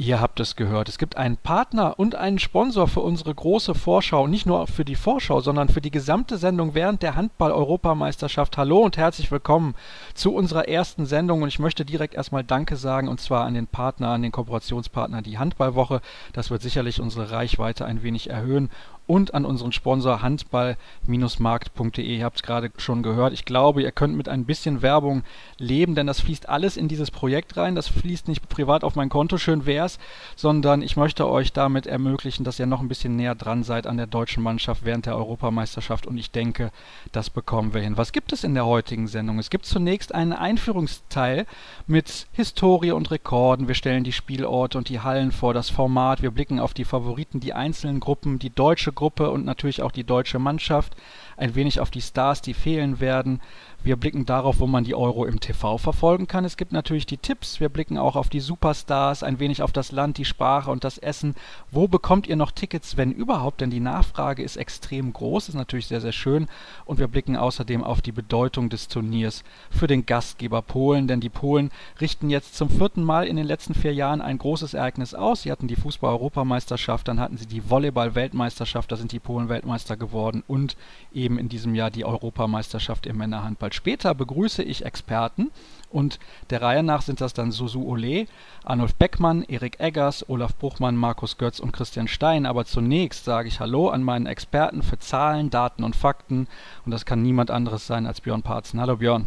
Ihr habt es gehört. Es gibt einen Partner und einen Sponsor für unsere große Vorschau. Nicht nur für die Vorschau, sondern für die gesamte Sendung während der Handball-Europameisterschaft. Hallo und herzlich willkommen zu unserer ersten Sendung. Und ich möchte direkt erstmal Danke sagen und zwar an den Partner, an den Kooperationspartner, die Handballwoche. Das wird sicherlich unsere Reichweite ein wenig erhöhen und an unseren Sponsor handball-markt.de. Ihr habt es gerade schon gehört. Ich glaube, ihr könnt mit ein bisschen Werbung leben, denn das fließt alles in dieses Projekt rein. Das fließt nicht privat auf mein Konto, schön wär's, sondern ich möchte euch damit ermöglichen, dass ihr noch ein bisschen näher dran seid an der deutschen Mannschaft während der Europameisterschaft und ich denke, das bekommen wir hin. Was gibt es in der heutigen Sendung? Es gibt zunächst einen Einführungsteil mit Historie und Rekorden. Wir stellen die Spielorte und die Hallen vor, das Format. Wir blicken auf die Favoriten, die einzelnen Gruppen, die deutsche Gruppe und natürlich auch die deutsche Mannschaft, ein wenig auf die Stars, die fehlen werden. Wir blicken darauf, wo man die Euro im TV verfolgen kann. Es gibt natürlich die Tipps. Wir blicken auch auf die Superstars, ein wenig auf das Land, die Sprache und das Essen. Wo bekommt ihr noch Tickets, wenn überhaupt? Denn die Nachfrage ist extrem groß, ist natürlich sehr, sehr schön. Und wir blicken außerdem auf die Bedeutung des Turniers für den Gastgeber Polen. Denn die Polen richten jetzt zum vierten Mal in den letzten vier Jahren ein großes Ereignis aus. Sie hatten die Fußball-Europameisterschaft, dann hatten sie die Volleyball-Weltmeisterschaft, da sind die Polen Weltmeister geworden und eben in diesem Jahr die Europameisterschaft im Männerhandball. Später begrüße ich Experten und der Reihe nach sind das dann Susu Ole, Arnulf Beckmann, Erik Eggers, Olaf Bruchmann, Markus Götz und Christian Stein. Aber zunächst sage ich Hallo an meinen Experten für Zahlen, Daten und Fakten und das kann niemand anderes sein als Björn Parzen. Hallo Björn.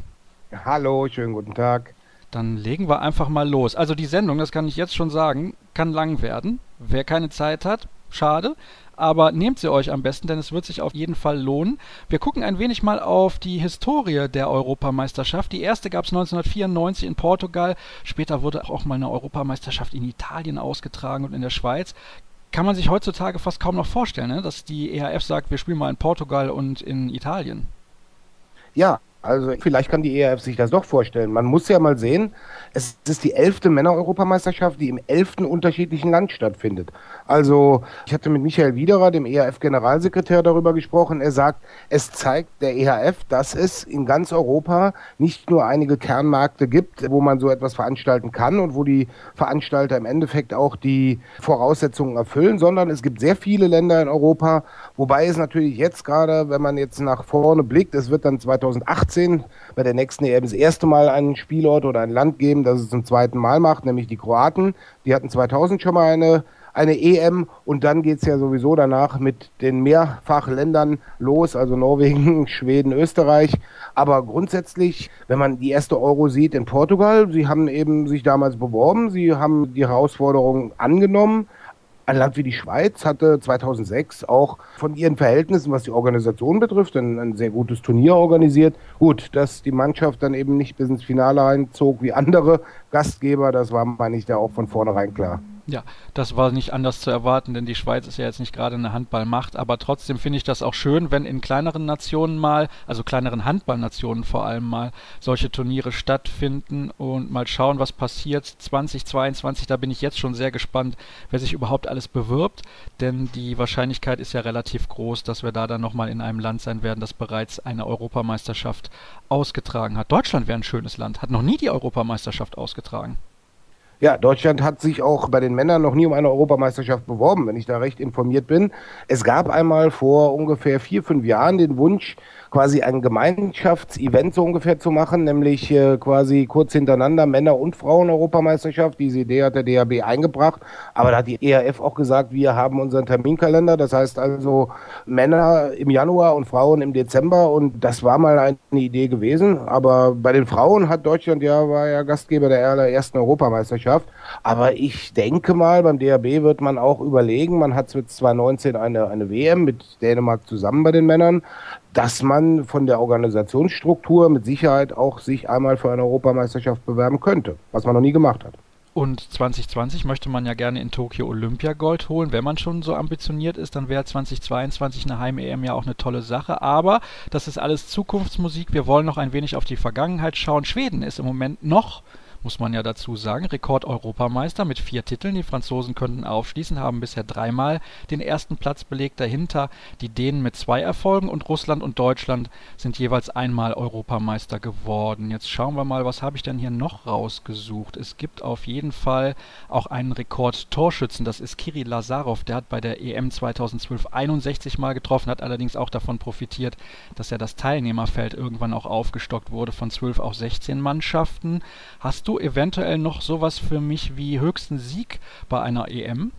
Hallo, schönen guten Tag. Dann legen wir einfach mal los. Also die Sendung, das kann ich jetzt schon sagen, kann lang werden. Wer keine Zeit hat, schade aber nehmt sie euch am besten, denn es wird sich auf jeden Fall lohnen. Wir gucken ein wenig mal auf die Historie der Europameisterschaft. Die erste gab es 1994 in Portugal, später wurde auch mal eine Europameisterschaft in Italien ausgetragen und in der Schweiz. Kann man sich heutzutage fast kaum noch vorstellen, ne? dass die EHF sagt, wir spielen mal in Portugal und in Italien. Ja, also vielleicht kann die ERF sich das doch vorstellen. Man muss ja mal sehen, es ist die elfte Männer-Europameisterschaft, die im elften unterschiedlichen Land stattfindet. Also ich hatte mit Michael Widerer, dem ERF-Generalsekretär, darüber gesprochen. Er sagt, es zeigt der EHF, dass es in ganz Europa nicht nur einige Kernmärkte gibt, wo man so etwas veranstalten kann und wo die Veranstalter im Endeffekt auch die Voraussetzungen erfüllen, sondern es gibt sehr viele Länder in Europa, wobei es natürlich jetzt gerade, wenn man jetzt nach vorne blickt, es wird dann 2018 2018 bei der nächsten EM das erste Mal einen Spielort oder ein Land geben, das es zum zweiten Mal macht, nämlich die Kroaten. Die hatten 2000 schon mal eine eine EM und dann geht es ja sowieso danach mit den Mehrfachländern los, also Norwegen, Schweden, Österreich. Aber grundsätzlich, wenn man die erste Euro sieht in Portugal, sie haben eben sich damals beworben, sie haben die Herausforderung angenommen ein Land wie die Schweiz hatte 2006 auch von ihren Verhältnissen, was die Organisation betrifft, ein, ein, sehr gutes Turnier organisiert. Gut, dass die Mannschaft dann eben nicht bis ins Finale einzog wie andere Gastgeber, das war, meine ich, da auch von vornherein klar. Ja, das war nicht anders zu erwarten, denn die Schweiz ist ja jetzt nicht gerade eine Handballmacht, aber trotzdem finde ich das auch schön, wenn in kleineren Nationen mal, also kleineren Handballnationen vor allem mal, solche Turniere stattfinden und mal schauen, was passiert. 2022, da bin ich jetzt schon sehr gespannt, wer sich überhaupt alles bewirbt, denn die Wahrscheinlichkeit ist ja relativ groß, dass wir da dann nochmal in einem Land sein werden, das bereits eine Europameisterschaft ausgetragen hat. Deutschland wäre ein schönes Land, hat noch nie die Europameisterschaft ausgetragen. Ja, Deutschland hat sich auch bei den Männern noch nie um eine Europameisterschaft beworben, wenn ich da recht informiert bin. Es gab einmal vor ungefähr vier, fünf Jahren den Wunsch, quasi ein Gemeinschaftsevent so ungefähr zu machen, nämlich äh, quasi kurz hintereinander Männer- und Frauen-Europameisterschaft. Diese Idee hat der DHB eingebracht, aber da hat die ERF auch gesagt, wir haben unseren Terminkalender, das heißt also Männer im Januar und Frauen im Dezember. Und das war mal eine Idee gewesen, aber bei den Frauen hat Deutschland ja, war ja Gastgeber der allerersten Europameisterschaft, aber ich denke mal, beim DHB wird man auch überlegen, man hat mit 2019 eine, eine WM mit Dänemark zusammen bei den Männern, dass man von der Organisationsstruktur mit Sicherheit auch sich einmal für eine Europameisterschaft bewerben könnte, was man noch nie gemacht hat. Und 2020 möchte man ja gerne in Tokio Olympiagold holen. Wenn man schon so ambitioniert ist, dann wäre 2022 eine Heim-EM ja auch eine tolle Sache. Aber das ist alles Zukunftsmusik. Wir wollen noch ein wenig auf die Vergangenheit schauen. Schweden ist im Moment noch muss man ja dazu sagen. Rekord-Europameister mit vier Titeln. Die Franzosen könnten aufschließen, haben bisher dreimal den ersten Platz belegt. Dahinter die Dänen mit zwei Erfolgen und Russland und Deutschland sind jeweils einmal Europameister geworden. Jetzt schauen wir mal, was habe ich denn hier noch rausgesucht. Es gibt auf jeden Fall auch einen Rekord-Torschützen. Das ist Kirill Lazarov. Der hat bei der EM 2012 61 Mal getroffen, hat allerdings auch davon profitiert, dass ja das Teilnehmerfeld irgendwann auch aufgestockt wurde von 12 auf 16 Mannschaften. Hast du eventuell noch sowas für mich wie höchsten Sieg bei einer EM?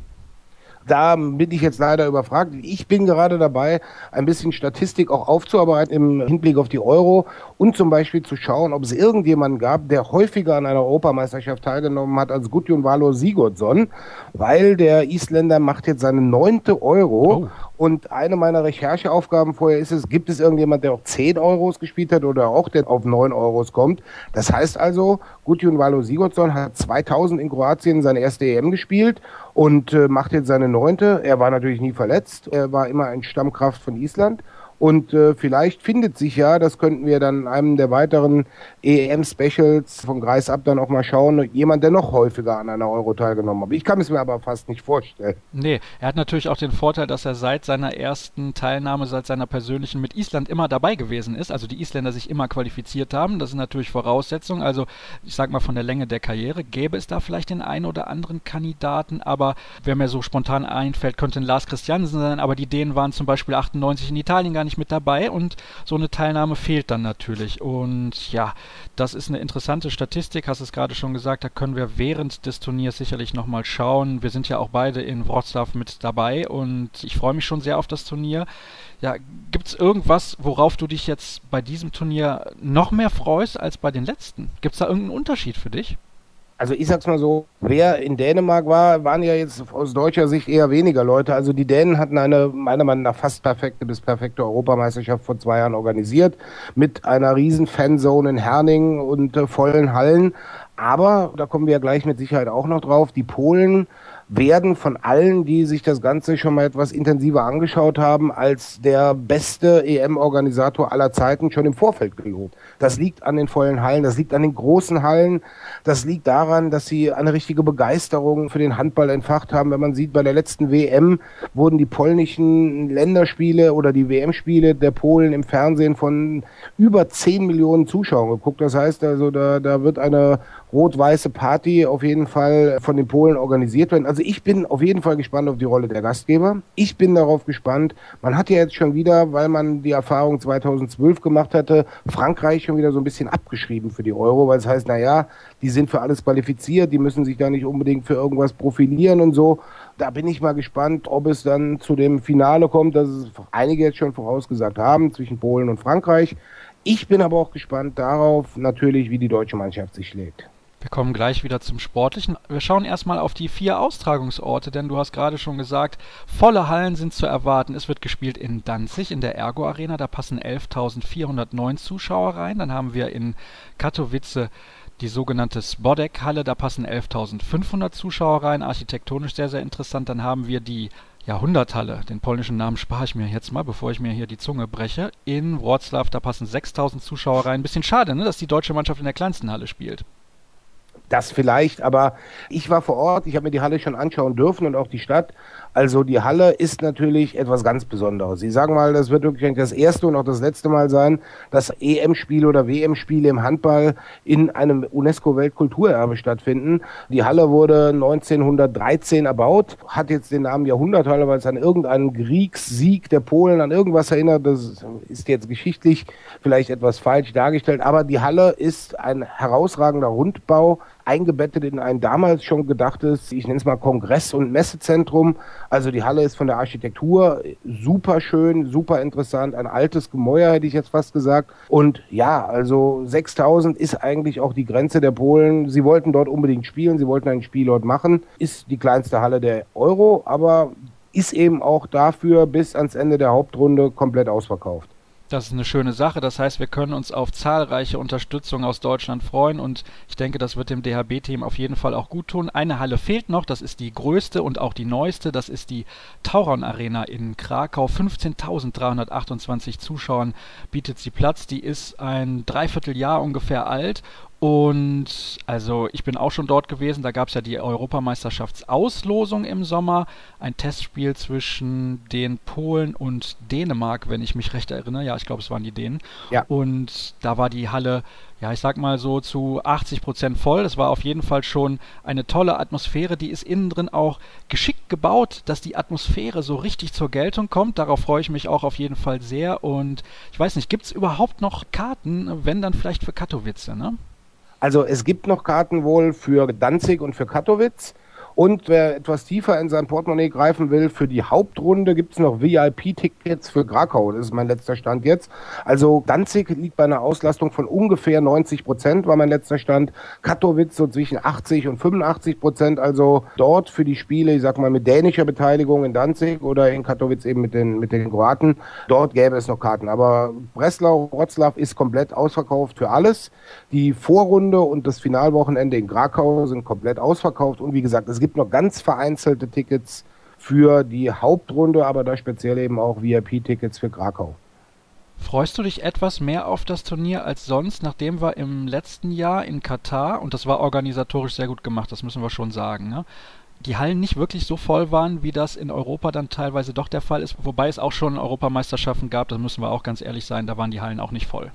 Da bin ich jetzt leider überfragt. Ich bin gerade dabei, ein bisschen Statistik auch aufzuarbeiten im Hinblick auf die Euro und zum Beispiel zu schauen, ob es irgendjemanden gab, der häufiger an einer Europameisterschaft teilgenommen hat als Gudjon Valo Sigurdsson, weil der Isländer macht jetzt seine neunte Euro oh. Und eine meiner Rechercheaufgaben vorher ist es, gibt es irgendjemand, der auch 10 Euros gespielt hat oder auch der auf 9 Euros kommt? Das heißt also, Gudjon Valo Sigurdsson hat 2000 in Kroatien seine erste EM gespielt und äh, macht jetzt seine neunte. Er war natürlich nie verletzt. Er war immer ein Stammkraft von Island und äh, vielleicht findet sich ja, das könnten wir dann in einem der weiteren EM-Specials von Greis ab dann auch mal schauen, jemand, der noch häufiger an einer Euro teilgenommen hat. Ich kann es mir aber fast nicht vorstellen. Nee, er hat natürlich auch den Vorteil, dass er seit seiner ersten Teilnahme, seit seiner persönlichen mit Island immer dabei gewesen ist. Also die Isländer sich immer qualifiziert haben. Das ist natürlich Voraussetzung. Also ich sag mal von der Länge der Karriere gäbe es da vielleicht den einen oder anderen Kandidaten, aber wer mir so spontan einfällt, könnte ein Lars Christiansen sein, aber die Dänen waren zum Beispiel 98 in Italien gar nicht nicht mit dabei und so eine Teilnahme fehlt dann natürlich. Und ja, das ist eine interessante Statistik, hast es gerade schon gesagt, da können wir während des Turniers sicherlich nochmal schauen. Wir sind ja auch beide in Wroclaw mit dabei und ich freue mich schon sehr auf das Turnier. Ja, gibt es irgendwas, worauf du dich jetzt bei diesem Turnier noch mehr freust als bei den letzten? Gibt es da irgendeinen Unterschied für dich? Also ich sag's mal so, wer in Dänemark war, waren ja jetzt aus deutscher Sicht eher weniger Leute. Also die Dänen hatten eine meiner Meinung nach fast perfekte bis perfekte Europameisterschaft vor zwei Jahren organisiert mit einer riesen Fanzone in Herning und äh, vollen Hallen. Aber, da kommen wir ja gleich mit Sicherheit auch noch drauf, die Polen werden von allen, die sich das Ganze schon mal etwas intensiver angeschaut haben, als der beste EM-Organisator aller Zeiten schon im Vorfeld gelobt. Das liegt an den vollen Hallen, das liegt an den großen Hallen, das liegt daran, dass sie eine richtige Begeisterung für den Handball entfacht haben. Wenn man sieht, bei der letzten WM wurden die polnischen Länderspiele oder die WM-Spiele der Polen im Fernsehen von über 10 Millionen Zuschauern geguckt. Das heißt also, da, da wird eine rot-weiße Party auf jeden Fall von den Polen organisiert werden. Also ich bin auf jeden Fall gespannt auf die Rolle der Gastgeber. Ich bin darauf gespannt. Man hat ja jetzt schon wieder, weil man die Erfahrung 2012 gemacht hatte, Frankreich schon wieder so ein bisschen abgeschrieben für die Euro, weil es heißt, na ja, die sind für alles qualifiziert, die müssen sich da nicht unbedingt für irgendwas profilieren und so. Da bin ich mal gespannt, ob es dann zu dem Finale kommt, das einige jetzt schon vorausgesagt haben, zwischen Polen und Frankreich. Ich bin aber auch gespannt darauf, natürlich, wie die deutsche Mannschaft sich schlägt. Wir kommen gleich wieder zum Sportlichen. Wir schauen erstmal auf die vier Austragungsorte, denn du hast gerade schon gesagt, volle Hallen sind zu erwarten. Es wird gespielt in Danzig, in der Ergo Arena, da passen 11.409 Zuschauer rein. Dann haben wir in Katowice die sogenannte Spodek-Halle, da passen 11.500 Zuschauer rein, architektonisch sehr, sehr interessant. Dann haben wir die Jahrhunderthalle, den polnischen Namen spare ich mir jetzt mal, bevor ich mir hier die Zunge breche. In Wroclaw, da passen 6000 Zuschauer rein. Bisschen schade, ne, dass die deutsche Mannschaft in der kleinsten Halle spielt das vielleicht, aber ich war vor Ort, ich habe mir die Halle schon anschauen dürfen und auch die Stadt. Also die Halle ist natürlich etwas ganz Besonderes. Sie sagen mal, das wird wirklich das erste und auch das letzte Mal sein, dass EM-Spiele oder WM-Spiele im Handball in einem UNESCO-Weltkulturerbe stattfinden. Die Halle wurde 1913 erbaut, hat jetzt den Namen Jahrhunderthalle, weil es an irgendeinen Kriegssieg der Polen, an irgendwas erinnert. Das ist jetzt geschichtlich vielleicht etwas falsch dargestellt, aber die Halle ist ein herausragender Rundbau, eingebettet in ein damals schon gedachtes, ich nenne es mal Kongress- und Messezentrum. Also die Halle ist von der Architektur super schön, super interessant, ein altes Gemäuer hätte ich jetzt fast gesagt. Und ja, also 6000 ist eigentlich auch die Grenze der Polen. Sie wollten dort unbedingt spielen, sie wollten einen Spielort machen. Ist die kleinste Halle der Euro, aber ist eben auch dafür bis ans Ende der Hauptrunde komplett ausverkauft. Das ist eine schöne Sache. Das heißt, wir können uns auf zahlreiche Unterstützung aus Deutschland freuen und ich denke, das wird dem DHB-Team auf jeden Fall auch gut tun. Eine Halle fehlt noch, das ist die größte und auch die neueste. Das ist die Tauron Arena in Krakau. 15.328 Zuschauern bietet sie Platz. Die ist ein Dreivierteljahr ungefähr alt und also ich bin auch schon dort gewesen, da gab es ja die Europameisterschaftsauslosung im Sommer, ein Testspiel zwischen den Polen und Dänemark, wenn ich mich recht erinnere. Ja, ich glaube, es waren die Dänen. Ja. Und da war die Halle, ja, ich sag mal so zu 80 Prozent voll. Das war auf jeden Fall schon eine tolle Atmosphäre. Die ist innen drin auch geschickt gebaut, dass die Atmosphäre so richtig zur Geltung kommt. Darauf freue ich mich auch auf jeden Fall sehr. Und ich weiß nicht, gibt es überhaupt noch Karten, wenn dann vielleicht für Katowice, ne? Also es gibt noch Karten wohl für Danzig und für Katowice. Und wer etwas tiefer in sein Portemonnaie greifen will, für die Hauptrunde gibt es noch VIP-Tickets für Krakau. Das ist mein letzter Stand jetzt. Also Danzig liegt bei einer Auslastung von ungefähr 90 Prozent, war mein letzter Stand. Katowice so zwischen 80 und 85 Prozent. Also dort für die Spiele, ich sag mal mit dänischer Beteiligung in Danzig oder in Katowice eben mit den, mit den Kroaten, dort gäbe es noch Karten. Aber Breslau, Wroclaw ist komplett ausverkauft für alles. Die Vorrunde und das Finalwochenende in Krakau sind komplett ausverkauft. Und wie gesagt, es gibt noch ganz vereinzelte Tickets für die Hauptrunde, aber da speziell eben auch VIP-Tickets für Krakau. Freust du dich etwas mehr auf das Turnier als sonst, nachdem wir im letzten Jahr in Katar, und das war organisatorisch sehr gut gemacht, das müssen wir schon sagen, ne? die Hallen nicht wirklich so voll waren, wie das in Europa dann teilweise doch der Fall ist, wobei es auch schon Europameisterschaften gab, das müssen wir auch ganz ehrlich sein, da waren die Hallen auch nicht voll.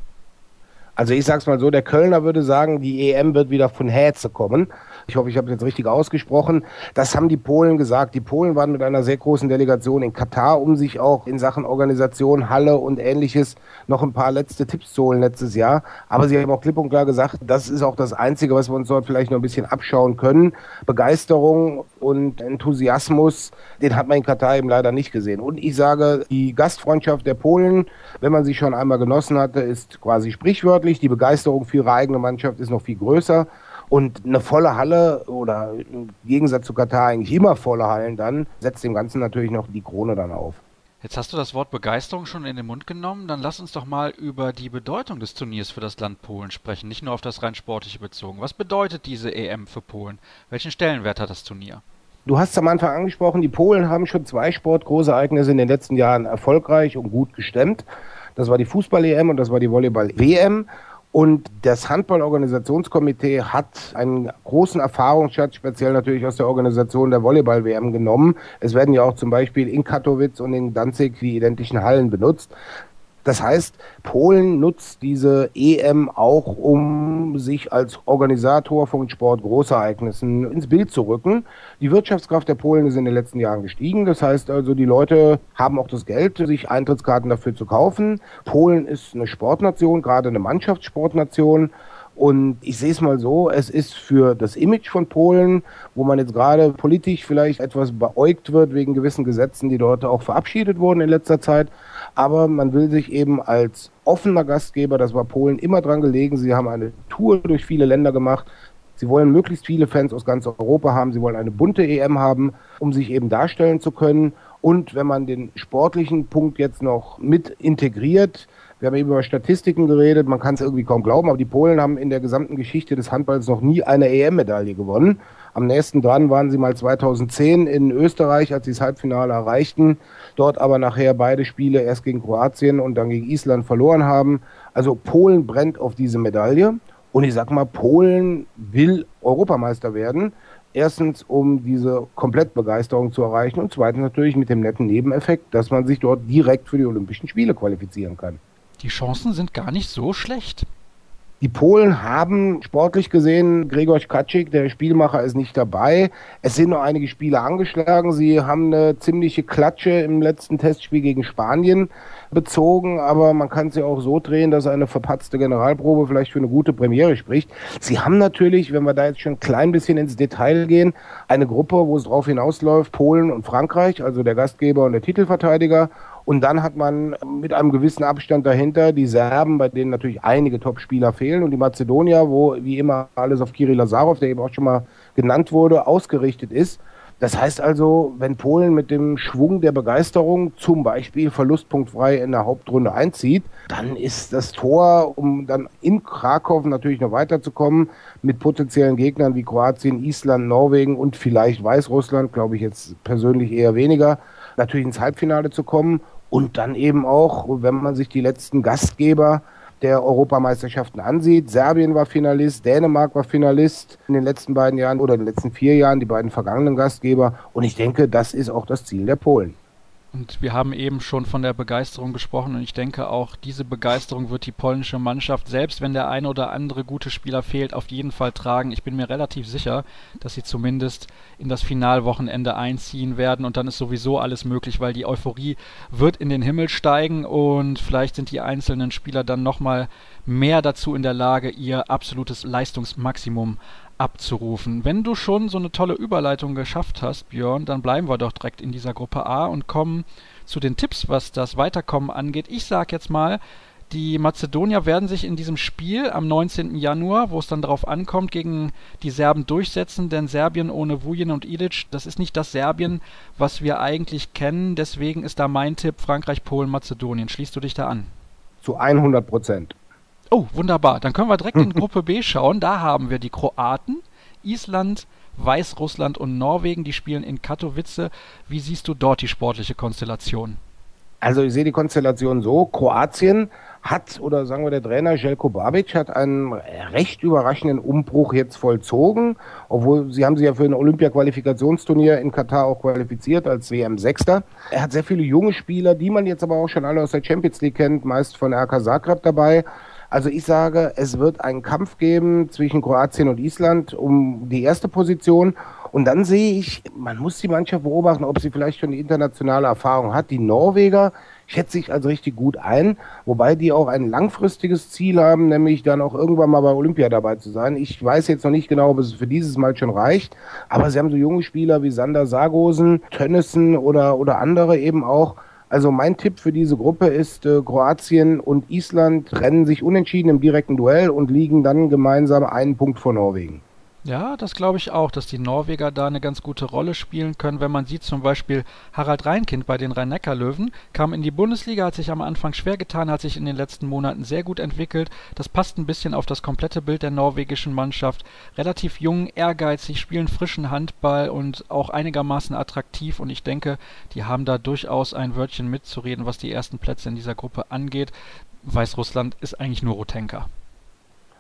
Also ich sag's mal so, der Kölner würde sagen, die EM wird wieder von Häze kommen. Ich hoffe, ich habe es jetzt richtig ausgesprochen. Das haben die Polen gesagt. Die Polen waren mit einer sehr großen Delegation in Katar, um sich auch in Sachen Organisation, Halle und ähnliches noch ein paar letzte Tipps zu holen letztes Jahr. Aber sie haben auch klipp und klar gesagt, das ist auch das Einzige, was wir uns dort vielleicht noch ein bisschen abschauen können. Begeisterung und Enthusiasmus, den hat man in Katar eben leider nicht gesehen. Und ich sage, die Gastfreundschaft der Polen, wenn man sie schon einmal genossen hatte, ist quasi sprichwörtlich. Die Begeisterung für ihre eigene Mannschaft ist noch viel größer. Und eine volle Halle oder im Gegensatz zu Katar eigentlich immer volle Hallen dann, setzt dem Ganzen natürlich noch die Krone dann auf. Jetzt hast du das Wort Begeisterung schon in den Mund genommen, dann lass uns doch mal über die Bedeutung des Turniers für das Land Polen sprechen, nicht nur auf das rein sportliche bezogen. Was bedeutet diese EM für Polen? Welchen Stellenwert hat das Turnier? Du hast es am Anfang angesprochen, die Polen haben schon zwei Sportgroßereignisse in den letzten Jahren erfolgreich und gut gestemmt. Das war die Fußball-EM und das war die Volleyball-WM. Und das Handballorganisationskomitee hat einen großen Erfahrungsschatz, speziell natürlich aus der Organisation der Volleyball-WM genommen. Es werden ja auch zum Beispiel in Katowice und in Danzig die identischen Hallen benutzt. Das heißt, Polen nutzt diese EM auch, um sich als Organisator von Sportgroßereignissen ins Bild zu rücken. Die Wirtschaftskraft der Polen ist in den letzten Jahren gestiegen. Das heißt also, die Leute haben auch das Geld, sich Eintrittskarten dafür zu kaufen. Polen ist eine Sportnation, gerade eine Mannschaftssportnation. Und ich sehe es mal so, es ist für das Image von Polen, wo man jetzt gerade politisch vielleicht etwas beäugt wird wegen gewissen Gesetzen, die dort auch verabschiedet wurden in letzter Zeit. Aber man will sich eben als offener Gastgeber, das war Polen immer dran gelegen, sie haben eine Tour durch viele Länder gemacht. Sie wollen möglichst viele Fans aus ganz Europa haben. Sie wollen eine bunte EM haben, um sich eben darstellen zu können. Und wenn man den sportlichen Punkt jetzt noch mit integriert, wir haben eben über Statistiken geredet, man kann es irgendwie kaum glauben, aber die Polen haben in der gesamten Geschichte des Handballs noch nie eine EM-Medaille gewonnen. Am nächsten dran waren sie mal 2010 in Österreich, als sie das Halbfinale erreichten, dort aber nachher beide Spiele erst gegen Kroatien und dann gegen Island verloren haben. Also Polen brennt auf diese Medaille und ich sag mal, Polen will Europameister werden. Erstens, um diese Komplettbegeisterung zu erreichen und zweitens natürlich mit dem netten Nebeneffekt, dass man sich dort direkt für die Olympischen Spiele qualifizieren kann. Die Chancen sind gar nicht so schlecht. Die Polen haben sportlich gesehen, Gregor Kaczyk, der Spielmacher, ist nicht dabei. Es sind noch einige Spiele angeschlagen. Sie haben eine ziemliche Klatsche im letzten Testspiel gegen Spanien bezogen, aber man kann ja auch so drehen, dass eine verpatzte Generalprobe vielleicht für eine gute Premiere spricht. Sie haben natürlich, wenn wir da jetzt schon ein klein bisschen ins Detail gehen, eine Gruppe, wo es drauf hinausläuft, Polen und Frankreich, also der Gastgeber und der Titelverteidiger und dann hat man mit einem gewissen Abstand dahinter die Serben, bei denen natürlich einige Top-Spieler fehlen und die Mazedonier, wo wie immer alles auf Kirill Lazarov, der eben auch schon mal genannt wurde, ausgerichtet ist. Das heißt also, wenn Polen mit dem Schwung der Begeisterung zum Beispiel verlustpunktfrei in der Hauptrunde einzieht, dann ist das Tor, um dann in Krakow natürlich noch weiterzukommen, mit potenziellen Gegnern wie Kroatien, Island, Norwegen und vielleicht Weißrussland, glaube ich jetzt persönlich eher weniger, natürlich ins Halbfinale zu kommen und dann eben auch, wenn man sich die letzten Gastgeber der Europameisterschaften ansieht. Serbien war Finalist, Dänemark war Finalist in den letzten beiden Jahren oder in den letzten vier Jahren, die beiden vergangenen Gastgeber. Und ich denke, das ist auch das Ziel der Polen. Und wir haben eben schon von der Begeisterung gesprochen und ich denke auch, diese Begeisterung wird die polnische Mannschaft, selbst wenn der eine oder andere gute Spieler fehlt, auf jeden Fall tragen. Ich bin mir relativ sicher, dass sie zumindest in das Finalwochenende einziehen werden und dann ist sowieso alles möglich, weil die Euphorie wird in den Himmel steigen und vielleicht sind die einzelnen Spieler dann nochmal mehr dazu in der Lage, ihr absolutes Leistungsmaximum abzurufen. Wenn du schon so eine tolle Überleitung geschafft hast, Björn, dann bleiben wir doch direkt in dieser Gruppe A und kommen zu den Tipps, was das Weiterkommen angeht. Ich sag jetzt mal, die Mazedonier werden sich in diesem Spiel am 19. Januar, wo es dann darauf ankommt, gegen die Serben durchsetzen, denn Serbien ohne Vujen und Ilic, das ist nicht das Serbien, was wir eigentlich kennen. Deswegen ist da mein Tipp Frankreich, Polen, Mazedonien. Schließt du dich da an? Zu 100 Prozent. Oh, wunderbar. Dann können wir direkt in Gruppe B schauen. Da haben wir die Kroaten, Island, Weißrussland und Norwegen. Die spielen in Katowice. Wie siehst du dort die sportliche Konstellation? Also ich sehe die Konstellation so. Kroatien hat, oder sagen wir der Trainer Jelko Babic, hat einen recht überraschenden Umbruch jetzt vollzogen, obwohl sie haben sich ja für ein Olympia-Qualifikationsturnier in Katar auch qualifiziert als WM-Sechster. Er hat sehr viele junge Spieler, die man jetzt aber auch schon alle aus der Champions League kennt, meist von RK Zagreb dabei. Also ich sage, es wird einen Kampf geben zwischen Kroatien und Island um die erste Position. Und dann sehe ich, man muss die Mannschaft beobachten, ob sie vielleicht schon die internationale Erfahrung hat. Die Norweger schätze ich also richtig gut ein, wobei die auch ein langfristiges Ziel haben, nämlich dann auch irgendwann mal bei Olympia dabei zu sein. Ich weiß jetzt noch nicht genau, ob es für dieses Mal schon reicht, aber sie haben so junge Spieler wie Sander Sargosen, Tönnissen oder, oder andere eben auch, also mein Tipp für diese Gruppe ist, äh, Kroatien und Island rennen sich unentschieden im direkten Duell und liegen dann gemeinsam einen Punkt vor Norwegen. Ja, das glaube ich auch, dass die Norweger da eine ganz gute Rolle spielen können. Wenn man sieht zum Beispiel Harald Reinkind bei den Rhein-Neckar-Löwen, kam in die Bundesliga, hat sich am Anfang schwer getan, hat sich in den letzten Monaten sehr gut entwickelt. Das passt ein bisschen auf das komplette Bild der norwegischen Mannschaft. Relativ jung, ehrgeizig, spielen frischen Handball und auch einigermaßen attraktiv. Und ich denke, die haben da durchaus ein Wörtchen mitzureden, was die ersten Plätze in dieser Gruppe angeht. Weißrussland ist eigentlich nur Rotenka.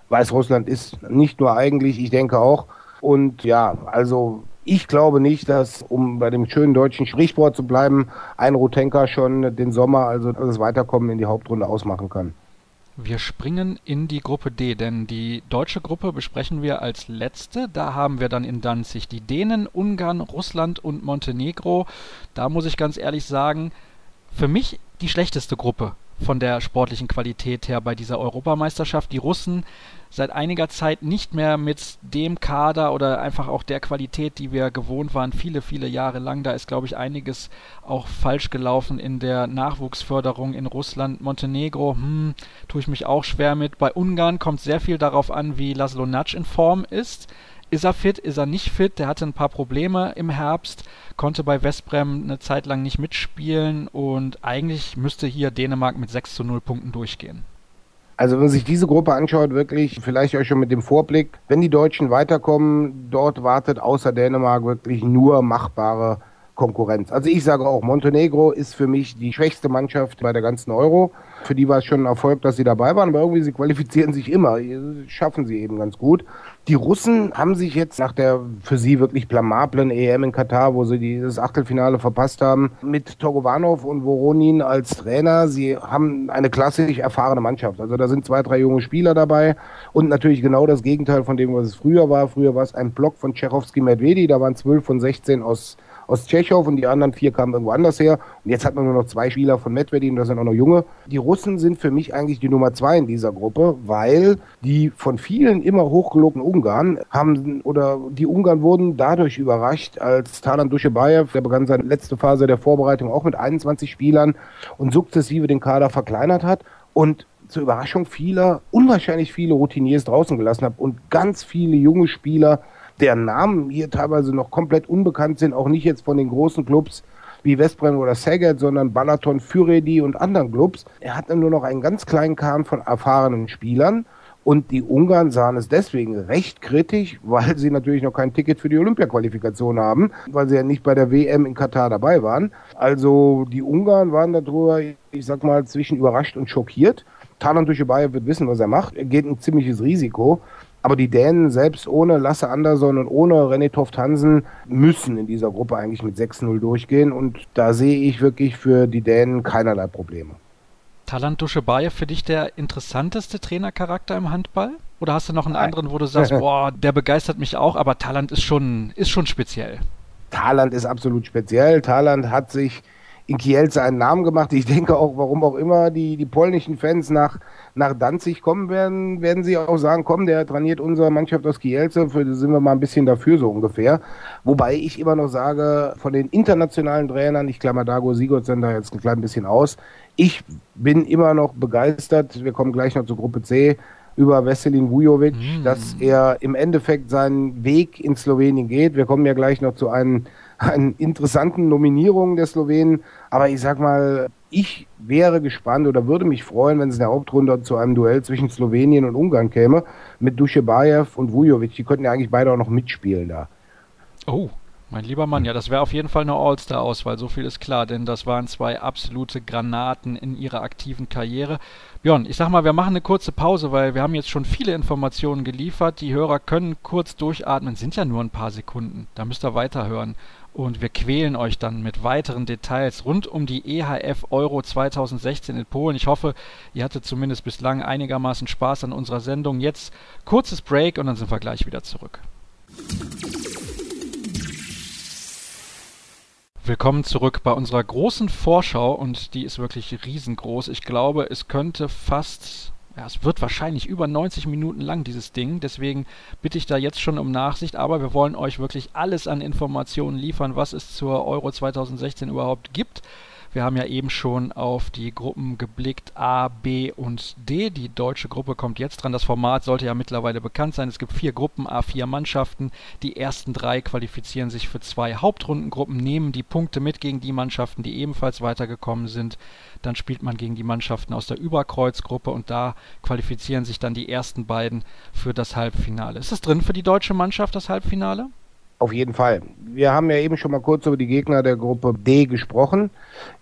Weißrussland ist nicht nur eigentlich, ich denke auch. Und ja, also ich glaube nicht, dass, um bei dem schönen deutschen Sprichwort zu bleiben, ein Rutenka schon den Sommer, also das Weiterkommen in die Hauptrunde ausmachen kann. Wir springen in die Gruppe D, denn die deutsche Gruppe besprechen wir als letzte. Da haben wir dann in Danzig die Dänen, Ungarn, Russland und Montenegro. Da muss ich ganz ehrlich sagen, für mich die schlechteste Gruppe von der sportlichen Qualität her bei dieser Europameisterschaft. Die Russen seit einiger Zeit nicht mehr mit dem Kader oder einfach auch der Qualität, die wir gewohnt waren, viele, viele Jahre lang. Da ist, glaube ich, einiges auch falsch gelaufen in der Nachwuchsförderung in Russland. Montenegro, hm, tue ich mich auch schwer mit. Bei Ungarn kommt sehr viel darauf an, wie Laszlo Natsch in Form ist. Ist er fit, ist er nicht fit? Der hatte ein paar Probleme im Herbst, konnte bei Westbrem eine Zeit lang nicht mitspielen und eigentlich müsste hier Dänemark mit 6 zu 0 Punkten durchgehen. Also wenn man sich diese Gruppe anschaut, wirklich, vielleicht euch schon mit dem Vorblick, wenn die Deutschen weiterkommen, dort wartet außer Dänemark wirklich nur machbare Konkurrenz. Also ich sage auch, Montenegro ist für mich die schwächste Mannschaft bei der ganzen Euro. Für die war es schon ein Erfolg, dass sie dabei waren, aber irgendwie sie qualifizieren sich immer, schaffen sie eben ganz gut. Die Russen haben sich jetzt nach der für sie wirklich blamablen EM in Katar, wo sie dieses Achtelfinale verpasst haben, mit Togovanov und Voronin als Trainer, sie haben eine klassisch erfahrene Mannschaft. Also da sind zwei, drei junge Spieler dabei und natürlich genau das Gegenteil von dem, was es früher war. Früher war es ein Block von Tschechowski Medvedi, da waren zwölf von 16 aus aus Tschechow und die anderen vier kamen irgendwo anders her. Und jetzt hat man nur noch zwei Spieler von Medvedev und das sind auch noch junge. Die Russen sind für mich eigentlich die Nummer zwei in dieser Gruppe, weil die von vielen immer hochgelobten Ungarn haben oder die Ungarn wurden dadurch überrascht, als Talan Duschebaev, der begann seine letzte Phase der Vorbereitung auch mit 21 Spielern und sukzessive den Kader verkleinert hat und zur Überraschung vieler unwahrscheinlich viele Routiniers draußen gelassen hat und ganz viele junge Spieler deren Namen hier teilweise noch komplett unbekannt sind, auch nicht jetzt von den großen Clubs wie Westbrem oder Saget, sondern Balaton, Füredi und anderen Clubs. Er hat nur noch einen ganz kleinen Kahn von erfahrenen Spielern. Und die Ungarn sahen es deswegen recht kritisch, weil sie natürlich noch kein Ticket für die Olympia-Qualifikation haben, weil sie ja nicht bei der WM in Katar dabei waren. Also die Ungarn waren darüber, ich sag mal, zwischen überrascht und schockiert. Talan Duschebaev wird wissen, was er macht. Er geht ein ziemliches Risiko. Aber die Dänen selbst ohne Lasse Andersson und ohne René Toft Hansen müssen in dieser Gruppe eigentlich mit 6-0 durchgehen. Und da sehe ich wirklich für die Dänen keinerlei Probleme. Talant Duschebaev für dich der interessanteste Trainercharakter im Handball? Oder hast du noch einen Nein. anderen, wo du sagst, boah, der begeistert mich auch, aber Talant ist schon, ist schon speziell? Talant ist absolut speziell. Talant hat sich in Kielce einen Namen gemacht. Ich denke auch, warum auch immer die, die polnischen Fans nach, nach Danzig kommen werden, werden sie auch sagen, komm, der trainiert unsere Mannschaft aus Kielce, für sind wir mal ein bisschen dafür, so ungefähr. Wobei ich immer noch sage, von den internationalen Trainern, ich klammer Dago Sigurdsson da jetzt ein klein bisschen aus, ich bin immer noch begeistert, wir kommen gleich noch zur Gruppe C, über Veselin Vujovic, mm. dass er im Endeffekt seinen Weg in Slowenien geht. Wir kommen ja gleich noch zu einem an interessanten Nominierungen der Slowenen. Aber ich sag mal, ich wäre gespannt oder würde mich freuen, wenn es in der Hauptrunde zu einem Duell zwischen Slowenien und Ungarn käme, mit Duschebaev und Vujovic. Die könnten ja eigentlich beide auch noch mitspielen da. Oh, mein lieber Mann, ja, das wäre auf jeden Fall eine All-Star-Auswahl, so viel ist klar, denn das waren zwei absolute Granaten in ihrer aktiven Karriere. Björn, ich sag mal, wir machen eine kurze Pause, weil wir haben jetzt schon viele Informationen geliefert. Die Hörer können kurz durchatmen, sind ja nur ein paar Sekunden. Da müsst ihr weiterhören und wir quälen euch dann mit weiteren Details rund um die EHF Euro 2016 in Polen. Ich hoffe, ihr hattet zumindest bislang einigermaßen Spaß an unserer Sendung. Jetzt kurzes Break und dann sind wir gleich wieder zurück. Willkommen zurück bei unserer großen Vorschau und die ist wirklich riesengroß. Ich glaube, es könnte fast ja, es wird wahrscheinlich über 90 Minuten lang, dieses Ding. Deswegen bitte ich da jetzt schon um Nachsicht. Aber wir wollen euch wirklich alles an Informationen liefern, was es zur Euro 2016 überhaupt gibt. Wir haben ja eben schon auf die Gruppen geblickt A, B und D. Die deutsche Gruppe kommt jetzt dran. Das Format sollte ja mittlerweile bekannt sein. Es gibt vier Gruppen, A4 Mannschaften. Die ersten drei qualifizieren sich für zwei Hauptrundengruppen, nehmen die Punkte mit gegen die Mannschaften, die ebenfalls weitergekommen sind. Dann spielt man gegen die Mannschaften aus der Überkreuzgruppe und da qualifizieren sich dann die ersten beiden für das Halbfinale. Ist es drin für die deutsche Mannschaft, das Halbfinale? Auf jeden Fall. Wir haben ja eben schon mal kurz über die Gegner der Gruppe D gesprochen.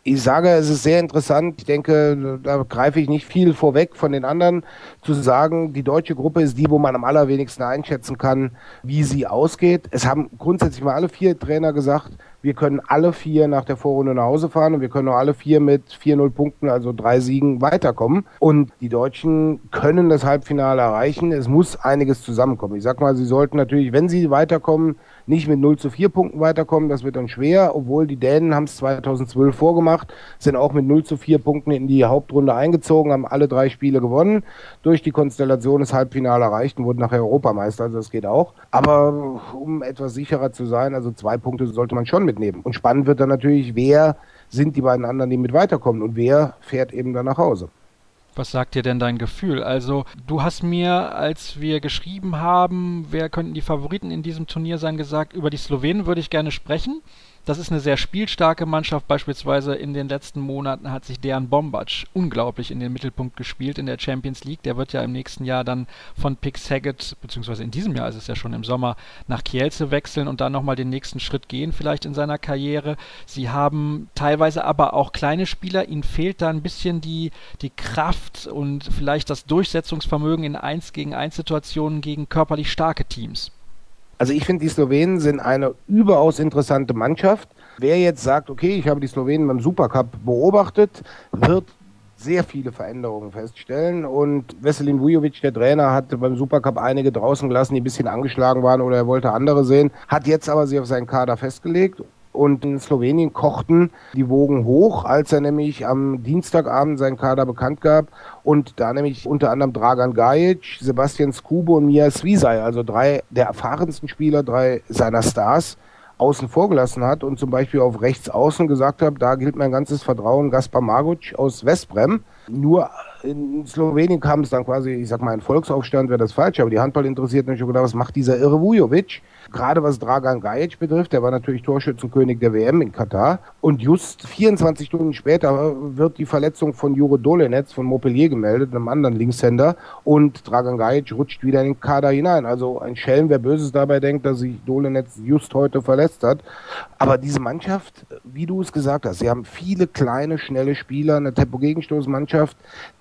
Ich sage, es ist sehr interessant. Ich denke, da greife ich nicht viel vorweg von den anderen, zu sagen, die deutsche Gruppe ist die, wo man am allerwenigsten einschätzen kann, wie sie ausgeht. Es haben grundsätzlich mal alle vier Trainer gesagt, wir können alle vier nach der Vorrunde nach Hause fahren und wir können auch alle vier mit 4-0 Punkten, also drei Siegen, weiterkommen. Und die Deutschen können das Halbfinale erreichen. Es muss einiges zusammenkommen. Ich sag mal, sie sollten natürlich, wenn sie weiterkommen, nicht mit 0 zu 4 Punkten weiterkommen. Das wird dann schwer, obwohl die Dänen haben es 2012 vorgemacht, sind auch mit 0 zu 4 Punkten in die Hauptrunde eingezogen, haben alle drei Spiele gewonnen, durch die Konstellation das Halbfinale erreicht und wurden nachher Europameister. Also das geht auch. Aber um etwas sicherer zu sein, also zwei Punkte sollte man schon mitnehmen. Und spannend wird dann natürlich, wer sind die beiden anderen, die mit weiterkommen und wer fährt eben dann nach Hause. Was sagt dir denn dein Gefühl? Also, du hast mir, als wir geschrieben haben, wer könnten die Favoriten in diesem Turnier sein, gesagt, über die Slowenen würde ich gerne sprechen. Das ist eine sehr spielstarke Mannschaft. Beispielsweise in den letzten Monaten hat sich Dejan Bombac unglaublich in den Mittelpunkt gespielt in der Champions League. Der wird ja im nächsten Jahr dann von Pick Saget, beziehungsweise in diesem Jahr ist es ja schon im Sommer, nach Kielce wechseln und dann nochmal den nächsten Schritt gehen, vielleicht in seiner Karriere. Sie haben teilweise aber auch kleine Spieler. Ihnen fehlt da ein bisschen die, die Kraft und vielleicht das Durchsetzungsvermögen in 1 gegen 1 Situationen gegen körperlich starke Teams. Also ich finde, die Slowenen sind eine überaus interessante Mannschaft. Wer jetzt sagt, okay, ich habe die Slowenen beim Supercup beobachtet, wird sehr viele Veränderungen feststellen. Und Veselin Vujovic, der Trainer, hat beim Supercup einige draußen gelassen, die ein bisschen angeschlagen waren oder er wollte andere sehen, hat jetzt aber sich auf seinen Kader festgelegt und in Slowenien kochten die Wogen hoch, als er nämlich am Dienstagabend seinen Kader bekannt gab und da nämlich unter anderem Dragan Gajic, Sebastian Skube und Mia Svisay, also drei der erfahrensten Spieler, drei seiner Stars, außen vor gelassen hat und zum Beispiel auf rechts außen gesagt hat, da gilt mein ganzes Vertrauen Gaspar Maguc aus Westbrem. Nur in Slowenien kam es dann quasi, ich sag mal, ein Volksaufstand wäre das falsch, aber die Handball interessiert mich schon gedacht, was macht dieser irre Vujovic? Gerade was Dragan Gajic betrifft, der war natürlich Torschützenkönig der WM in Katar. Und just 24 Stunden später wird die Verletzung von Jure Dolenetz von Montpellier gemeldet, einem anderen Linkshänder. Und Dragan Gajic rutscht wieder in den Kader hinein. Also ein Schelm, wer Böses dabei denkt, dass sich Dolenetz just heute verletzt hat. Aber diese Mannschaft, wie du es gesagt hast, sie haben viele kleine, schnelle Spieler, eine Tempo-Gegenstoßmannschaft,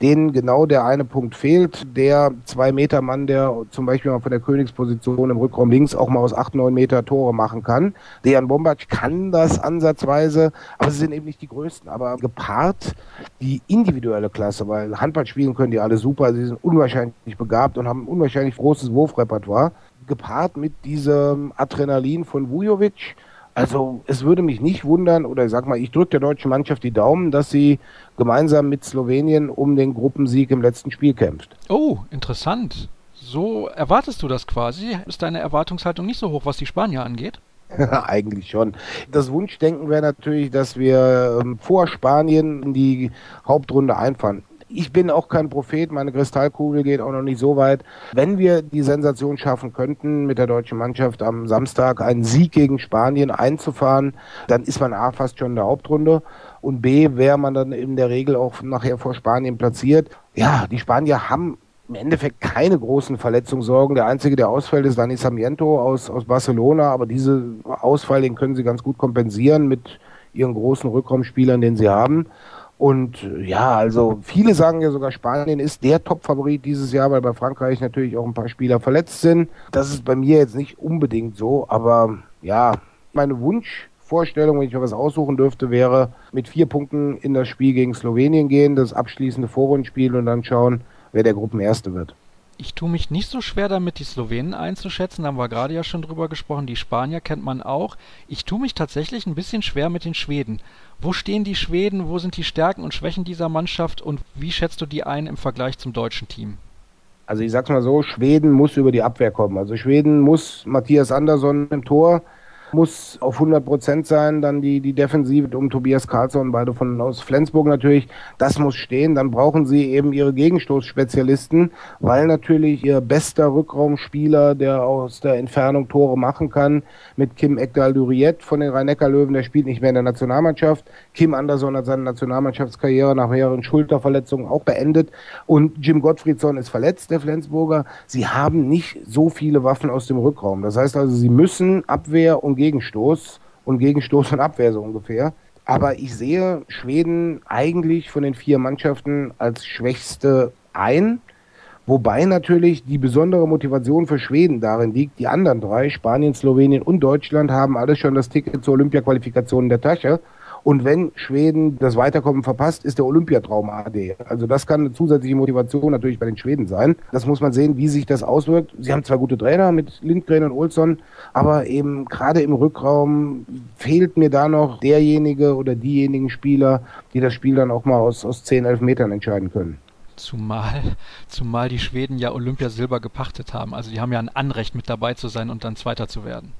denen genau der eine Punkt fehlt. Der Zwei-Meter-Mann, der zum Beispiel mal von der Königsposition im Rückraum links auch mal aus acht, neun Meter Tore machen kann. Dejan Bombac kann das ansatzweise, aber sie sind eben nicht die größten. Aber gepaart die individuelle Klasse, weil Handball spielen können die alle super, sie sind unwahrscheinlich begabt und haben ein unwahrscheinlich großes Wurfrepertoire. Gepaart mit diesem Adrenalin von Vujovic, also es würde mich nicht wundern, oder ich sag mal, ich drücke der deutschen Mannschaft die Daumen, dass sie gemeinsam mit Slowenien um den Gruppensieg im letzten Spiel kämpft. Oh, interessant. So erwartest du das quasi? Ist deine Erwartungshaltung nicht so hoch, was die Spanier angeht? Eigentlich schon. Das Wunschdenken wäre natürlich, dass wir ähm, vor Spanien in die Hauptrunde einfahren ich bin auch kein Prophet, meine Kristallkugel geht auch noch nicht so weit. Wenn wir die Sensation schaffen könnten, mit der deutschen Mannschaft am Samstag einen Sieg gegen Spanien einzufahren, dann ist man A fast schon in der Hauptrunde und B wäre man dann in der Regel auch nachher vor Spanien platziert. Ja, die Spanier haben im Endeffekt keine großen Verletzungssorgen. Der einzige, der ausfällt, ist Dani Samiento aus, aus Barcelona, aber diese Ausfall, den können sie ganz gut kompensieren mit ihren großen Rückraumspielern, den sie haben. Und ja, also viele sagen ja sogar, Spanien ist der Top-Favorit dieses Jahr, weil bei Frankreich natürlich auch ein paar Spieler verletzt sind. Das ist bei mir jetzt nicht unbedingt so, aber ja, meine Wunschvorstellung, wenn ich mir was aussuchen dürfte, wäre mit vier Punkten in das Spiel gegen Slowenien gehen, das abschließende Vorrundenspiel und dann schauen, wer der Gruppenerste wird. Ich tue mich nicht so schwer damit, die Slowenen einzuschätzen. Da haben wir gerade ja schon drüber gesprochen. Die Spanier kennt man auch. Ich tue mich tatsächlich ein bisschen schwer mit den Schweden. Wo stehen die Schweden? Wo sind die Stärken und Schwächen dieser Mannschaft? Und wie schätzt du die ein im Vergleich zum deutschen Team? Also ich sag's mal so, Schweden muss über die Abwehr kommen. Also Schweden muss Matthias Andersson im Tor muss auf 100 Prozent sein. Dann die, die Defensive um Tobias Karlsson, beide von aus Flensburg natürlich. Das muss stehen. Dann brauchen sie eben ihre Gegenstoßspezialisten, weil natürlich ihr bester Rückraumspieler, der aus der Entfernung Tore machen kann, mit Kim Ekdal-Duriet von den Rhein-Neckar-Löwen, der spielt nicht mehr in der Nationalmannschaft. Kim Andersson hat seine Nationalmannschaftskarriere nach mehreren Schulterverletzungen auch beendet. Und Jim Gottfriedsson ist verletzt, der Flensburger. Sie haben nicht so viele Waffen aus dem Rückraum. Das heißt also, sie müssen Abwehr und Gegenstoß und Gegenstoß und Abwehr so ungefähr. Aber ich sehe Schweden eigentlich von den vier Mannschaften als schwächste ein. Wobei natürlich die besondere Motivation für Schweden darin liegt, die anderen drei, Spanien, Slowenien und Deutschland, haben alles schon das Ticket zur Olympiaqualifikation in der Tasche. Und wenn Schweden das Weiterkommen verpasst, ist der Olympiatraum AD. Also das kann eine zusätzliche Motivation natürlich bei den Schweden sein. Das muss man sehen, wie sich das auswirkt. Sie haben zwar gute Trainer mit Lindgren und Olsson, aber eben gerade im Rückraum fehlt mir da noch derjenige oder diejenigen Spieler, die das Spiel dann auch mal aus, aus 10, 11 Metern entscheiden können. Zumal, zumal die Schweden ja Olympiasilber gepachtet haben. Also die haben ja ein Anrecht mit dabei zu sein und dann Zweiter zu werden.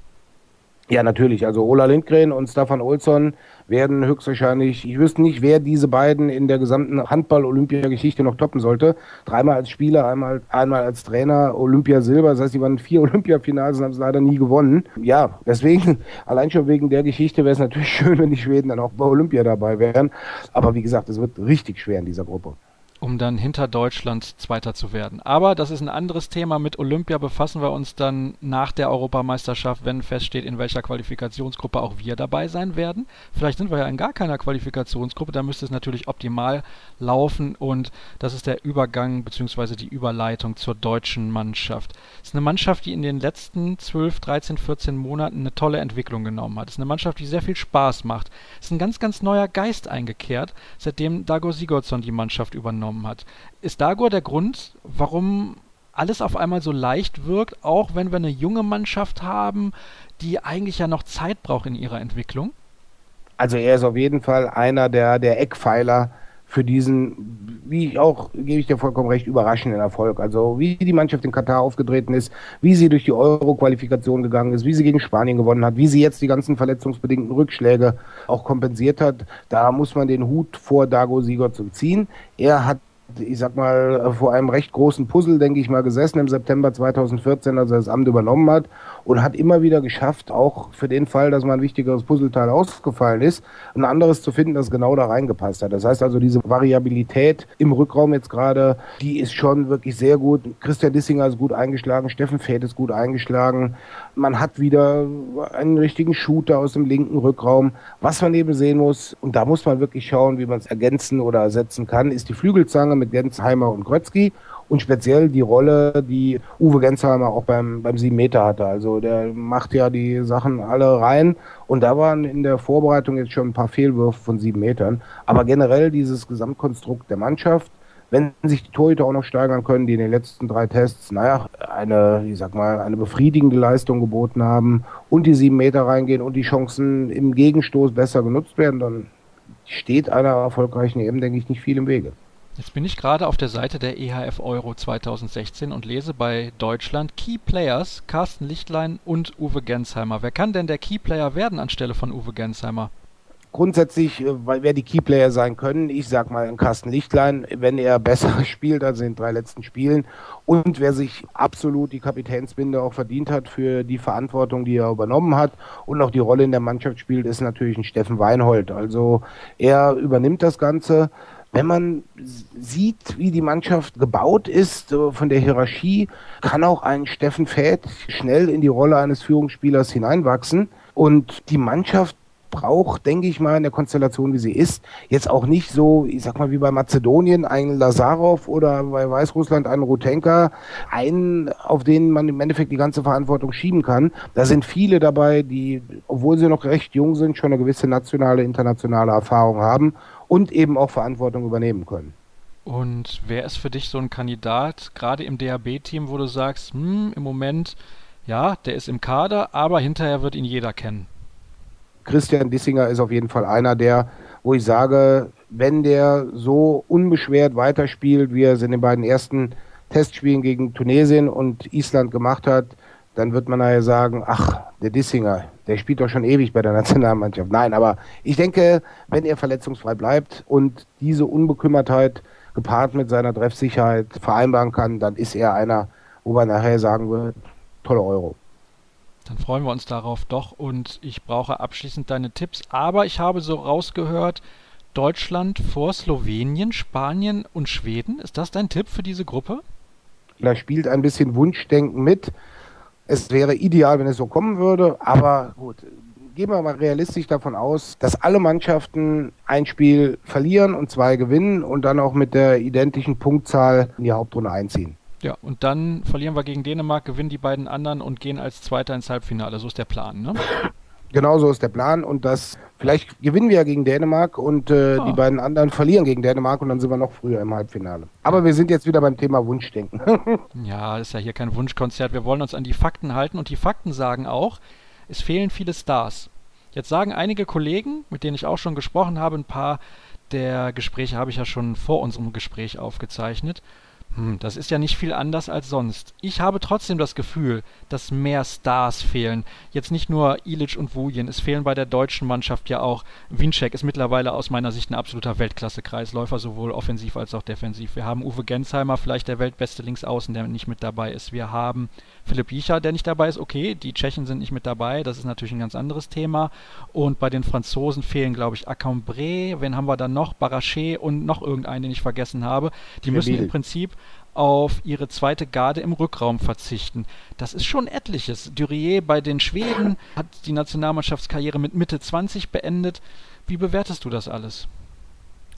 Ja, natürlich. Also Ola Lindgren und Stefan Olsson werden höchstwahrscheinlich, ich wüsste nicht, wer diese beiden in der gesamten Handball-Olympia-Geschichte noch toppen sollte. Dreimal als Spieler, einmal, einmal als Trainer, Olympia Silber. Das heißt, die waren vier Olympiafinals und haben es leider nie gewonnen. Ja, deswegen, allein schon wegen der Geschichte wäre es natürlich schön, wenn die Schweden dann auch bei Olympia dabei wären. Aber wie gesagt, es wird richtig schwer in dieser Gruppe um dann hinter Deutschland Zweiter zu werden. Aber das ist ein anderes Thema. Mit Olympia befassen wir uns dann nach der Europameisterschaft, wenn feststeht, in welcher Qualifikationsgruppe auch wir dabei sein werden. Vielleicht sind wir ja in gar keiner Qualifikationsgruppe, da müsste es natürlich optimal laufen und das ist der Übergang bzw. die Überleitung zur deutschen Mannschaft. Es ist eine Mannschaft, die in den letzten 12, 13, 14 Monaten eine tolle Entwicklung genommen hat. Es ist eine Mannschaft, die sehr viel Spaß macht. Es ist ein ganz, ganz neuer Geist eingekehrt, seitdem Dago Sigurdsson die Mannschaft übernommen genommen hat. Ist Dagor der Grund, warum alles auf einmal so leicht wirkt, auch wenn wir eine junge Mannschaft haben, die eigentlich ja noch Zeit braucht in ihrer Entwicklung? Also er ist auf jeden Fall einer der, der Eckpfeiler für diesen, wie ich auch, gebe ich dir vollkommen recht, überraschenden Erfolg. Also wie die Mannschaft in Katar aufgetreten ist, wie sie durch die Euro-Qualifikation gegangen ist, wie sie gegen Spanien gewonnen hat, wie sie jetzt die ganzen verletzungsbedingten Rückschläge auch kompensiert hat, da muss man den Hut vor Dago Sigurdsson ziehen. Er hat ich sag mal, vor einem recht großen Puzzle, denke ich mal, gesessen im September 2014, als er das Amt übernommen hat und hat immer wieder geschafft, auch für den Fall, dass mal ein wichtigeres Puzzleteil ausgefallen ist, ein anderes zu finden, das genau da reingepasst hat. Das heißt also, diese Variabilität im Rückraum jetzt gerade, die ist schon wirklich sehr gut. Christian Dissinger ist gut eingeschlagen, Steffen Feth ist gut eingeschlagen. Man hat wieder einen richtigen Shooter aus dem linken Rückraum. Was man eben sehen muss, und da muss man wirklich schauen, wie man es ergänzen oder ersetzen kann, ist die Flügelzange mit Gensheimer und Grötzky und speziell die Rolle, die Uwe Gensheimer auch beim, beim 7 Meter hatte. Also der macht ja die Sachen alle rein und da waren in der Vorbereitung jetzt schon ein paar Fehlwürfe von 7 Metern. Aber generell dieses Gesamtkonstrukt der Mannschaft, wenn sich die Torhüter auch noch steigern können, die in den letzten drei Tests, naja, eine, ich sag mal, eine befriedigende Leistung geboten haben und die sieben Meter reingehen und die Chancen im Gegenstoß besser genutzt werden, dann steht einer erfolgreichen EM, denke ich, nicht viel im Wege. Jetzt bin ich gerade auf der Seite der EHF Euro 2016 und lese bei Deutschland Key Players Carsten Lichtlein und Uwe Gensheimer. Wer kann denn der Key Player werden anstelle von Uwe Gensheimer? Grundsätzlich, äh, weil wer die Key Player sein können, ich sag mal Carsten Lichtlein, wenn er besser spielt als in den drei letzten Spielen und wer sich absolut die Kapitänsbinde auch verdient hat für die Verantwortung, die er übernommen hat und auch die Rolle in der Mannschaft spielt, ist natürlich ein Steffen Weinhold. Also er übernimmt das Ganze wenn man sieht, wie die Mannschaft gebaut ist von der Hierarchie, kann auch ein Steffen Fäth schnell in die Rolle eines Führungsspielers hineinwachsen. Und die Mannschaft braucht, denke ich mal, in der Konstellation, wie sie ist, jetzt auch nicht so, ich sag mal, wie bei Mazedonien einen Lazarov oder bei Weißrussland einen Rutenka, einen, auf den man im Endeffekt die ganze Verantwortung schieben kann. Da sind viele dabei, die, obwohl sie noch recht jung sind, schon eine gewisse nationale, internationale Erfahrung haben und eben auch Verantwortung übernehmen können. Und wer ist für dich so ein Kandidat, gerade im DHB-Team, wo du sagst, hm, im Moment, ja, der ist im Kader, aber hinterher wird ihn jeder kennen? Christian Dissinger ist auf jeden Fall einer der, wo ich sage, wenn der so unbeschwert weiterspielt, wie er es in den beiden ersten Testspielen gegen Tunesien und Island gemacht hat, dann wird man nachher sagen, ach, der Dissinger, der spielt doch schon ewig bei der Nationalmannschaft. Nein, aber ich denke, wenn er verletzungsfrei bleibt und diese Unbekümmertheit gepaart mit seiner Treffsicherheit vereinbaren kann, dann ist er einer, wo man nachher sagen wird, tolle Euro. Dann freuen wir uns darauf doch und ich brauche abschließend deine Tipps. Aber ich habe so rausgehört, Deutschland vor Slowenien, Spanien und Schweden. Ist das dein Tipp für diese Gruppe? Da spielt ein bisschen Wunschdenken mit. Es wäre ideal, wenn es so kommen würde, aber gut, gehen wir mal realistisch davon aus, dass alle Mannschaften ein Spiel verlieren und zwei gewinnen und dann auch mit der identischen Punktzahl in die Hauptrunde einziehen. Ja, und dann verlieren wir gegen Dänemark, gewinnen die beiden anderen und gehen als Zweiter ins Halbfinale. So ist der Plan, ne? Genau so ist der Plan und das vielleicht gewinnen wir ja gegen Dänemark und äh, oh. die beiden anderen verlieren gegen Dänemark und dann sind wir noch früher im Halbfinale. Aber wir sind jetzt wieder beim Thema Wunschdenken. ja, ist ja hier kein Wunschkonzert. Wir wollen uns an die Fakten halten und die Fakten sagen auch, es fehlen viele Stars. Jetzt sagen einige Kollegen, mit denen ich auch schon gesprochen habe, ein paar der Gespräche habe ich ja schon vor unserem Gespräch aufgezeichnet. Hm, das ist ja nicht viel anders als sonst. Ich habe trotzdem das Gefühl, dass mehr Stars fehlen. Jetzt nicht nur Ilic und Wujen, es fehlen bei der deutschen Mannschaft ja auch. Winczek ist mittlerweile aus meiner Sicht ein absoluter Weltklasse-Kreisläufer, sowohl offensiv als auch defensiv. Wir haben Uwe Gensheimer, vielleicht der weltbeste Linksaußen, der nicht mit dabei ist. Wir haben Philipp Jicha, der nicht dabei ist. Okay, die Tschechen sind nicht mit dabei, das ist natürlich ein ganz anderes Thema. Und bei den Franzosen fehlen, glaube ich, Acambré, wen haben wir dann noch? Barachet und noch irgendeinen, den ich vergessen habe. Die müssen im Prinzip auf ihre zweite Garde im Rückraum verzichten. Das ist schon etliches. Durier bei den Schweden hat die Nationalmannschaftskarriere mit Mitte 20 beendet. Wie bewertest du das alles?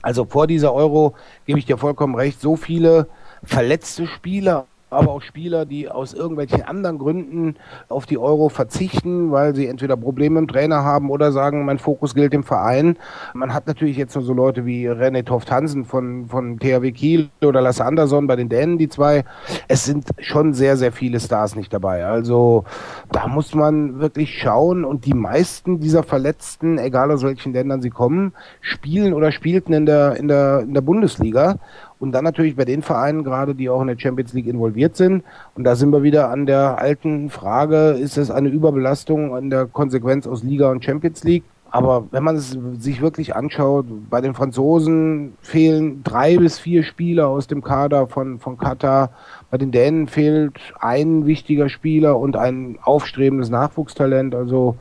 Also vor dieser Euro gebe ich dir vollkommen recht, so viele verletzte Spieler aber auch Spieler, die aus irgendwelchen anderen Gründen auf die Euro verzichten, weil sie entweder Probleme im Trainer haben oder sagen, mein Fokus gilt dem Verein. Man hat natürlich jetzt noch so Leute wie René Toft Hansen von, von THW Kiel oder Lasse Andersson bei den Dänen, die zwei. Es sind schon sehr, sehr viele Stars nicht dabei. Also da muss man wirklich schauen und die meisten dieser Verletzten, egal aus welchen Ländern sie kommen, spielen oder spielten in der, in der, in der Bundesliga. Und dann natürlich bei den Vereinen gerade, die auch in der Champions League involviert sind. Und da sind wir wieder an der alten Frage, ist es eine Überbelastung in der Konsequenz aus Liga und Champions League? Aber wenn man es sich wirklich anschaut, bei den Franzosen fehlen drei bis vier Spieler aus dem Kader von, von Katar. Bei den Dänen fehlt ein wichtiger Spieler und ein aufstrebendes Nachwuchstalent. Also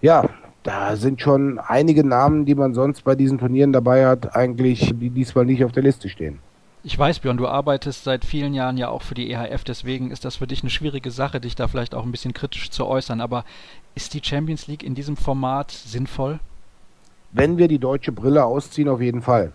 ja, da sind schon einige Namen, die man sonst bei diesen Turnieren dabei hat, eigentlich, die diesmal nicht auf der Liste stehen. Ich weiß, Björn, du arbeitest seit vielen Jahren ja auch für die EHF, deswegen ist das für dich eine schwierige Sache, dich da vielleicht auch ein bisschen kritisch zu äußern. Aber ist die Champions League in diesem Format sinnvoll? Wenn wir die deutsche Brille ausziehen, auf jeden Fall.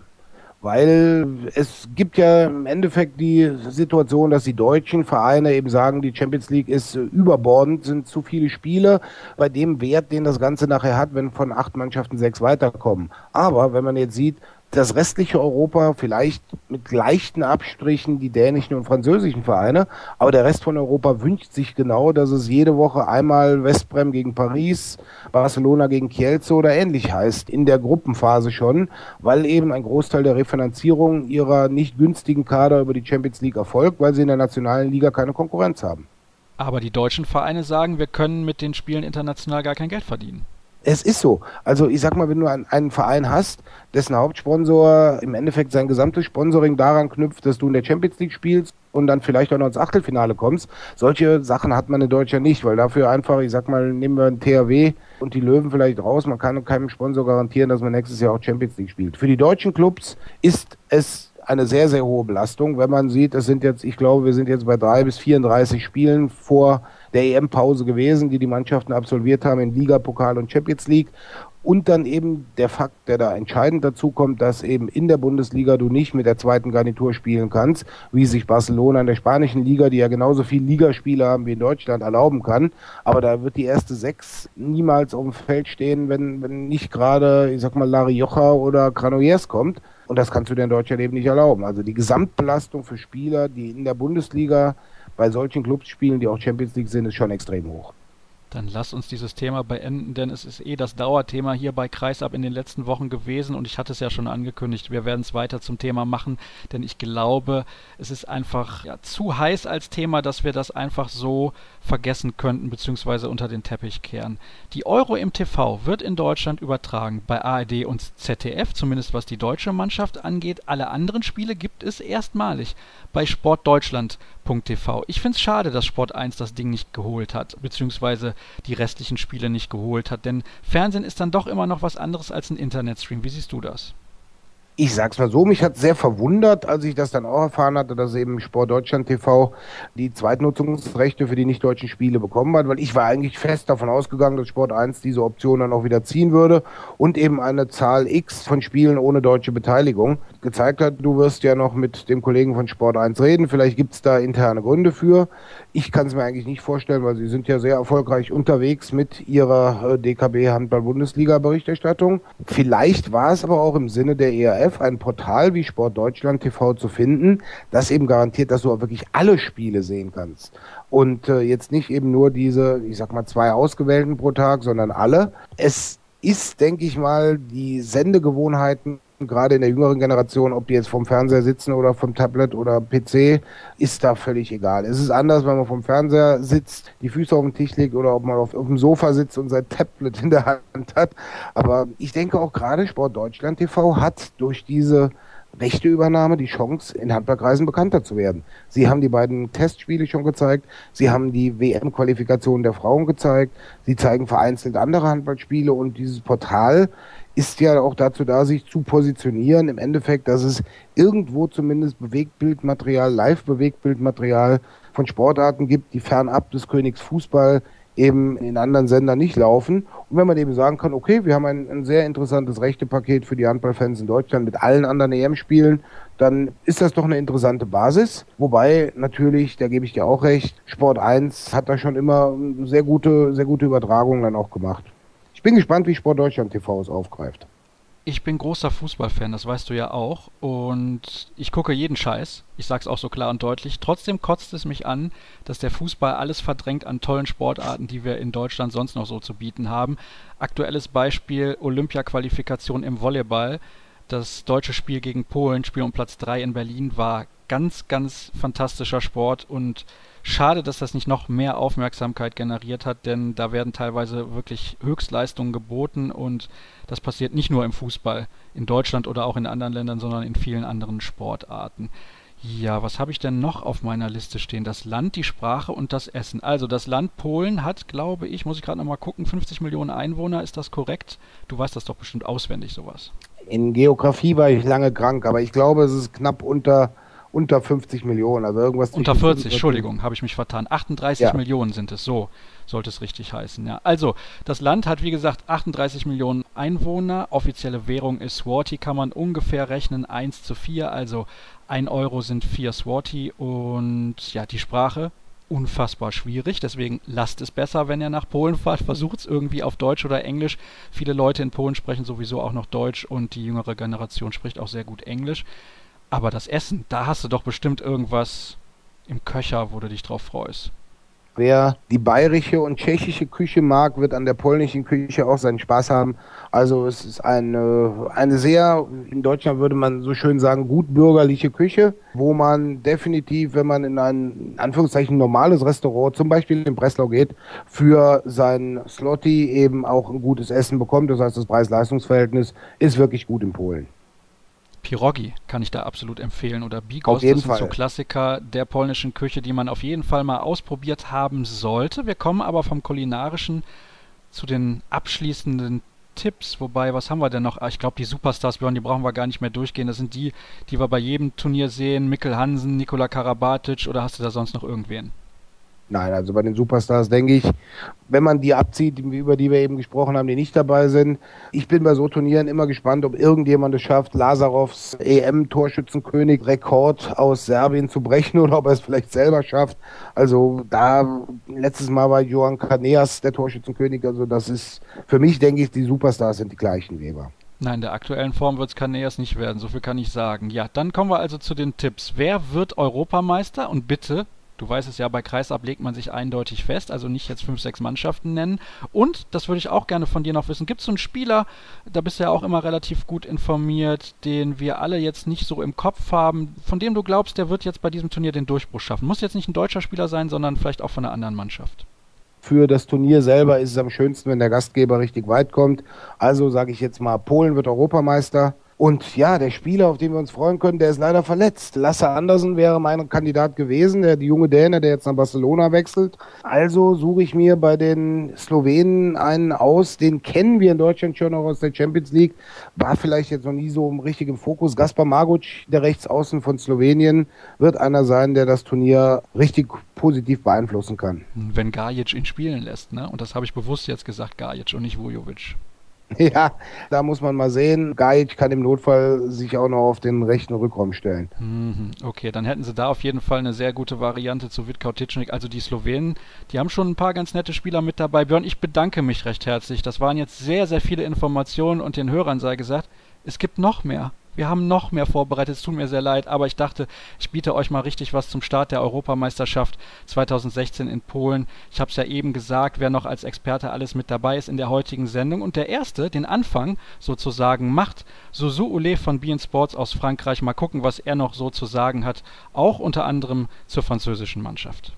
Weil es gibt ja im Endeffekt die Situation, dass die deutschen Vereine eben sagen, die Champions League ist überbordend, sind zu viele Spiele bei dem Wert, den das Ganze nachher hat, wenn von acht Mannschaften sechs weiterkommen. Aber wenn man jetzt sieht, das restliche Europa vielleicht mit leichten Abstrichen die dänischen und französischen Vereine, aber der Rest von Europa wünscht sich genau, dass es jede Woche einmal Westbrem gegen Paris, Barcelona gegen Kielce oder ähnlich heißt, in der Gruppenphase schon, weil eben ein Großteil der Refinanzierung ihrer nicht günstigen Kader über die Champions League erfolgt, weil sie in der nationalen Liga keine Konkurrenz haben. Aber die deutschen Vereine sagen, wir können mit den Spielen international gar kein Geld verdienen. Es ist so. Also ich sag mal, wenn du einen, einen, Verein hast, dessen Hauptsponsor im Endeffekt sein gesamtes Sponsoring daran knüpft, dass du in der Champions League spielst und dann vielleicht auch noch ins Achtelfinale kommst, solche Sachen hat man in Deutschland nicht, weil dafür einfach, ich sag mal, nehmen wir ein THW und die Löwen vielleicht raus, man kann keinem Sponsor garantieren, dass man nächstes Jahr auch Champions League spielt. Für die deutschen Clubs ist es eine sehr, sehr hohe Belastung, wenn man sieht, es sind jetzt, ich glaube, wir sind jetzt bei drei bis 34 Spielen vor der EM-Pause gewesen, die die Mannschaften absolviert haben in Liga, Pokal und Champions League. Und dann eben der Fakt, der da entscheidend dazu kommt, dass eben in der Bundesliga du nicht mit der zweiten Garnitur spielen kannst, wie sich Barcelona in der spanischen Liga, die ja genauso viel Ligaspiele haben wie in Deutschland, erlauben kann. Aber da wird die erste Sechs niemals auf dem Feld stehen, wenn, wenn nicht gerade, ich sag mal, Lari Jocha oder Granollers kommt. Und das kannst du dir in Deutschland eben nicht erlauben. Also die Gesamtbelastung für Spieler, die in der Bundesliga bei solchen Clubs spielen, die auch Champions League sind, ist schon extrem hoch. Dann lass uns dieses Thema beenden, denn es ist eh das Dauerthema hier bei Kreisab in den letzten Wochen gewesen und ich hatte es ja schon angekündigt, wir werden es weiter zum Thema machen, denn ich glaube, es ist einfach ja, zu heiß als Thema, dass wir das einfach so vergessen könnten bzw. unter den Teppich kehren. Die Euro im TV wird in Deutschland übertragen bei ARD und ZDF, zumindest was die deutsche Mannschaft angeht. Alle anderen Spiele gibt es erstmalig bei sportdeutschland.tv. Ich finde es schade, dass Sport 1 das Ding nicht geholt hat, beziehungsweise die restlichen Spiele nicht geholt hat. Denn Fernsehen ist dann doch immer noch was anderes als ein Internetstream. Wie siehst du das? ich sag's mal so, mich hat sehr verwundert, als ich das dann auch erfahren hatte, dass eben Sport Deutschland TV die Zweitnutzungsrechte für die nicht-deutschen Spiele bekommen hat, weil ich war eigentlich fest davon ausgegangen, dass Sport 1 diese Option dann auch wieder ziehen würde und eben eine Zahl X von Spielen ohne deutsche Beteiligung gezeigt hat. Du wirst ja noch mit dem Kollegen von Sport 1 reden, vielleicht gibt's da interne Gründe für. Ich kann es mir eigentlich nicht vorstellen, weil sie sind ja sehr erfolgreich unterwegs mit ihrer äh, DKB Handball-Bundesliga Berichterstattung. Vielleicht war es aber auch im Sinne der ERF ein Portal wie Sport Deutschland TV zu finden, das eben garantiert, dass du auch wirklich alle Spiele sehen kannst. Und äh, jetzt nicht eben nur diese, ich sag mal, zwei ausgewählten pro Tag, sondern alle. Es ist, denke ich mal, die Sendegewohnheiten gerade in der jüngeren Generation, ob die jetzt vom Fernseher sitzen oder vom Tablet oder PC, ist da völlig egal. Es ist anders, wenn man vom Fernseher sitzt, die Füße auf dem Tisch legt oder ob man auf, auf dem Sofa sitzt und sein Tablet in der Hand hat. Aber ich denke auch gerade Sport Deutschland TV hat durch diese Rechteübernahme die Chance, in Handballkreisen bekannter zu werden. Sie haben die beiden Testspiele schon gezeigt, sie haben die WM-Qualifikation der Frauen gezeigt, sie zeigen vereinzelt andere Handballspiele und dieses Portal ist ja auch dazu da, sich zu positionieren. Im Endeffekt, dass es irgendwo zumindest Bewegtbildmaterial, Live-Bewegtbildmaterial von Sportarten gibt, die fernab des Königs Fußball eben in anderen Sendern nicht laufen. Und wenn man eben sagen kann, okay, wir haben ein, ein sehr interessantes Rechtepaket für die Handballfans in Deutschland mit allen anderen EM-Spielen, dann ist das doch eine interessante Basis. Wobei natürlich, da gebe ich dir auch recht, Sport 1 hat da schon immer sehr gute, sehr gute Übertragungen dann auch gemacht bin gespannt, wie Sport Deutschland TV es aufgreift. Ich bin großer Fußballfan, das weißt du ja auch. Und ich gucke jeden Scheiß. Ich sag's auch so klar und deutlich. Trotzdem kotzt es mich an, dass der Fußball alles verdrängt an tollen Sportarten, die wir in Deutschland sonst noch so zu bieten haben. Aktuelles Beispiel Olympia-Qualifikation im Volleyball. Das deutsche Spiel gegen Polen, Spiel um Platz 3 in Berlin, war ganz, ganz fantastischer Sport und Schade, dass das nicht noch mehr Aufmerksamkeit generiert hat, denn da werden teilweise wirklich Höchstleistungen geboten und das passiert nicht nur im Fußball in Deutschland oder auch in anderen Ländern, sondern in vielen anderen Sportarten. Ja, was habe ich denn noch auf meiner Liste stehen? Das Land, die Sprache und das Essen. Also das Land Polen hat, glaube ich, muss ich gerade nochmal gucken, 50 Millionen Einwohner. Ist das korrekt? Du weißt das doch bestimmt auswendig, sowas. In Geografie war ich lange krank, aber ich glaube, es ist knapp unter, unter 50 Millionen. Also irgendwas unter 40, Entschuldigung, habe ich mich vertan. 38 ja. Millionen sind es, so sollte es richtig heißen. Ja. Also, das Land hat wie gesagt 38 Millionen Einwohner. Offizielle Währung ist Swati, kann man ungefähr rechnen 1 zu 4, also 1 Euro sind 4 Swati und ja, die Sprache unfassbar schwierig. Deswegen lasst es besser, wenn ihr nach Polen fahrt. Versucht es irgendwie auf Deutsch oder Englisch. Viele Leute in Polen sprechen sowieso auch noch Deutsch und die jüngere Generation spricht auch sehr gut Englisch. Aber das Essen, da hast du doch bestimmt irgendwas im Köcher, wo du dich drauf freust. Wer die bayerische und tschechische Küche mag, wird an der polnischen Küche auch seinen Spaß haben. Also es ist eine, eine sehr, in Deutschland würde man so schön sagen, gut bürgerliche Küche, wo man definitiv, wenn man in ein, in Anführungszeichen, normales Restaurant, zum Beispiel in Breslau geht, für sein Slotty eben auch ein gutes Essen bekommt. Das heißt, das Preis-Leistungs-Verhältnis ist wirklich gut in Polen. Pirogi kann ich da absolut empfehlen oder Bigos, das sind Fall. so Klassiker der polnischen Küche, die man auf jeden Fall mal ausprobiert haben sollte. Wir kommen aber vom kulinarischen zu den abschließenden Tipps, wobei, was haben wir denn noch? Ah, ich glaube, die Superstars, Björn, die brauchen wir gar nicht mehr durchgehen. Das sind die, die wir bei jedem Turnier sehen. Mikkel Hansen, Nikola Karabatic oder hast du da sonst noch irgendwen? Nein, also bei den Superstars denke ich, wenn man die abzieht, über die wir eben gesprochen haben, die nicht dabei sind. Ich bin bei so Turnieren immer gespannt, ob irgendjemand es schafft, Lazarovs EM-Torschützenkönig Rekord aus Serbien zu brechen oder ob er es vielleicht selber schafft. Also da, letztes Mal war Johan Kaneas der Torschützenkönig. Also das ist, für mich denke ich, die Superstars sind die gleichen Weber. Nein, der aktuellen Form wird es Kaneas nicht werden, so viel kann ich sagen. Ja, dann kommen wir also zu den Tipps. Wer wird Europameister? Und bitte Du weißt es ja, bei Kreisab legt man sich eindeutig fest, also nicht jetzt fünf, sechs Mannschaften nennen. Und, das würde ich auch gerne von dir noch wissen, gibt es so einen Spieler, da bist du ja auch immer relativ gut informiert, den wir alle jetzt nicht so im Kopf haben, von dem du glaubst, der wird jetzt bei diesem Turnier den Durchbruch schaffen. Muss jetzt nicht ein deutscher Spieler sein, sondern vielleicht auch von einer anderen Mannschaft. Für das Turnier selber ist es am schönsten, wenn der Gastgeber richtig weit kommt. Also sage ich jetzt mal, Polen wird Europameister. Und ja, der Spieler, auf den wir uns freuen können, der ist leider verletzt. Lasse Andersen wäre mein Kandidat gewesen, der die junge Däne, der jetzt nach Barcelona wechselt. Also suche ich mir bei den Slowenen einen aus, den kennen wir in Deutschland schon noch aus der Champions League, war vielleicht jetzt noch nie so im richtigen Fokus. Gaspar Maguc, der Rechtsaußen von Slowenien, wird einer sein, der das Turnier richtig positiv beeinflussen kann. Wenn Gajic ihn spielen lässt, ne? Und das habe ich bewusst jetzt gesagt, Gajic und nicht Vujovic. Ja, da muss man mal sehen. Gajic kann im Notfall sich auch noch auf den rechten Rückraum stellen. Mhm, okay, dann hätten sie da auf jeden Fall eine sehr gute Variante zu Witkau-Titschnik. Also die Slowenen, die haben schon ein paar ganz nette Spieler mit dabei. Björn, ich bedanke mich recht herzlich. Das waren jetzt sehr, sehr viele Informationen und den Hörern sei gesagt, es gibt noch mehr. Wir haben noch mehr vorbereitet, es tut mir sehr leid, aber ich dachte, ich biete euch mal richtig was zum Start der Europameisterschaft 2016 in Polen. Ich habe es ja eben gesagt, wer noch als Experte alles mit dabei ist in der heutigen Sendung. Und der erste, den Anfang sozusagen macht, Suzu Ule von Bein Sports aus Frankreich. Mal gucken, was er noch so zu sagen hat, auch unter anderem zur französischen Mannschaft.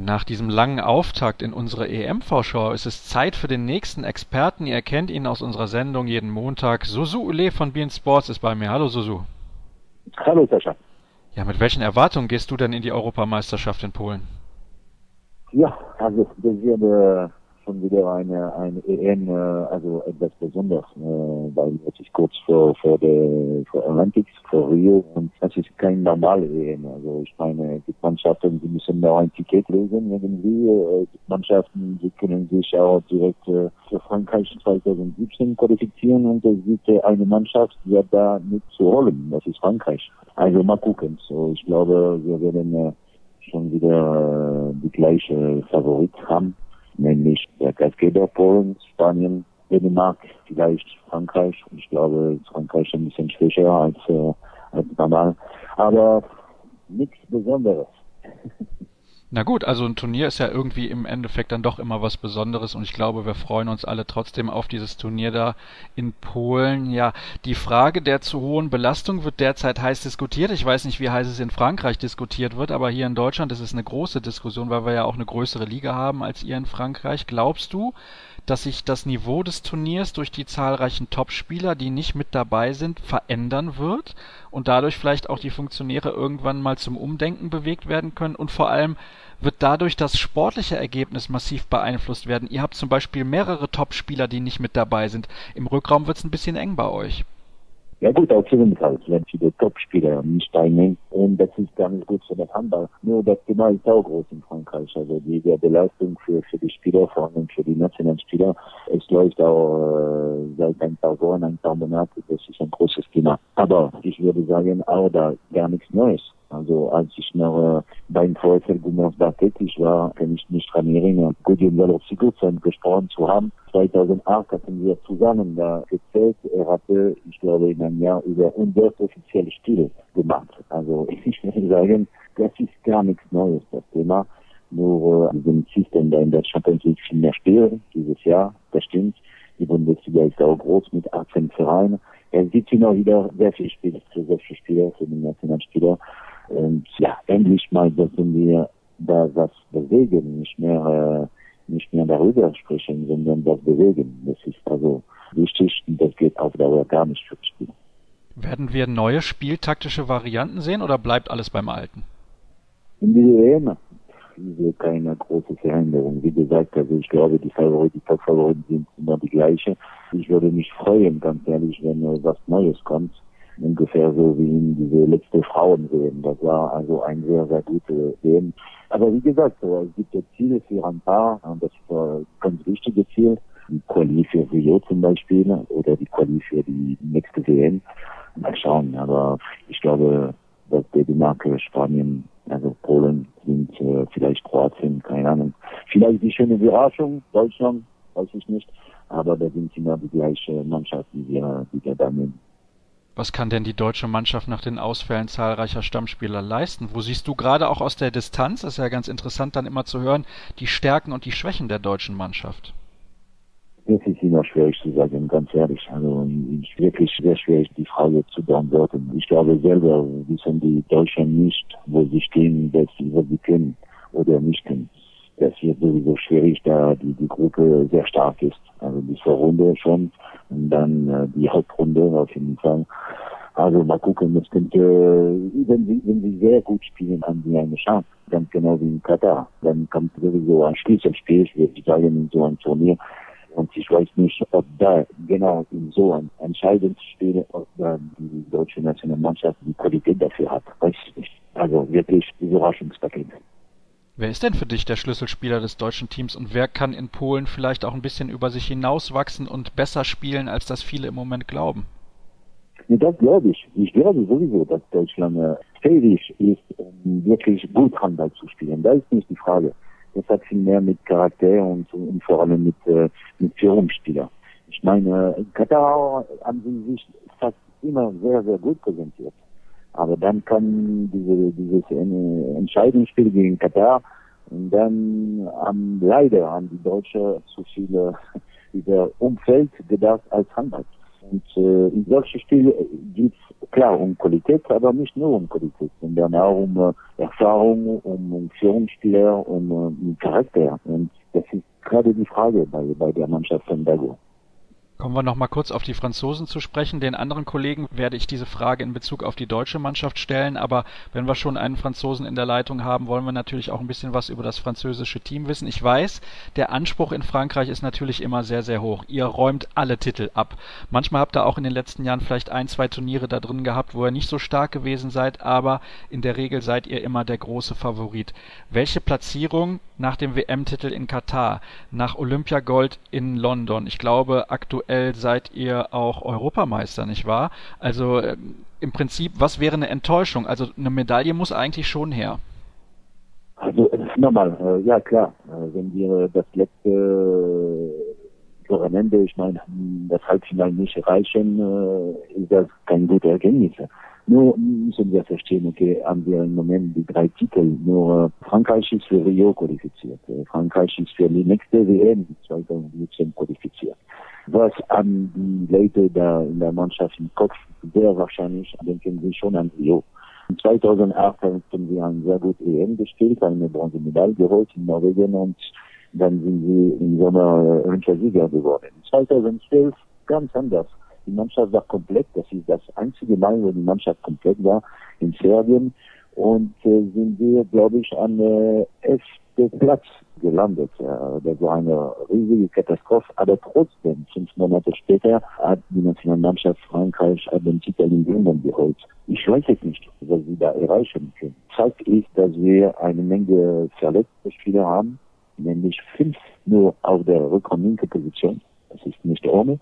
Nach diesem langen Auftakt in unsere EM-Vorschau ist es Zeit für den nächsten Experten. Ihr kennt ihn aus unserer Sendung jeden Montag. Susu Ule von Bean Sports ist bei mir. Hallo Susu. Hallo Sascha. Ja, mit welchen Erwartungen gehst du denn in die Europameisterschaft in Polen? Ja, also das wird äh, schon wieder eine, eine EM, äh, also etwas Besonderes, äh, weil es ist kurz vor, vor der vor Olympics, vor Rio und das ist kein normale EM. Also ich meine, die Mannschaften, die müssen noch ein Ticket lesen irgendwie. Äh, die Mannschaften, die können sich auch direkt äh, für Frankreich 2017 qualifizieren und es gibt eine Mannschaft, die hat da nicht zu holen. Das ist Frankreich. Also mal gucken. So, ich glaube, wir werden schon wieder die gleiche Favorit haben nämlich der Gastgeber Polen, Spanien, Dänemark, vielleicht Frankreich. Ich glaube, Frankreich ist ein bisschen schwächer als, äh, als normal. Aber nichts Besonderes. Na gut, also ein Turnier ist ja irgendwie im Endeffekt dann doch immer was Besonderes und ich glaube, wir freuen uns alle trotzdem auf dieses Turnier da in Polen. Ja, die Frage der zu hohen Belastung wird derzeit heiß diskutiert. Ich weiß nicht, wie heiß es in Frankreich diskutiert wird, aber hier in Deutschland ist es eine große Diskussion, weil wir ja auch eine größere Liga haben als ihr in Frankreich. Glaubst du, dass sich das Niveau des Turniers durch die zahlreichen Topspieler, die nicht mit dabei sind, verändern wird und dadurch vielleicht auch die Funktionäre irgendwann mal zum Umdenken bewegt werden können und vor allem wird dadurch das sportliche Ergebnis massiv beeinflusst werden. Ihr habt zum Beispiel mehrere Topspieler, die nicht mit dabei sind. Im Rückraum wird es ein bisschen eng bei euch. Ja gut, auf jeden Fall, wenn viele Topspieler nicht teilnehmen. Und das ist gar nicht gut für das Handball. Nur das Thema ist auch groß in Frankreich. Also die Belastung für, für die Spieler, vor allem für die nationalen Spieler. Es läuft auch äh, seit ein paar Wochen, ein paar Monaten. Das ist ein großes Thema. Aber ich würde sagen, auch da gar nichts Neues. Also als ich noch äh, beim VfL Gummersbach tätig war, kann ich mich daran erinnern, Gudjon Walov-Sigurdsson gesprochen zu haben. 2008 hatten wir zusammen da gezählt. Er hatte, ich glaube, in einem Jahr über 100 offizielle Spiele gemacht. Also ich würde sagen, das ist gar nichts Neues, das Thema. Nur äh, diesem System da in der Champions League viel mehr spielen dieses Jahr, das stimmt. Die Bundesliga ist auch groß mit 18 Vereinen. Es gibt immer wieder sehr viele Spiele für solche Spieler, für die Nationalspieler. Und ja, endlich mal dürfen wir da was bewegen, nicht mehr, äh, nicht mehr darüber sprechen, sondern das bewegen. Das ist also wichtig und das geht auf Dauer gar nicht für Spiel. Werden wir neue spieltaktische Varianten sehen oder bleibt alles beim Alten? In dieser EM sehe keine große Veränderung. Wie gesagt, also ich glaube, die Favoriten, die Top-Favoriten sind immer die gleiche. Ich würde mich freuen, ganz ehrlich, wenn äh, was Neues kommt ungefähr so wie in diese letzte Frauen-WM. Das war also ein sehr, sehr gute WM. Aber wie gesagt, so, es gibt ja Ziele für ein paar und das ist ein ganz wichtiges Ziel. Die Quali für Rio zum Beispiel oder die Quali für die nächste WM. Mal schauen, aber ich glaube, dass Dänemark, Spanien, also Polen sind äh, vielleicht Kroatien, keine Ahnung. Vielleicht die schöne Überraschung, Deutschland, weiß ich nicht. Aber da sind immer die gleiche Mannschaft, die wir, die wir da nehmen. Was kann denn die deutsche Mannschaft nach den Ausfällen zahlreicher Stammspieler leisten? Wo siehst du gerade auch aus der Distanz, ist ja ganz interessant dann immer zu hören, die Stärken und die Schwächen der deutschen Mannschaft? Das ist immer schwierig zu sagen, ganz ehrlich. Also ich wirklich sehr schwierig, die Frage zu beantworten. Ich glaube selber wissen die Deutschen nicht, wo sie stehen, was sie können oder nicht können. Das wird sowieso schwierig, da die, die Gruppe sehr stark ist. Also die Vorrunde schon und dann äh, die Hauptrunde auf jeden Fall. Also mal gucken, das könnte, wenn sie, wenn sie sehr gut spielen, haben sie eine Chance. Ganz genau wie in Katar. Dann kommt sowieso ein Schlüsselspiel, ich würde sagen, in so einem Turnier. Und ich weiß nicht, ob da genau in so ein entscheidendes Spiel, ob da die deutsche Nationalmannschaft die Qualität dafür hat. Weiß ich nicht. Also wirklich Überraschungspaket. Wer ist denn für dich der Schlüsselspieler des deutschen Teams und wer kann in Polen vielleicht auch ein bisschen über sich hinauswachsen und besser spielen, als das viele im Moment glauben? Ja, das glaube ich. Ich glaube sowieso, dass Deutschland äh, fähig ist, um wirklich gut Handball zu spielen. Da ist nicht die Frage. Das hat viel mehr mit Charakter und, und vor allem mit, äh, mit Führungsspieler. Ich meine, in Katar haben sie sich fast immer sehr, sehr gut präsentiert. Aber dann kam diese, dieses Entscheidungsspiel gegen Katar und dann haben leider haben die Deutschen zu viele über Umfeld gedacht als Handball. Und äh, in solchen Spielen geht es klar um Qualität, aber nicht nur um Qualität, sondern auch um äh, Erfahrung, um, um Führungsspieler, um, um Charakter. Und das ist gerade die Frage bei, bei der Mannschaft von Dago. Kommen wir noch mal kurz auf die Franzosen zu sprechen. Den anderen Kollegen werde ich diese Frage in Bezug auf die deutsche Mannschaft stellen. Aber wenn wir schon einen Franzosen in der Leitung haben, wollen wir natürlich auch ein bisschen was über das französische Team wissen. Ich weiß, der Anspruch in Frankreich ist natürlich immer sehr, sehr hoch. Ihr räumt alle Titel ab. Manchmal habt ihr auch in den letzten Jahren vielleicht ein, zwei Turniere da drin gehabt, wo ihr nicht so stark gewesen seid. Aber in der Regel seid ihr immer der große Favorit. Welche Platzierung nach dem WM-Titel in Katar, nach Olympiagold in London, ich glaube aktuell aktuell seid ihr auch Europameister, nicht wahr? Also äh, im Prinzip, was wäre eine Enttäuschung? Also eine Medaille muss eigentlich schon her. Also nochmal, äh, ja klar, äh, wenn wir das letzte äh, Wochenende, ich meine, das Halbfinale nicht erreichen, ist das kein gutes Ergebnis. Nur müssen wir verstehen, okay, haben wir im Moment die drei Titel. Nur äh, Frankreich ist für Rio qualifiziert. Äh, Frankreich ist für die nächste WM 2017 qualifiziert. Was haben die Leute da in der Mannschaft im Kopf? Sehr wahrscheinlich denken sie schon an Rio. 2008 haben wir ein sehr gut EM gespielt, eine Bronzemedaille geholt in Norwegen und dann sind sie im Sommer Olympiasieger geworden. 2012 ganz anders. Die Mannschaft war komplett. Das ist das einzige Mal, wo die Mannschaft komplett war in Serbien. Und äh, sind wir, glaube ich, an äh, Platz gelandet. Ja, das war eine riesige Katastrophe. Aber trotzdem, fünf Monate später, hat die Nationalmannschaft Frankreich den Titel in London geholt. Ich weiß es nicht, was sie da erreichen können. Zeigt ist, dass wir eine Menge verletzte Spieler haben, nämlich fünf nur auf der Rückraum-Position. Das ist nicht ohne.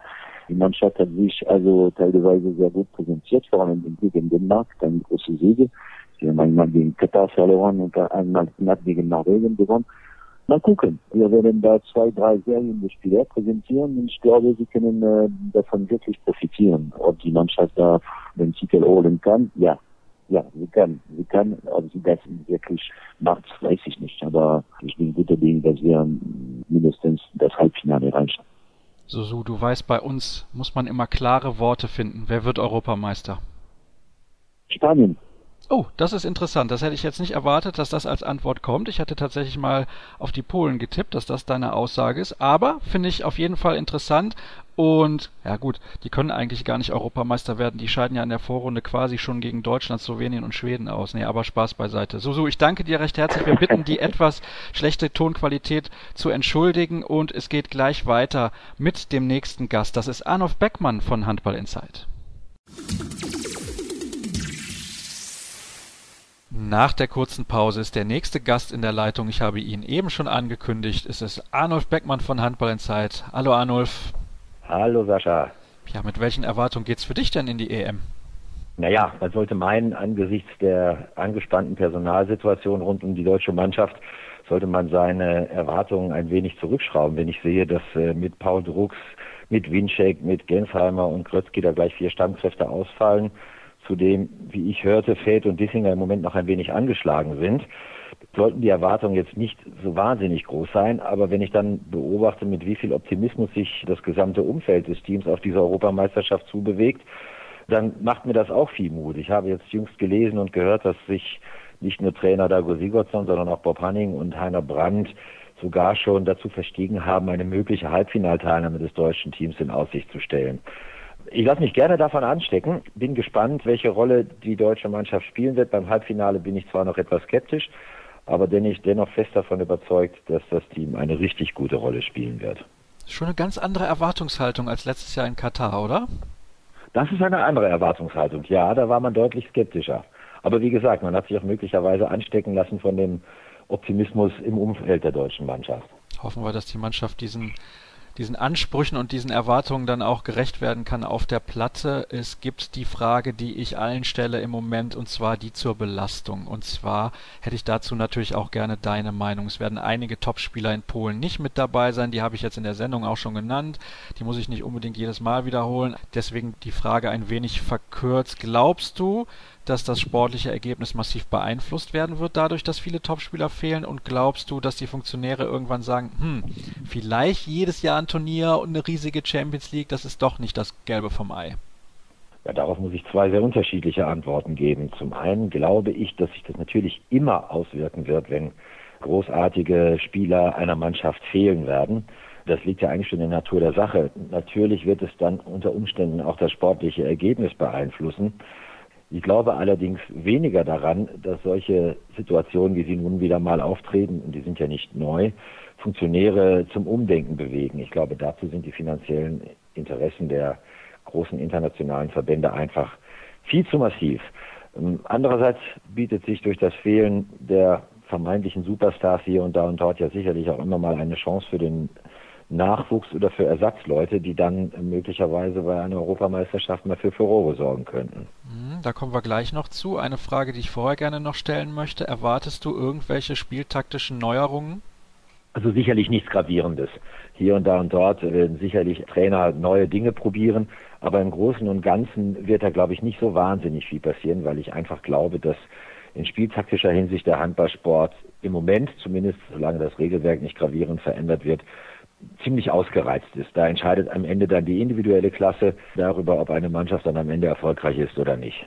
Die Mannschaft hat sich also teilweise sehr gut präsentiert, vor allem gegen Dänemark, eine große Siege. Sie haben einmal gegen Katar verloren und einmal knapp gegen Norwegen gewonnen. Mal gucken. Wir werden da zwei, drei Serienspiele präsentieren und ich glaube, sie können äh, davon wirklich profitieren. Ob die Mannschaft da den Titel holen kann, ja. Ja, sie kann. Sie kann, ob sie das wirklich macht, weiß ich nicht. Aber ich bin guter Dinge, dass wir mindestens das Halbfinale reichen. Susu, du weißt, bei uns muss man immer klare Worte finden. Wer wird Europameister? Spanien. Oh, das ist interessant. Das hätte ich jetzt nicht erwartet, dass das als Antwort kommt. Ich hatte tatsächlich mal auf die Polen getippt, dass das deine Aussage ist. Aber finde ich auf jeden Fall interessant. Und ja gut, die können eigentlich gar nicht Europameister werden. Die scheiden ja in der Vorrunde quasi schon gegen Deutschland, Slowenien und Schweden aus. Nee, aber Spaß beiseite. So, so, ich danke dir recht herzlich. Wir bitten die etwas schlechte Tonqualität zu entschuldigen und es geht gleich weiter mit dem nächsten Gast. Das ist Arnulf Beckmann von Handball Insight. Nach der kurzen Pause ist der nächste Gast in der Leitung. Ich habe ihn eben schon angekündigt. Es ist Arnulf Beckmann von Handball in Zeit. Hallo Arnulf. Hallo Sascha. Ja, mit welchen Erwartungen geht's für dich denn in die EM? Naja, man sollte meinen, angesichts der angespannten Personalsituation rund um die deutsche Mannschaft, sollte man seine Erwartungen ein wenig zurückschrauben. Wenn ich sehe, dass äh, mit Paul Drucks, mit Winczek, mit Gensheimer und Krötzky da gleich vier Stammkräfte ausfallen, zudem, wie ich hörte, Feld und Dissinger im Moment noch ein wenig angeschlagen sind, sollten die Erwartungen jetzt nicht so wahnsinnig groß sein. Aber wenn ich dann beobachte, mit wie viel Optimismus sich das gesamte Umfeld des Teams auf diese Europameisterschaft zubewegt, dann macht mir das auch viel Mut. Ich habe jetzt jüngst gelesen und gehört, dass sich nicht nur Trainer Dago Sigurdsson, sondern auch Bob Hanning und Heiner Brandt sogar schon dazu verstiegen haben, eine mögliche Halbfinalteilnahme des deutschen Teams in Aussicht zu stellen. Ich lasse mich gerne davon anstecken, bin gespannt, welche Rolle die deutsche Mannschaft spielen wird. Beim Halbfinale bin ich zwar noch etwas skeptisch, aber bin ich dennoch fest davon überzeugt, dass das Team eine richtig gute Rolle spielen wird. Schon eine ganz andere Erwartungshaltung als letztes Jahr in Katar, oder? Das ist eine andere Erwartungshaltung. Ja, da war man deutlich skeptischer. Aber wie gesagt, man hat sich auch möglicherweise anstecken lassen von dem Optimismus im Umfeld der deutschen Mannschaft. Hoffen wir, dass die Mannschaft diesen diesen Ansprüchen und diesen Erwartungen dann auch gerecht werden kann auf der Platte. Es gibt die Frage, die ich allen stelle im Moment, und zwar die zur Belastung. Und zwar hätte ich dazu natürlich auch gerne deine Meinung. Es werden einige Topspieler in Polen nicht mit dabei sein. Die habe ich jetzt in der Sendung auch schon genannt. Die muss ich nicht unbedingt jedes Mal wiederholen. Deswegen die Frage ein wenig verkürzt. Glaubst du, dass das sportliche Ergebnis massiv beeinflusst werden wird, dadurch, dass viele Topspieler fehlen? Und glaubst du, dass die Funktionäre irgendwann sagen, hm, vielleicht jedes Jahr ein Turnier und eine riesige Champions League, das ist doch nicht das Gelbe vom Ei? Ja, darauf muss ich zwei sehr unterschiedliche Antworten geben. Zum einen glaube ich, dass sich das natürlich immer auswirken wird, wenn großartige Spieler einer Mannschaft fehlen werden. Das liegt ja eigentlich schon in der Natur der Sache. Natürlich wird es dann unter Umständen auch das sportliche Ergebnis beeinflussen. Ich glaube allerdings weniger daran, dass solche Situationen, wie sie nun wieder mal auftreten, und die sind ja nicht neu, Funktionäre zum Umdenken bewegen. Ich glaube, dazu sind die finanziellen Interessen der großen internationalen Verbände einfach viel zu massiv. Ähm, andererseits bietet sich durch das Fehlen der vermeintlichen Superstars hier und da und dort ja sicherlich auch immer mal eine Chance für den Nachwuchs oder für Ersatzleute, die dann möglicherweise bei einer Europameisterschaft mal für Furore sorgen könnten. Mhm, da kommen wir gleich noch zu. Eine Frage, die ich vorher gerne noch stellen möchte. Erwartest du irgendwelche spieltaktischen Neuerungen? Also sicherlich nichts Gravierendes. Hier und da und dort werden sicherlich Trainer neue Dinge probieren, Aber im Großen und Ganzen wird da, glaube ich, nicht so wahnsinnig viel passieren, weil ich einfach glaube, dass in spieltaktischer Hinsicht der Handballsport im Moment, zumindest solange das Regelwerk nicht gravierend verändert wird, ziemlich ausgereizt ist. Da entscheidet am Ende dann die individuelle Klasse darüber, ob eine Mannschaft dann am Ende erfolgreich ist oder nicht.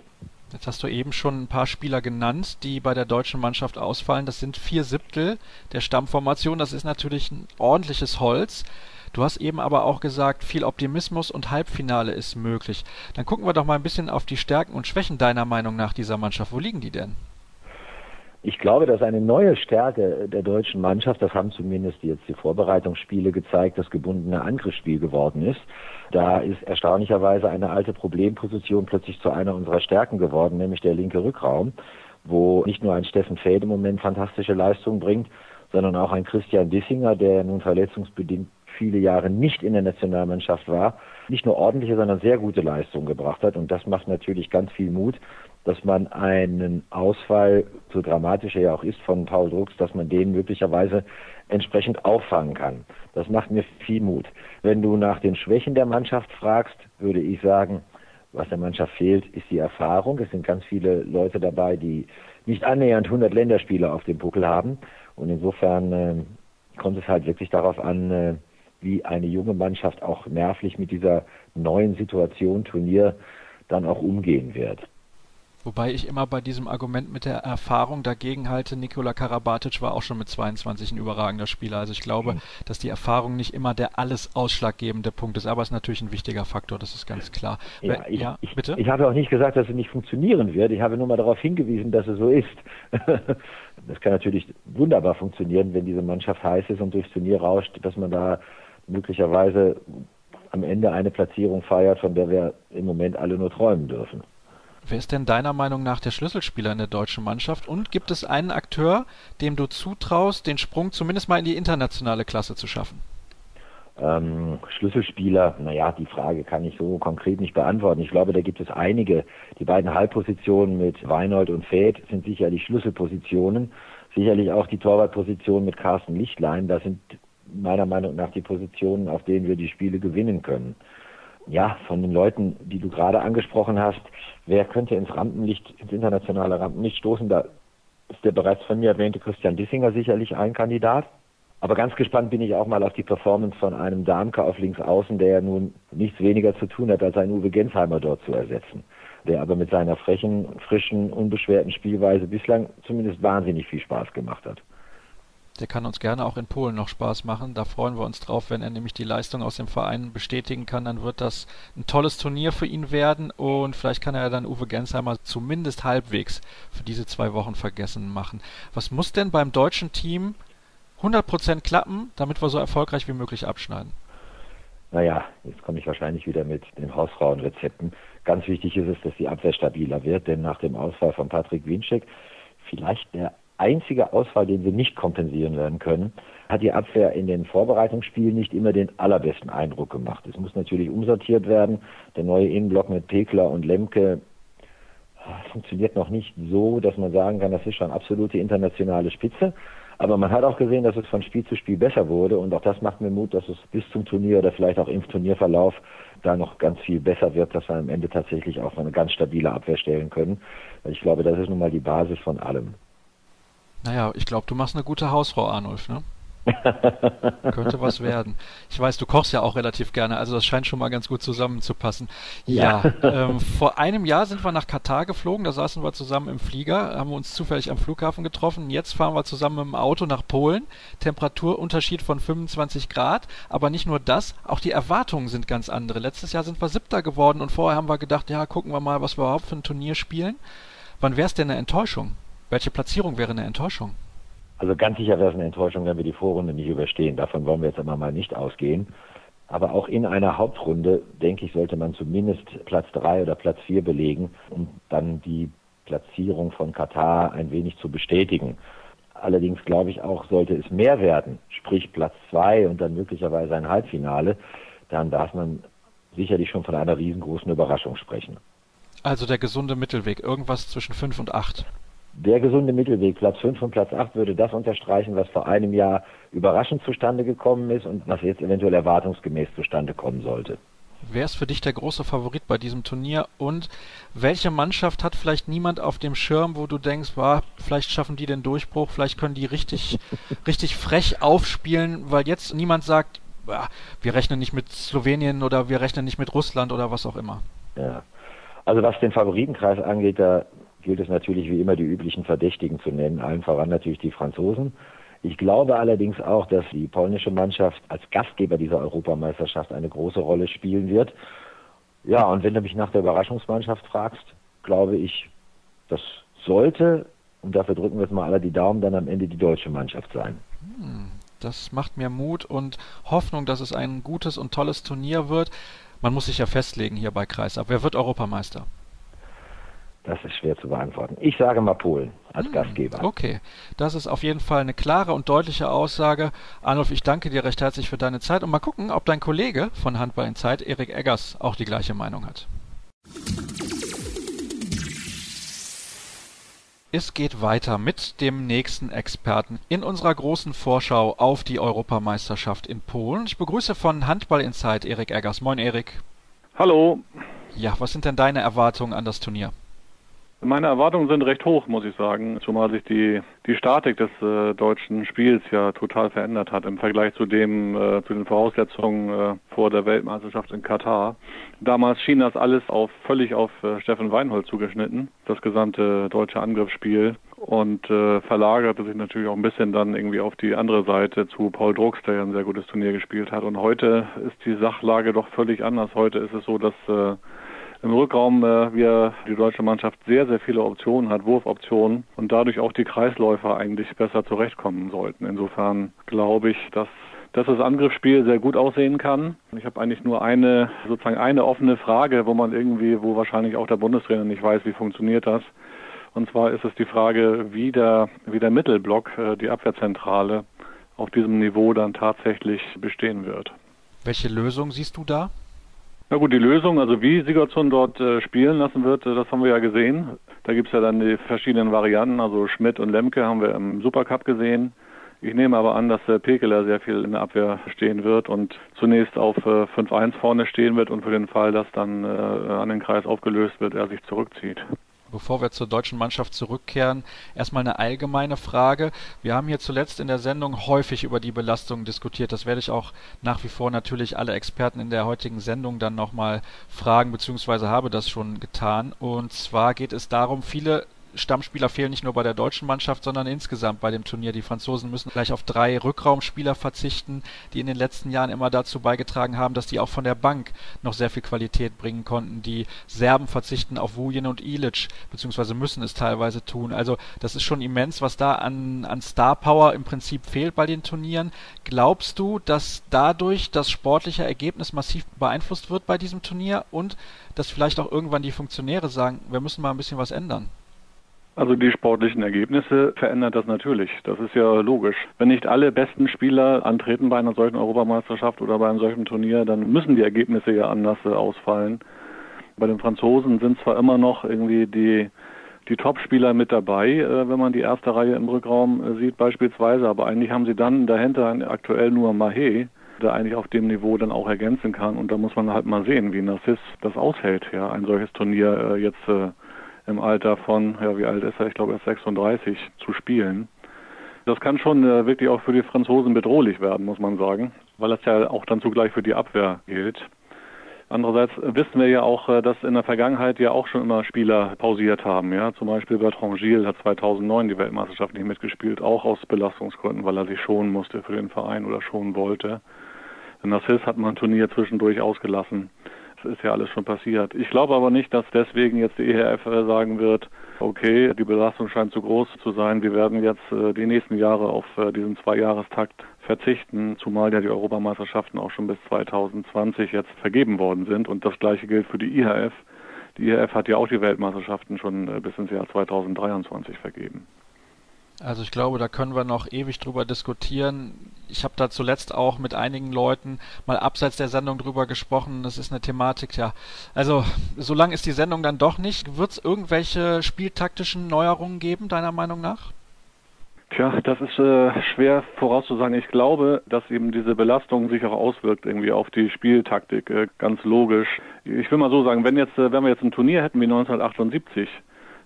Jetzt hast du eben schon ein paar Spieler genannt, die bei der deutschen Mannschaft ausfallen. Das sind vier Siebtel der Stammformation. Das ist natürlich ein ordentliches Holz. Du hast eben aber auch gesagt, viel Optimismus und Halbfinale ist möglich. Dann gucken wir doch mal ein bisschen auf die Stärken und Schwächen deiner Meinung nach dieser Mannschaft. Wo liegen die denn? Ich glaube, dass eine neue Stärke der deutschen Mannschaft, das haben zumindest jetzt die Vorbereitungsspiele gezeigt, das gebundene Angriffsspiel geworden ist. Da ist erstaunlicherweise eine alte Problemposition plötzlich zu einer unserer Stärken geworden, nämlich der linke Rückraum, wo nicht nur ein Steffen Feld im Moment fantastische Leistungen bringt, sondern auch ein Christian Dissinger, der nun verletzungsbedingt viele Jahre nicht in der Nationalmannschaft war, nicht nur ordentliche, sondern sehr gute Leistungen gebracht hat. Und das macht natürlich ganz viel Mut, dass man einen Ausfall, so dramatisch er ja auch ist, von Paul Drucks, dass man den möglicherweise entsprechend auffangen kann. Das macht mir viel Mut. Wenn du nach den Schwächen der Mannschaft fragst, würde ich sagen, was der Mannschaft fehlt, ist die Erfahrung. Es sind ganz viele Leute dabei, die nicht annähernd 100 Länderspiele auf dem Buckel haben. Und insofern äh, kommt es halt wirklich darauf an, äh, wie eine junge Mannschaft auch nervlich mit dieser neuen Situation Turnier dann auch umgehen wird. Wobei ich immer bei diesem Argument mit der Erfahrung dagegen halte, Nikola Karabatic war auch schon mit 22 ein überragender Spieler. Also ich glaube, mhm. dass die Erfahrung nicht immer der alles ausschlaggebende Punkt ist, aber es ist natürlich ein wichtiger Faktor, das ist ganz klar. Ja, ich, ja, ich, bitte? ich habe auch nicht gesagt, dass es nicht funktionieren wird. Ich habe nur mal darauf hingewiesen, dass es so ist. das kann natürlich wunderbar funktionieren, wenn diese Mannschaft heiß ist und durchs Turnier rauscht, dass man da möglicherweise am Ende eine Platzierung feiert, von der wir im Moment alle nur träumen dürfen. Wer ist denn deiner Meinung nach der Schlüsselspieler in der deutschen Mannschaft? Und gibt es einen Akteur, dem du zutraust, den Sprung zumindest mal in die internationale Klasse zu schaffen? Ähm, Schlüsselspieler, naja, die Frage kann ich so konkret nicht beantworten. Ich glaube, da gibt es einige. Die beiden Halbpositionen mit Weinold und Fäth sind sicherlich Schlüsselpositionen. Sicherlich auch die Torwartposition mit Carsten Lichtlein. Das sind meiner Meinung nach die Positionen, auf denen wir die Spiele gewinnen können. Ja, von den Leuten, die du gerade angesprochen hast, wer könnte ins Rampenlicht, ins internationale Rampenlicht stoßen? Da ist der bereits von mir erwähnte Christian Dissinger sicherlich ein Kandidat. Aber ganz gespannt bin ich auch mal auf die Performance von einem Darmke auf links außen, der ja nun nichts weniger zu tun hat, als einen Uwe Gensheimer dort zu ersetzen. Der aber mit seiner frechen, frischen, unbeschwerten Spielweise bislang zumindest wahnsinnig viel Spaß gemacht hat. Der kann uns gerne auch in Polen noch Spaß machen. Da freuen wir uns drauf, wenn er nämlich die Leistung aus dem Verein bestätigen kann. Dann wird das ein tolles Turnier für ihn werden und vielleicht kann er dann Uwe Gensheimer zumindest halbwegs für diese zwei Wochen vergessen machen. Was muss denn beim deutschen Team 100% klappen, damit wir so erfolgreich wie möglich abschneiden? Naja, jetzt komme ich wahrscheinlich wieder mit den Hausfrauenrezepten. Ganz wichtig ist es, dass die Abwehr stabiler wird, denn nach dem Ausfall von Patrick Winczek vielleicht der einzige Ausfall, den wir nicht kompensieren werden können, hat die Abwehr in den Vorbereitungsspielen nicht immer den allerbesten Eindruck gemacht. Es muss natürlich umsortiert werden. Der neue Innenblock mit Pekler und Lemke ah, funktioniert noch nicht so, dass man sagen kann, das ist schon absolute internationale Spitze. Aber man hat auch gesehen, dass es von Spiel zu Spiel besser wurde und auch das macht mir Mut, dass es bis zum Turnier oder vielleicht auch im Turnierverlauf da noch ganz viel besser wird, dass wir am Ende tatsächlich auch eine ganz stabile Abwehr stellen können. Ich glaube, das ist nun mal die Basis von allem. Naja, ich glaube, du machst eine gute Hausfrau, Arnulf, ne? Könnte was werden. Ich weiß, du kochst ja auch relativ gerne, also das scheint schon mal ganz gut zusammenzupassen. Ja, ja ähm, vor einem Jahr sind wir nach Katar geflogen, da saßen wir zusammen im Flieger, haben uns zufällig am Flughafen getroffen. Jetzt fahren wir zusammen im Auto nach Polen. Temperaturunterschied von 25 Grad, aber nicht nur das, auch die Erwartungen sind ganz andere. Letztes Jahr sind wir Siebter geworden und vorher haben wir gedacht, ja, gucken wir mal, was wir überhaupt für ein Turnier spielen. Wann wäre es denn eine Enttäuschung? Welche Platzierung wäre eine Enttäuschung? Also ganz sicher wäre es eine Enttäuschung, wenn wir die Vorrunde nicht überstehen. Davon wollen wir jetzt aber mal nicht ausgehen. Aber auch in einer Hauptrunde, denke ich, sollte man zumindest Platz drei oder Platz vier belegen, um dann die Platzierung von Katar ein wenig zu bestätigen. Allerdings glaube ich auch, sollte es mehr werden, sprich Platz zwei und dann möglicherweise ein Halbfinale, dann darf man sicherlich schon von einer riesengroßen Überraschung sprechen. Also der gesunde Mittelweg, irgendwas zwischen fünf und acht der gesunde Mittelweg, Platz 5 und Platz 8, würde das unterstreichen, was vor einem Jahr überraschend zustande gekommen ist und was jetzt eventuell erwartungsgemäß zustande kommen sollte. Wer ist für dich der große Favorit bei diesem Turnier und welche Mannschaft hat vielleicht niemand auf dem Schirm, wo du denkst, boah, vielleicht schaffen die den Durchbruch, vielleicht können die richtig, richtig frech aufspielen, weil jetzt niemand sagt, boah, wir rechnen nicht mit Slowenien oder wir rechnen nicht mit Russland oder was auch immer. Ja. Also was den Favoritenkreis angeht, da gilt es natürlich wie immer die üblichen Verdächtigen zu nennen, allen voran natürlich die Franzosen. Ich glaube allerdings auch, dass die polnische Mannschaft als Gastgeber dieser Europameisterschaft eine große Rolle spielen wird. Ja, und wenn du mich nach der Überraschungsmannschaft fragst, glaube ich, das sollte, und dafür drücken wir jetzt mal alle die Daumen, dann am Ende die deutsche Mannschaft sein. Hm, das macht mir Mut und Hoffnung, dass es ein gutes und tolles Turnier wird. Man muss sich ja festlegen hier bei Kreisab. Wer wird Europameister? Das ist schwer zu beantworten. Ich sage mal Polen als hm, Gastgeber. Okay, das ist auf jeden Fall eine klare und deutliche Aussage. Arnulf, ich danke dir recht herzlich für deine Zeit und mal gucken, ob dein Kollege von Handball in Zeit, Erik Eggers, auch die gleiche Meinung hat. Es geht weiter mit dem nächsten Experten in unserer großen Vorschau auf die Europameisterschaft in Polen. Ich begrüße von Handball in Zeit Erik Eggers. Moin Erik. Hallo. Ja, was sind denn deine Erwartungen an das Turnier? Meine Erwartungen sind recht hoch, muss ich sagen, zumal sich die, die Statik des äh, deutschen Spiels ja total verändert hat im Vergleich zu dem, äh, zu den Voraussetzungen äh, vor der Weltmeisterschaft in Katar. Damals schien das alles auf, völlig auf äh, Steffen Weinhold zugeschnitten, das gesamte deutsche Angriffsspiel und äh, verlagerte sich natürlich auch ein bisschen dann irgendwie auf die andere Seite zu Paul Drucks, der ja ein sehr gutes Turnier gespielt hat. Und heute ist die Sachlage doch völlig anders. Heute ist es so, dass äh, im Rückraum äh, wir die deutsche Mannschaft sehr, sehr viele Optionen hat, Wurfoptionen und dadurch auch die Kreisläufer eigentlich besser zurechtkommen sollten. Insofern glaube ich, dass dass das Angriffsspiel sehr gut aussehen kann. Ich habe eigentlich nur eine, sozusagen eine offene Frage, wo man irgendwie, wo wahrscheinlich auch der Bundestrainer nicht weiß, wie funktioniert das. Und zwar ist es die Frage, wie der, wie der Mittelblock, äh, die Abwehrzentrale, auf diesem Niveau dann tatsächlich bestehen wird. Welche Lösung siehst du da? Na gut, die Lösung, also wie Sigurdsson dort äh, spielen lassen wird, äh, das haben wir ja gesehen. Da gibt's ja dann die verschiedenen Varianten, also Schmidt und Lemke haben wir im Supercup gesehen. Ich nehme aber an, dass äh, Pekeler sehr viel in der Abwehr stehen wird und zunächst auf äh, 5-1 vorne stehen wird und für den Fall, dass dann äh, an den Kreis aufgelöst wird, er sich zurückzieht bevor wir zur deutschen Mannschaft zurückkehren, erstmal eine allgemeine Frage. Wir haben hier zuletzt in der Sendung häufig über die Belastung diskutiert. Das werde ich auch nach wie vor natürlich alle Experten in der heutigen Sendung dann nochmal fragen, beziehungsweise habe das schon getan. Und zwar geht es darum, viele Stammspieler fehlen nicht nur bei der deutschen Mannschaft, sondern insgesamt bei dem Turnier. Die Franzosen müssen gleich auf drei Rückraumspieler verzichten, die in den letzten Jahren immer dazu beigetragen haben, dass die auch von der Bank noch sehr viel Qualität bringen konnten. Die Serben verzichten auf Vujen und Ilic, beziehungsweise müssen es teilweise tun. Also das ist schon immens, was da an, an Star Power im Prinzip fehlt bei den Turnieren. Glaubst du, dass dadurch das sportliche Ergebnis massiv beeinflusst wird bei diesem Turnier und dass vielleicht auch irgendwann die Funktionäre sagen, wir müssen mal ein bisschen was ändern? Also die sportlichen Ergebnisse verändert das natürlich. Das ist ja logisch. Wenn nicht alle besten Spieler antreten bei einer solchen Europameisterschaft oder bei einem solchen Turnier, dann müssen die Ergebnisse ja anders ausfallen. Bei den Franzosen sind zwar immer noch irgendwie die die Top-Spieler mit dabei, äh, wenn man die erste Reihe im Rückraum äh, sieht beispielsweise, aber eigentlich haben sie dann dahinter aktuell nur Mahé, der eigentlich auf dem Niveau dann auch ergänzen kann und da muss man halt mal sehen, wie Narciss das aushält, ja, ein solches Turnier äh, jetzt im Alter von, ja, wie alt ist er? Ich glaube, er ist 36 zu spielen. Das kann schon äh, wirklich auch für die Franzosen bedrohlich werden, muss man sagen, weil das ja auch dann zugleich für die Abwehr gilt. Andererseits wissen wir ja auch, äh, dass in der Vergangenheit ja auch schon immer Spieler pausiert haben. Ja, zum Beispiel Bertrand Gilles hat 2009 die Weltmeisterschaft nicht mitgespielt, auch aus Belastungsgründen, weil er sich schonen musste für den Verein oder schonen wollte. Narciss hat man ein Turnier zwischendurch ausgelassen ist ja alles schon passiert. Ich glaube aber nicht, dass deswegen jetzt die EHF sagen wird, okay, die Belastung scheint zu groß zu sein, wir werden jetzt äh, die nächsten Jahre auf äh, diesen Zweijahrestakt verzichten, zumal ja die Europameisterschaften auch schon bis 2020 jetzt vergeben worden sind und das gleiche gilt für die IHF. Die IHF hat ja auch die Weltmeisterschaften schon äh, bis ins Jahr 2023 vergeben. Also ich glaube, da können wir noch ewig drüber diskutieren. Ich habe da zuletzt auch mit einigen Leuten mal abseits der Sendung drüber gesprochen. Das ist eine Thematik, ja. Also so lang ist die Sendung dann doch nicht. Wird es irgendwelche spieltaktischen Neuerungen geben, deiner Meinung nach? Tja, das ist äh, schwer vorauszusagen. Ich glaube, dass eben diese Belastung sich auch auswirkt irgendwie auf die Spieltaktik, äh, ganz logisch. Ich will mal so sagen, wenn jetzt, äh, wenn wir jetzt ein Turnier hätten wie 1978,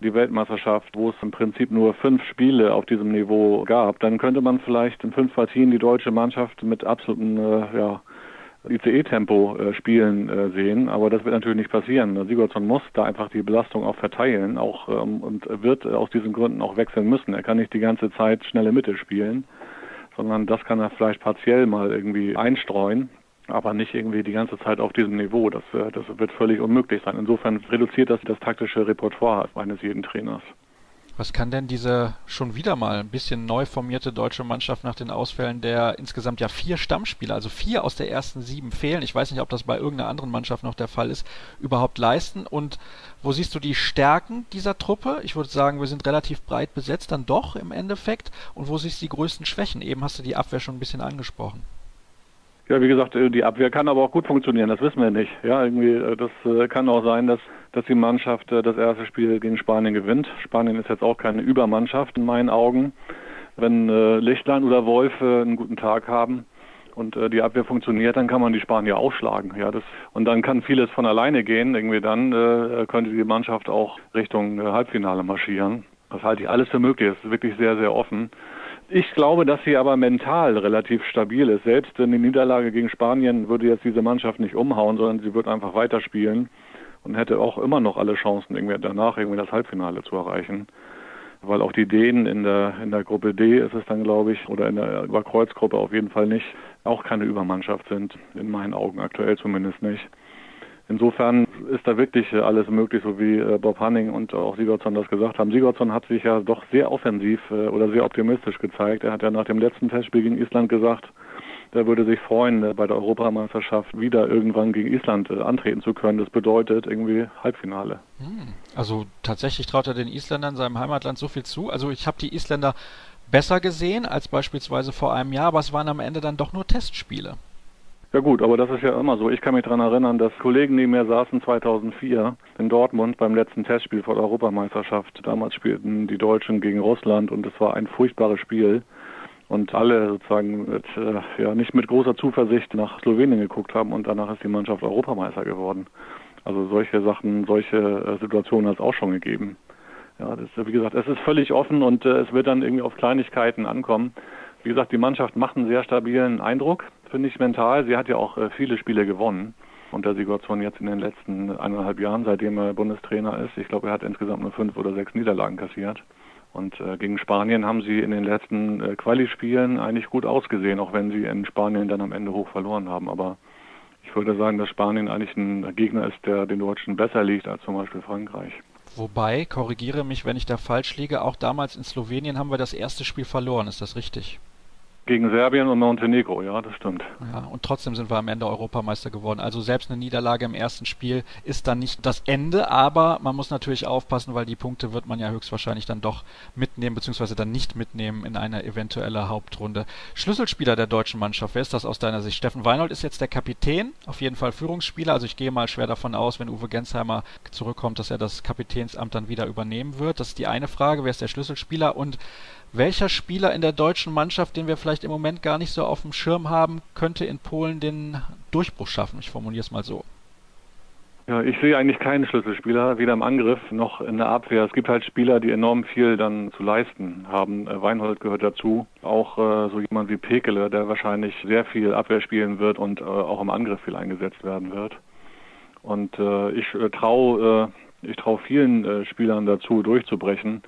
die Weltmeisterschaft, wo es im Prinzip nur fünf Spiele auf diesem Niveau gab, dann könnte man vielleicht in fünf Partien die deutsche Mannschaft mit absoluten äh, ja, ICE-Tempo äh, spielen äh, sehen, aber das wird natürlich nicht passieren. Sigurdsson muss da einfach die Belastung auch verteilen auch ähm, und wird aus diesen Gründen auch wechseln müssen. Er kann nicht die ganze Zeit schnelle Mitte spielen, sondern das kann er vielleicht partiell mal irgendwie einstreuen, aber nicht irgendwie die ganze Zeit auf diesem Niveau. Das, äh, das wird völlig unmöglich sein. Insofern reduziert das das taktische Repertoire eines jeden Trainers. Was kann denn diese schon wieder mal ein bisschen neu formierte deutsche Mannschaft nach den Ausfällen der insgesamt ja vier Stammspieler, also vier aus der ersten sieben fehlen, ich weiß nicht, ob das bei irgendeiner anderen Mannschaft noch der Fall ist, überhaupt leisten? Und wo siehst du die Stärken dieser Truppe? Ich würde sagen, wir sind relativ breit besetzt, dann doch im Endeffekt. Und wo siehst du die größten Schwächen? Eben hast du die Abwehr schon ein bisschen angesprochen. Ja, wie gesagt, äh, die Abwehr kann aber auch gut funktionieren, das wissen wir nicht. Ja, irgendwie, äh, das äh, kann auch sein, dass, dass die Mannschaft das erste Spiel gegen Spanien gewinnt. Spanien ist jetzt auch keine Übermannschaft in meinen Augen. Wenn Lichtlein oder Wolf einen guten Tag haben und äh, die Abwehr funktioniert, dann kann man die Spanier aufschlagen. Ja, das, und dann kann vieles von alleine gehen. Irgendwie dann äh, könnte die Mannschaft auch Richtung äh, Halbfinale marschieren. Das halte ich alles für möglich. Es ist wirklich sehr, sehr offen. Ich glaube, dass sie aber mental relativ stabil ist. Selbst in der Niederlage gegen Spanien würde jetzt diese Mannschaft nicht umhauen, sondern sie wird einfach weiterspielen und hätte auch immer noch alle Chancen, irgendwie danach irgendwie das Halbfinale zu erreichen. Weil auch die Dänen in der, in der Gruppe D ist es dann, glaube ich, oder in der Überkreuzgruppe auf jeden Fall nicht, auch keine Übermannschaft sind, in meinen Augen aktuell zumindest nicht. Insofern ist da wirklich alles möglich, so wie äh, Bob Hanning und auch Sigurdsson das gesagt haben. Sigurdsson hat sich ja doch sehr offensiv äh, oder sehr optimistisch gezeigt. Er hat ja nach dem letzten Testspiel gegen Island gesagt, er würde sich freuen, äh, bei der Europameisterschaft wieder irgendwann gegen Island antreten zu können. Das bedeutet irgendwie Halbfinale. Hm. Also tatsächlich traut er den Isländern seinem Heimatland so viel zu. Also ich habe die Isländer besser gesehen als beispielsweise vor einem Jahr, aber es waren am Ende dann doch nur Testspiele. Ja gut, aber das ist ja immer so. Ich kann mich daran erinnern, dass Kollegen neben mir saßen 2004 in Dortmund beim letzten Testspiel vor der Europameisterschaft. Damals spielten die Deutschen gegen Russland und es war ein furchtbares Spiel. Und alle sozusagen mit, äh, ja, nicht mit großer Zuversicht nach Slowenien geguckt haben und danach ist die Mannschaft Europameister geworden. Also solche Sachen, solche äh, Situationen hat es auch schon gegeben. Ja, das, wie gesagt, es ist völlig offen und äh, es wird dann irgendwie auf Kleinigkeiten ankommen. Wie gesagt, die Mannschaft macht einen sehr stabilen Eindruck finde ich mental. Sie hat ja auch äh, viele Spiele gewonnen unter Sigurdsson jetzt in den letzten eineinhalb Jahren, seitdem er Bundestrainer ist. Ich glaube, er hat insgesamt nur fünf oder sechs Niederlagen kassiert. Und äh, gegen Spanien haben sie in den letzten äh, Quali-Spielen eigentlich gut ausgesehen, auch wenn sie in Spanien dann am Ende hoch verloren haben. Aber ich würde sagen, dass Spanien eigentlich ein Gegner ist, der den Deutschen besser liegt als zum Beispiel Frankreich. Wobei, korrigiere mich, wenn ich da falsch liege, auch damals in Slowenien haben wir das erste Spiel verloren, ist das richtig? Gegen Serbien und Montenegro, ja, das stimmt. Ja, und trotzdem sind wir am Ende Europameister geworden. Also selbst eine Niederlage im ersten Spiel ist dann nicht das Ende, aber man muss natürlich aufpassen, weil die Punkte wird man ja höchstwahrscheinlich dann doch mitnehmen, beziehungsweise dann nicht mitnehmen in eine eventuelle Hauptrunde. Schlüsselspieler der deutschen Mannschaft, wer ist das aus deiner Sicht? Steffen Weinhold ist jetzt der Kapitän, auf jeden Fall Führungsspieler. Also ich gehe mal schwer davon aus, wenn Uwe Gensheimer zurückkommt, dass er das Kapitänsamt dann wieder übernehmen wird. Das ist die eine Frage, wer ist der Schlüsselspieler und welcher Spieler in der deutschen Mannschaft, den wir vielleicht im Moment gar nicht so auf dem Schirm haben, könnte in Polen den Durchbruch schaffen? Ich formuliere es mal so. Ja, ich sehe eigentlich keinen Schlüsselspieler, weder im Angriff noch in der Abwehr. Es gibt halt Spieler, die enorm viel dann zu leisten haben. Äh, Weinhold gehört dazu. Auch äh, so jemand wie Pekele, der wahrscheinlich sehr viel Abwehr spielen wird und äh, auch im Angriff viel eingesetzt werden wird. Und äh, ich äh, traue äh, ich traue vielen Spielern dazu, durchzubrechen.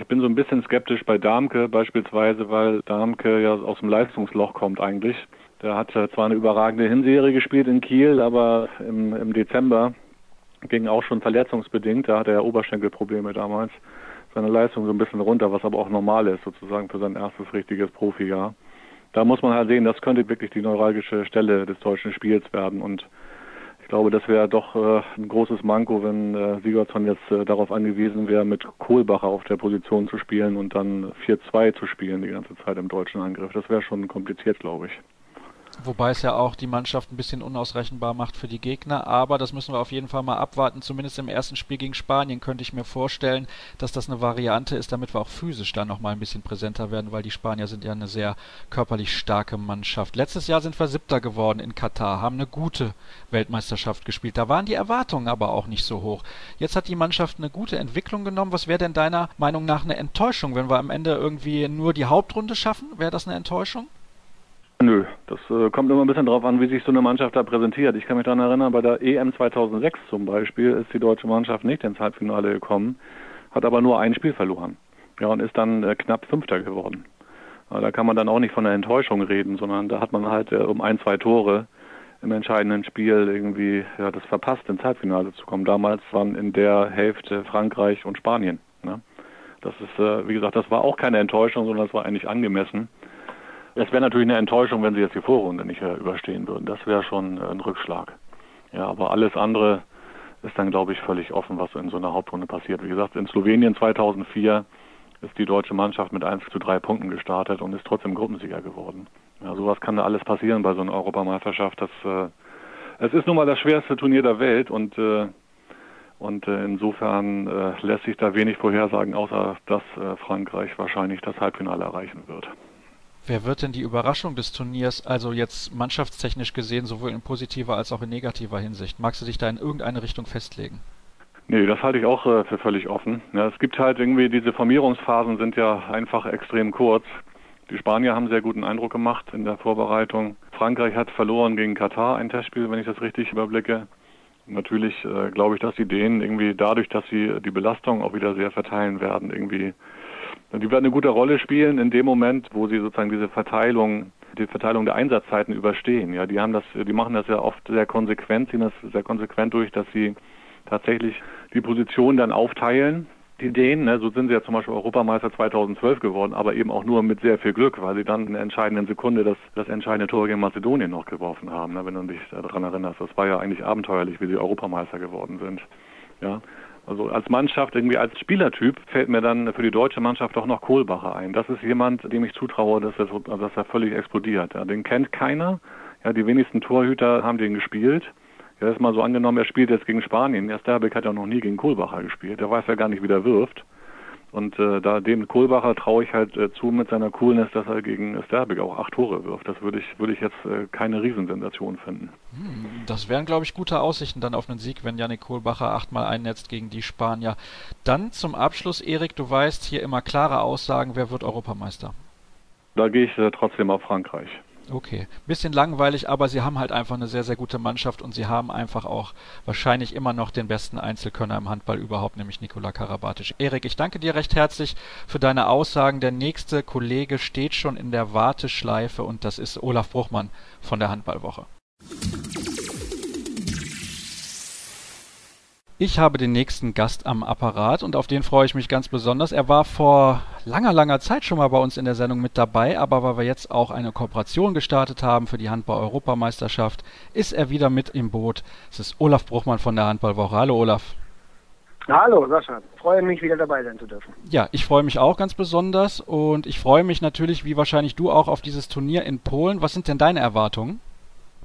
Ich bin so ein bisschen skeptisch bei Darmke beispielsweise, weil Darmke ja aus dem Leistungsloch kommt eigentlich. Der hat zwar eine überragende Hinserie gespielt in Kiel, aber im, im Dezember ging auch schon verletzungsbedingt, da hatte er Oberschenkelprobleme damals, seine Leistung so ein bisschen runter, was aber auch normal ist sozusagen für sein erstes richtiges Profijahr. Da muss man halt sehen, das könnte wirklich die neuralgische Stelle des deutschen Spiels werden und glaube, das wäre doch äh, ein großes Manko, wenn äh, Sigurdsson jetzt äh, darauf angewiesen wäre, mit Kohlbacher auf der Position zu spielen und dann 4-2 zu spielen die ganze Zeit im deutschen Angriff. Das wäre schon kompliziert, glaube ich. Wobei es ja auch die Mannschaft ein bisschen unausrechenbar macht für die Gegner. Aber das müssen wir auf jeden Fall mal abwarten. Zumindest im ersten Spiel gegen Spanien könnte ich mir vorstellen, dass das eine Variante ist, damit wir auch physisch dann nochmal ein bisschen präsenter werden, weil die Spanier sind ja eine sehr körperlich starke Mannschaft. Letztes Jahr sind wir Siebter geworden in Katar, haben eine gute Weltmeisterschaft gespielt. Da waren die Erwartungen aber auch nicht so hoch. Jetzt hat die Mannschaft eine gute Entwicklung genommen. Was wäre denn deiner Meinung nach eine Enttäuschung, wenn wir am Ende irgendwie nur die Hauptrunde schaffen? Wäre das eine Enttäuschung? Nö, das äh, kommt immer ein bisschen drauf an, wie sich so eine Mannschaft da präsentiert. Ich kann mich daran erinnern, bei der EM 2006 zum Beispiel ist die deutsche Mannschaft nicht ins Halbfinale gekommen, hat aber nur ein Spiel verloren. Ja, und ist dann äh, knapp Fünfter geworden. Aber da kann man dann auch nicht von einer Enttäuschung reden, sondern da hat man halt äh, um ein, zwei Tore im entscheidenden Spiel irgendwie ja, das verpasst, ins Halbfinale zu kommen. Damals waren in der Hälfte Frankreich und Spanien. Ne? Das ist, äh, wie gesagt, das war auch keine Enttäuschung, sondern das war eigentlich angemessen. Es wäre natürlich eine Enttäuschung, wenn sie jetzt die Vorrunde nicht äh, überstehen würden. Das wäre schon äh, ein Rückschlag. Ja, aber alles andere ist dann, glaube ich, völlig offen, was in so einer Hauptrunde passiert. Wie gesagt, in Slowenien 2004 ist die deutsche Mannschaft mit 1 zu 3 Punkten gestartet und ist trotzdem Gruppensieger geworden. Ja, sowas kann da alles passieren bei so einer Europameisterschaft. Das, äh, es ist nun mal das schwerste Turnier der Welt und äh, und äh, insofern äh, lässt sich da wenig vorhersagen, außer dass äh, Frankreich wahrscheinlich das Halbfinale erreichen wird. Wer wird denn die Überraschung des Turniers, also jetzt mannschaftstechnisch gesehen, sowohl in positiver als auch in negativer Hinsicht? Magst du dich da in irgendeine Richtung festlegen? Nee, das halte ich auch äh, für völlig offen. Es gibt halt irgendwie, diese Formierungsphasen sind ja einfach extrem kurz. Die Spanier haben sehr guten Eindruck gemacht in der Vorbereitung. Frankreich hat verloren gegen Katar ein Testspiel, wenn ich das richtig überblicke. Natürlich äh, glaube ich, dass die Dänen irgendwie dadurch, dass sie die Belastung auch wieder sehr verteilen werden, irgendwie die werden eine gute Rolle spielen in dem Moment, wo sie sozusagen diese Verteilung, die Verteilung der Einsatzzeiten überstehen. Ja, die haben das, die machen das ja oft sehr konsequent, ziehen das sehr konsequent durch, dass sie tatsächlich die Position dann aufteilen. Die Dänen, ne, so sind sie ja zum Beispiel Europameister 2012 geworden, aber eben auch nur mit sehr viel Glück, weil sie dann in der entscheidenden Sekunde das, das entscheidende Tor gegen Mazedonien noch geworfen haben, ne, wenn du dich daran erinnerst. Das war ja eigentlich abenteuerlich, wie sie Europameister geworden sind. Ja, also als Mannschaft, irgendwie als Spielertyp, fällt mir dann für die deutsche Mannschaft doch noch Kohlbacher ein. Das ist jemand, dem ich zutraue, dass er, dass er völlig explodiert. Ja, den kennt keiner. Ja, die wenigsten Torhüter haben den gespielt. Ja, ist mal so angenommen, er spielt jetzt gegen Spanien. Der Sterbeck hat ja noch nie gegen Kohlbacher gespielt. Der weiß ja gar nicht, wie der wirft. Und äh, da dem Kohlbacher traue ich halt äh, zu mit seiner Coolness, dass er gegen Sterbeck auch acht Tore wirft. Das würde ich, würde ich jetzt äh, keine Riesensensation finden. Hm, das wären, glaube ich, gute Aussichten dann auf einen Sieg, wenn Janik Kohlbacher achtmal einnetzt gegen die Spanier. Dann zum Abschluss, Erik, du weißt hier immer klare Aussagen, wer wird Europameister? Da gehe ich äh, trotzdem auf Frankreich. Okay. Bisschen langweilig, aber sie haben halt einfach eine sehr, sehr gute Mannschaft und sie haben einfach auch wahrscheinlich immer noch den besten Einzelkönner im Handball überhaupt, nämlich Nikola Karabatic. Erik, ich danke dir recht herzlich für deine Aussagen. Der nächste Kollege steht schon in der Warteschleife und das ist Olaf Bruchmann von der Handballwoche. Ich habe den nächsten Gast am Apparat und auf den freue ich mich ganz besonders. Er war vor langer, langer Zeit schon mal bei uns in der Sendung mit dabei, aber weil wir jetzt auch eine Kooperation gestartet haben für die Handball-Europameisterschaft, ist er wieder mit im Boot. Es ist Olaf Bruchmann von der Handballwoche. Hallo Olaf. Hallo Sascha, freue mich wieder dabei sein zu dürfen. Ja, ich freue mich auch ganz besonders und ich freue mich natürlich, wie wahrscheinlich du auch, auf dieses Turnier in Polen. Was sind denn deine Erwartungen?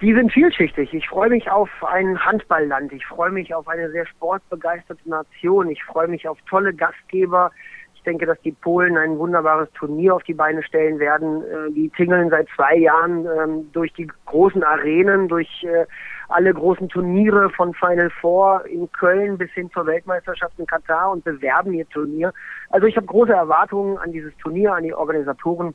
Die sind vielschichtig. Ich freue mich auf ein Handballland. Ich freue mich auf eine sehr sportbegeisterte Nation. Ich freue mich auf tolle Gastgeber. Ich denke, dass die Polen ein wunderbares Turnier auf die Beine stellen werden. Äh, die tingeln seit zwei Jahren ähm, durch die großen Arenen, durch äh, alle großen Turniere von Final Four in Köln bis hin zur Weltmeisterschaft in Katar und bewerben ihr Turnier. Also ich habe große Erwartungen an dieses Turnier, an die Organisatoren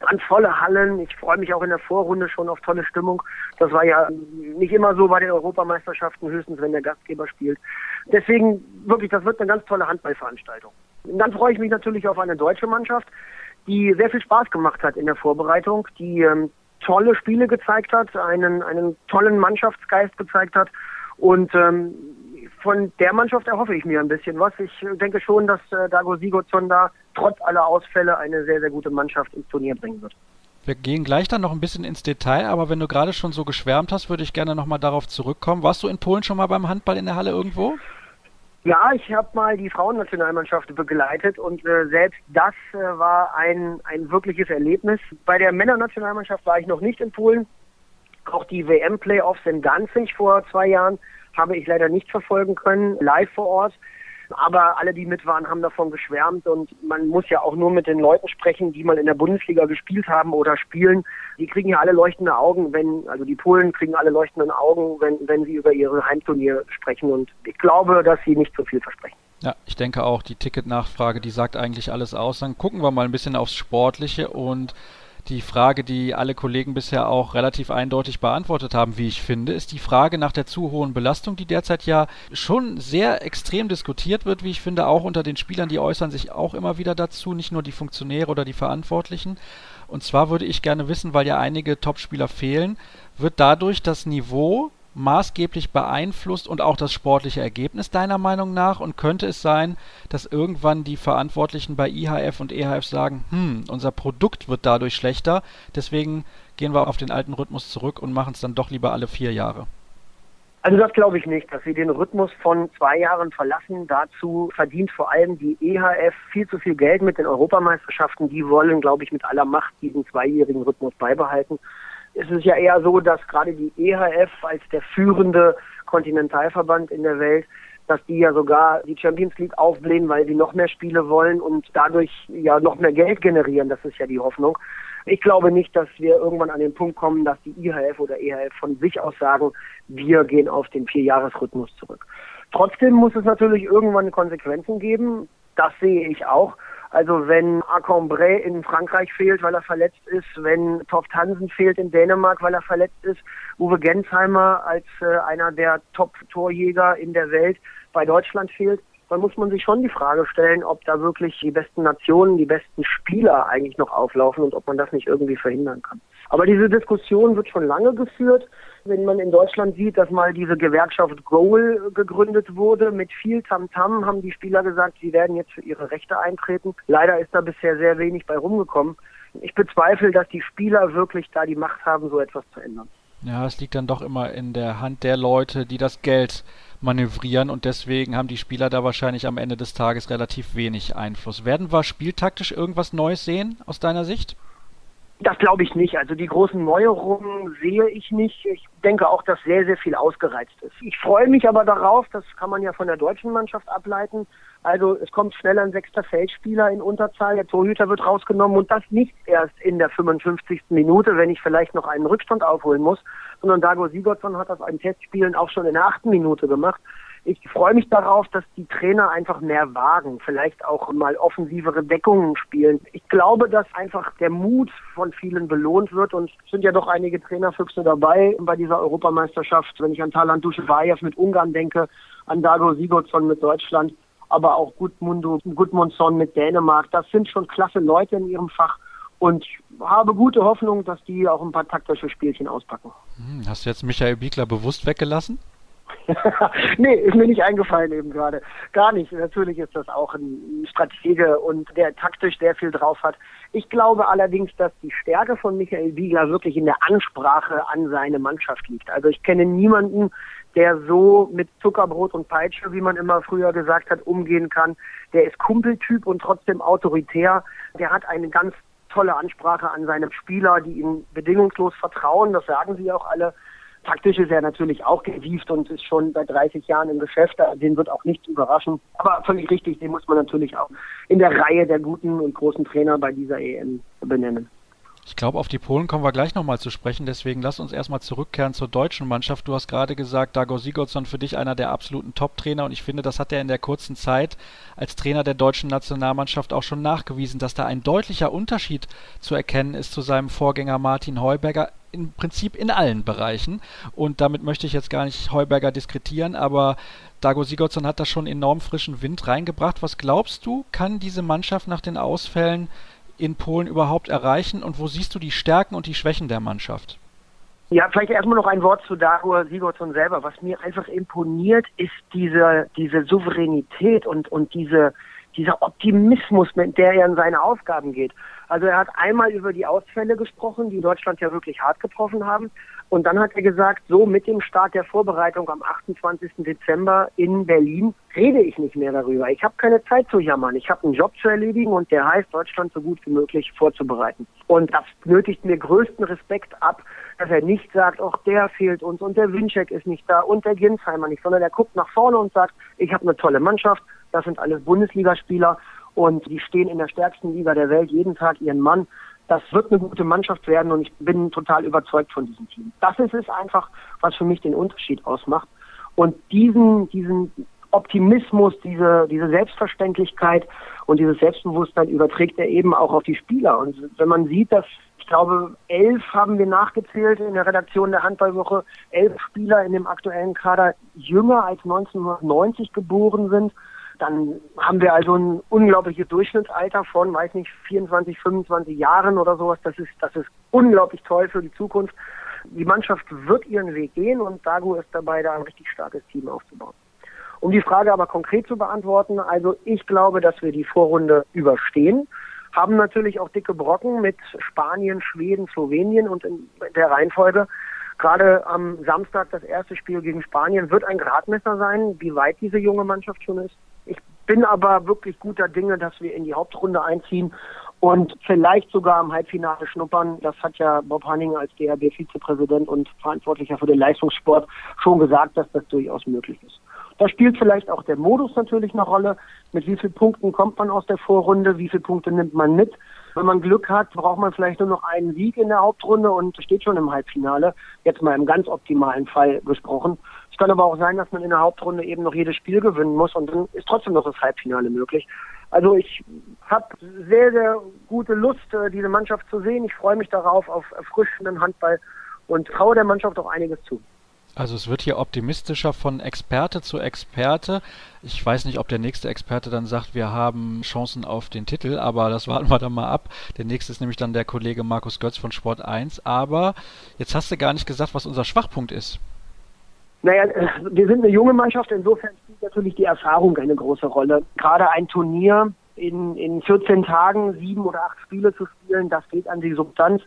an volle Hallen. Ich freue mich auch in der Vorrunde schon auf tolle Stimmung. Das war ja nicht immer so bei den Europameisterschaften, höchstens wenn der Gastgeber spielt. Deswegen wirklich, das wird eine ganz tolle Handballveranstaltung. Und dann freue ich mich natürlich auf eine deutsche Mannschaft, die sehr viel Spaß gemacht hat in der Vorbereitung, die ähm, tolle Spiele gezeigt hat, einen, einen tollen Mannschaftsgeist gezeigt hat und ähm, von der Mannschaft erhoffe ich mir ein bisschen was. Ich denke schon, dass äh, Dago Sigurdsson da trotz aller Ausfälle eine sehr, sehr gute Mannschaft ins Turnier bringen wird. Wir gehen gleich dann noch ein bisschen ins Detail, aber wenn du gerade schon so geschwärmt hast, würde ich gerne nochmal darauf zurückkommen. Warst du in Polen schon mal beim Handball in der Halle irgendwo? Ja, ich habe mal die Frauennationalmannschaft begleitet und äh, selbst das äh, war ein, ein wirkliches Erlebnis. Bei der Männernationalmannschaft war ich noch nicht in Polen. Auch die WM-Playoffs in Danzig vor zwei Jahren habe ich leider nicht verfolgen können, live vor Ort. Aber alle, die mit waren, haben davon geschwärmt und man muss ja auch nur mit den Leuten sprechen, die mal in der Bundesliga gespielt haben oder spielen. Die kriegen ja alle leuchtende Augen, wenn, also die Polen kriegen alle leuchtende Augen, wenn, wenn sie über ihre Heimturnier sprechen und ich glaube, dass sie nicht so viel versprechen. Ja, ich denke auch, die Ticketnachfrage, die sagt eigentlich alles aus. Dann gucken wir mal ein bisschen aufs Sportliche und die Frage, die alle Kollegen bisher auch relativ eindeutig beantwortet haben, wie ich finde, ist die Frage nach der zu hohen Belastung, die derzeit ja schon sehr extrem diskutiert wird, wie ich finde, auch unter den Spielern, die äußern sich auch immer wieder dazu, nicht nur die Funktionäre oder die Verantwortlichen. Und zwar würde ich gerne wissen, weil ja einige Topspieler fehlen, wird dadurch das Niveau maßgeblich beeinflusst und auch das sportliche Ergebnis deiner Meinung nach? Und könnte es sein, dass irgendwann die Verantwortlichen bei IHF und EHF sagen, hm, unser Produkt wird dadurch schlechter, deswegen gehen wir auf den alten Rhythmus zurück und machen es dann doch lieber alle vier Jahre? Also das glaube ich nicht, dass sie den Rhythmus von zwei Jahren verlassen. Dazu verdient vor allem die EHF viel zu viel Geld mit den Europameisterschaften. Die wollen, glaube ich, mit aller Macht diesen zweijährigen Rhythmus beibehalten ist es ja eher so, dass gerade die EHF als der führende Kontinentalverband in der Welt dass die ja sogar die Champions League aufblähen, weil sie noch mehr Spiele wollen und dadurch ja noch mehr Geld generieren. Das ist ja die Hoffnung. Ich glaube nicht, dass wir irgendwann an den Punkt kommen, dass die IHF oder EHF von sich aus sagen, wir gehen auf den Vierjahresrhythmus zurück. Trotzdem muss es natürlich irgendwann Konsequenzen geben. Das sehe ich auch. Also wenn Acombre in Frankreich fehlt, weil er verletzt ist, wenn Toft Hansen fehlt in Dänemark, weil er verletzt ist, Uwe Gensheimer als äh, einer der Top-Torjäger in der Welt bei Deutschland fehlt, dann muss man sich schon die Frage stellen, ob da wirklich die besten Nationen, die besten Spieler eigentlich noch auflaufen und ob man das nicht irgendwie verhindern kann. Aber diese Diskussion wird schon lange geführt. Wenn man in Deutschland sieht, dass mal diese Gewerkschaft Goal gegründet wurde, mit viel Tamtam -Tam haben die Spieler gesagt, sie werden jetzt für ihre Rechte eintreten. Leider ist da bisher sehr wenig bei rumgekommen. Ich bezweifle, dass die Spieler wirklich da die Macht haben, so etwas zu ändern. Ja, es liegt dann doch immer in der Hand der Leute, die das Geld manövrieren und deswegen haben die Spieler da wahrscheinlich am Ende des Tages relativ wenig Einfluss. Werden wir spieltaktisch irgendwas Neues sehen aus deiner Sicht? Das glaube ich nicht. Also die großen Neuerungen sehe ich nicht. Ich denke auch, dass sehr, sehr viel ausgereizt ist. Ich freue mich aber darauf, das kann man ja von der deutschen Mannschaft ableiten. Also es kommt schnell ein sechster Feldspieler in Unterzahl, der Torhüter wird rausgenommen und das nicht erst in der 55. Minute, wenn ich vielleicht noch einen Rückstand aufholen muss, sondern Dago Sigurdsson hat das in Testspielen auch schon in der achten Minute gemacht ich freue mich darauf, dass die Trainer einfach mehr wagen, vielleicht auch mal offensivere Deckungen spielen. Ich glaube, dass einfach der Mut von vielen belohnt wird und es sind ja doch einige Trainerfüchse dabei bei dieser Europameisterschaft. Wenn ich an Talan Duschebaev mit Ungarn denke, an Dago Sigurdsson mit Deutschland, aber auch Gudmundur Gudmundsson mit Dänemark. Das sind schon klasse Leute in ihrem Fach und habe gute Hoffnung, dass die auch ein paar taktische Spielchen auspacken. Hm, hast du jetzt Michael Biegler bewusst weggelassen? nee, ist mir nicht eingefallen eben gerade. Gar nicht. Natürlich ist das auch ein Stratege und der taktisch sehr viel drauf hat. Ich glaube allerdings, dass die Stärke von Michael Wiegler wirklich in der Ansprache an seine Mannschaft liegt. Also ich kenne niemanden, der so mit Zuckerbrot und Peitsche, wie man immer früher gesagt hat, umgehen kann. Der ist Kumpeltyp und trotzdem autoritär. Der hat eine ganz tolle Ansprache an seine Spieler, die ihm bedingungslos vertrauen. Das sagen sie auch alle. Taktisch ist er natürlich auch gewieft und ist schon seit 30 Jahren im Geschäft. Den wird auch nichts überraschen. Aber völlig richtig, den muss man natürlich auch in der Reihe der guten und großen Trainer bei dieser EM benennen. Ich glaube, auf die Polen kommen wir gleich nochmal zu sprechen, deswegen lass uns erstmal zurückkehren zur deutschen Mannschaft. Du hast gerade gesagt, Dago Sigurdsson für dich einer der absoluten Top-Trainer und ich finde, das hat er in der kurzen Zeit als Trainer der deutschen Nationalmannschaft auch schon nachgewiesen, dass da ein deutlicher Unterschied zu erkennen ist zu seinem Vorgänger Martin Heuberger im Prinzip in allen Bereichen. Und damit möchte ich jetzt gar nicht Heuberger diskretieren, aber Dago Sigurdsson hat da schon enorm frischen Wind reingebracht. Was glaubst du, kann diese Mannschaft nach den Ausfällen in Polen überhaupt erreichen und wo siehst du die Stärken und die Schwächen der Mannschaft? Ja, vielleicht erstmal noch ein Wort zu Dago Sigurdsson selber. Was mir einfach imponiert, ist diese, diese Souveränität und, und diese, dieser Optimismus, mit der er in seine Aufgaben geht. Also er hat einmal über die Ausfälle gesprochen, die Deutschland ja wirklich hart getroffen haben. Und dann hat er gesagt, so mit dem Start der Vorbereitung am 28. Dezember in Berlin rede ich nicht mehr darüber. Ich habe keine Zeit zu jammern. Ich habe einen Job zu erledigen und der heißt, Deutschland so gut wie möglich vorzubereiten. Und das nötigt mir größten Respekt ab, dass er nicht sagt, auch der fehlt uns und der Winczek ist nicht da und der Ginsheimer nicht, sondern er guckt nach vorne und sagt, ich habe eine tolle Mannschaft, das sind alles Bundesligaspieler und die stehen in der stärksten Liga der Welt jeden Tag ihren Mann. Das wird eine gute Mannschaft werden und ich bin total überzeugt von diesem Team. Das ist es einfach, was für mich den Unterschied ausmacht. Und diesen, diesen Optimismus, diese, diese Selbstverständlichkeit und dieses Selbstbewusstsein überträgt er eben auch auf die Spieler. Und wenn man sieht, dass ich glaube, elf haben wir nachgezählt in der Redaktion der Handballwoche, elf Spieler in dem aktuellen Kader jünger als 1990 geboren sind, dann haben wir also ein unglaubliches Durchschnittsalter von, weiß nicht, 24, 25 Jahren oder sowas. Das ist, das ist unglaublich toll für die Zukunft. Die Mannschaft wird ihren Weg gehen und Dago ist dabei, da ein richtig starkes Team aufzubauen. Um die Frage aber konkret zu beantworten, also ich glaube, dass wir die Vorrunde überstehen, haben natürlich auch dicke Brocken mit Spanien, Schweden, Slowenien und in der Reihenfolge. Gerade am Samstag das erste Spiel gegen Spanien wird ein Gradmesser sein, wie weit diese junge Mannschaft schon ist. Ich bin aber wirklich guter Dinge, dass wir in die Hauptrunde einziehen und vielleicht sogar im Halbfinale schnuppern. Das hat ja Bob Hanning als DRB-Vizepräsident und Verantwortlicher für den Leistungssport schon gesagt, dass das durchaus möglich ist. Da spielt vielleicht auch der Modus natürlich eine Rolle. Mit wie vielen Punkten kommt man aus der Vorrunde? Wie viele Punkte nimmt man mit? Wenn man Glück hat, braucht man vielleicht nur noch einen Sieg in der Hauptrunde und steht schon im Halbfinale. Jetzt mal im ganz optimalen Fall gesprochen. Es kann aber auch sein, dass man in der Hauptrunde eben noch jedes Spiel gewinnen muss und dann ist trotzdem noch das Halbfinale möglich. Also ich habe sehr, sehr gute Lust, äh, diese Mannschaft zu sehen. Ich freue mich darauf, auf erfrischenden Handball und traue der Mannschaft auch einiges zu. Also es wird hier optimistischer von Experte zu Experte. Ich weiß nicht, ob der nächste Experte dann sagt, wir haben Chancen auf den Titel, aber das warten wir dann mal ab. Der nächste ist nämlich dann der Kollege Markus Götz von Sport 1. Aber jetzt hast du gar nicht gesagt, was unser Schwachpunkt ist. Naja, äh, wir sind eine junge Mannschaft, insofern spielt natürlich die Erfahrung eine große Rolle. Gerade ein Turnier in, in 14 Tagen sieben oder acht Spiele zu spielen, das geht an die Substanz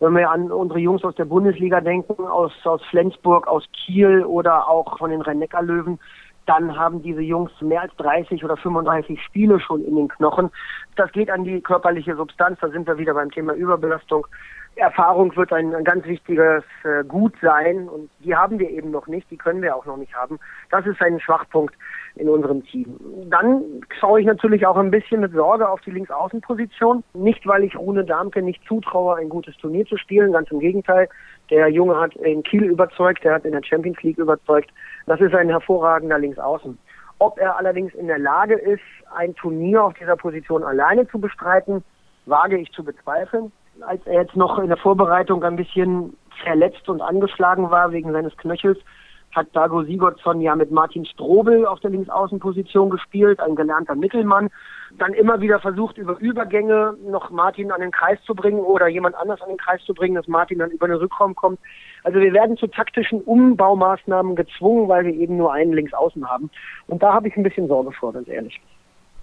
wenn wir an unsere Jungs aus der Bundesliga denken, aus, aus Flensburg, aus Kiel oder auch von den Rhein-Neckar-Löwen, dann haben diese Jungs mehr als 30 oder 35 Spiele schon in den Knochen. Das geht an die körperliche Substanz, da sind wir wieder beim Thema Überbelastung. Erfahrung wird ein, ein ganz wichtiges äh, Gut sein und die haben wir eben noch nicht, die können wir auch noch nicht haben. Das ist ein Schwachpunkt in unserem Team. Dann schaue ich natürlich auch ein bisschen mit Sorge auf die Linksaußenposition. Nicht, weil ich Rune Darmke nicht zutraue, ein gutes Turnier zu spielen, ganz im Gegenteil. Der Junge hat in Kiel überzeugt, der hat in der Champions League überzeugt. Das ist ein hervorragender Linksaußen. Ob er allerdings in der Lage ist, ein Turnier auf dieser Position alleine zu bestreiten, wage ich zu bezweifeln. Als er jetzt noch in der Vorbereitung ein bisschen verletzt und angeschlagen war wegen seines Knöchels, hat Dago Sigurdsson ja mit Martin Strobel auf der Linksaußenposition gespielt, ein gelernter Mittelmann. Dann immer wieder versucht, über Übergänge noch Martin an den Kreis zu bringen oder jemand anders an den Kreis zu bringen, dass Martin dann über den Rückraum kommt. Also wir werden zu taktischen Umbaumaßnahmen gezwungen, weil wir eben nur einen Linksaußen haben. Und da habe ich ein bisschen Sorge vor, ganz ehrlich.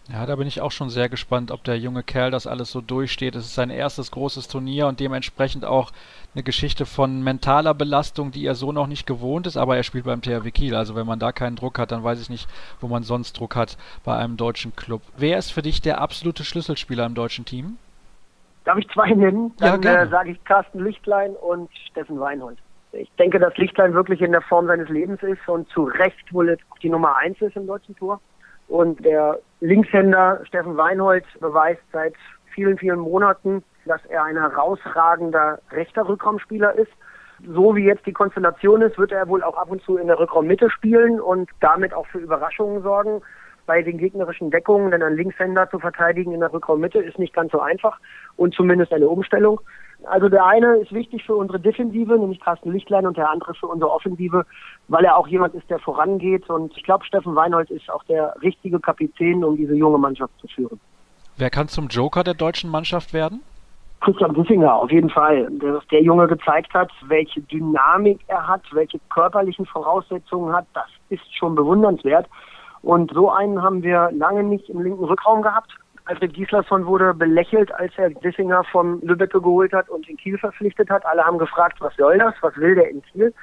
Ja, da bin ich auch schon sehr gespannt, ob der junge Kerl das alles so durchsteht. Es ist sein erstes großes Turnier und dementsprechend auch eine Geschichte von mentaler Belastung, die er so noch nicht gewohnt ist, aber er spielt beim THW Kiel. Also wenn man da keinen Druck hat, dann weiß ich nicht, wo man sonst Druck hat bei einem deutschen Club. Wer ist für dich der absolute Schlüsselspieler im deutschen Team? Darf ich zwei nennen? Dann ja, äh, sage ich Carsten Lichtlein und Steffen Weinhold. Ich denke, dass Lichtlein wirklich in der Form seines Lebens ist und zu Recht wohl die Nummer eins ist im deutschen Tor. Und der Linkshänder Steffen Weinhold beweist seit vielen, vielen Monaten, dass er ein herausragender rechter Rückraumspieler ist. So wie jetzt die Konstellation ist, wird er wohl auch ab und zu in der Rückraummitte spielen und damit auch für Überraschungen sorgen bei den gegnerischen Deckungen, denn ein Linkshänder zu verteidigen in der Rückraummitte ist nicht ganz so einfach und zumindest eine Umstellung. Also der eine ist wichtig für unsere Defensive, nämlich Carsten Lichtlein, und der andere für unsere Offensive, weil er auch jemand ist, der vorangeht. Und ich glaube, Steffen Weinhold ist auch der richtige Kapitän, um diese junge Mannschaft zu führen. Wer kann zum Joker der deutschen Mannschaft werden? Christian Bissinger, auf jeden Fall. Dass der Junge gezeigt hat, welche Dynamik er hat, welche körperlichen Voraussetzungen hat, das ist schon bewundernswert. Und so einen haben wir lange nicht im linken Rückraum gehabt. Alfred Gislason wurde belächelt, als er Dissinger vom Lübbecke geholt hat und in Kiel verpflichtet hat. Alle haben gefragt, was soll das? Was will der in Kiel?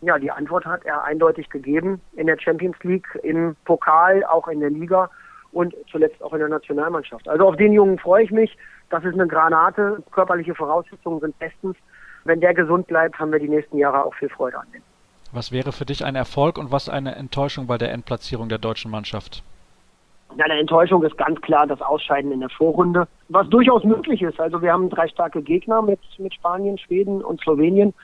Ja, die Antwort hat er eindeutig gegeben in der Champions League, im Pokal, auch in der Liga und zuletzt auch in der Nationalmannschaft. Also auf den Jungen freue ich mich. Das ist eine Granate. Körperliche Voraussetzungen sind bestens. wenn der gesund bleibt, haben wir die nächsten Jahre auch viel Freude an dem. Was wäre für dich ein Erfolg und was eine Enttäuschung bei der Endplatzierung der deutschen Mannschaft? Ja, eine Enttäuschung ist ganz klar das Ausscheiden in der Vorrunde, was durchaus möglich ist. Also wir haben drei starke Gegner mit, mit Spanien, Schweden und Slowenien.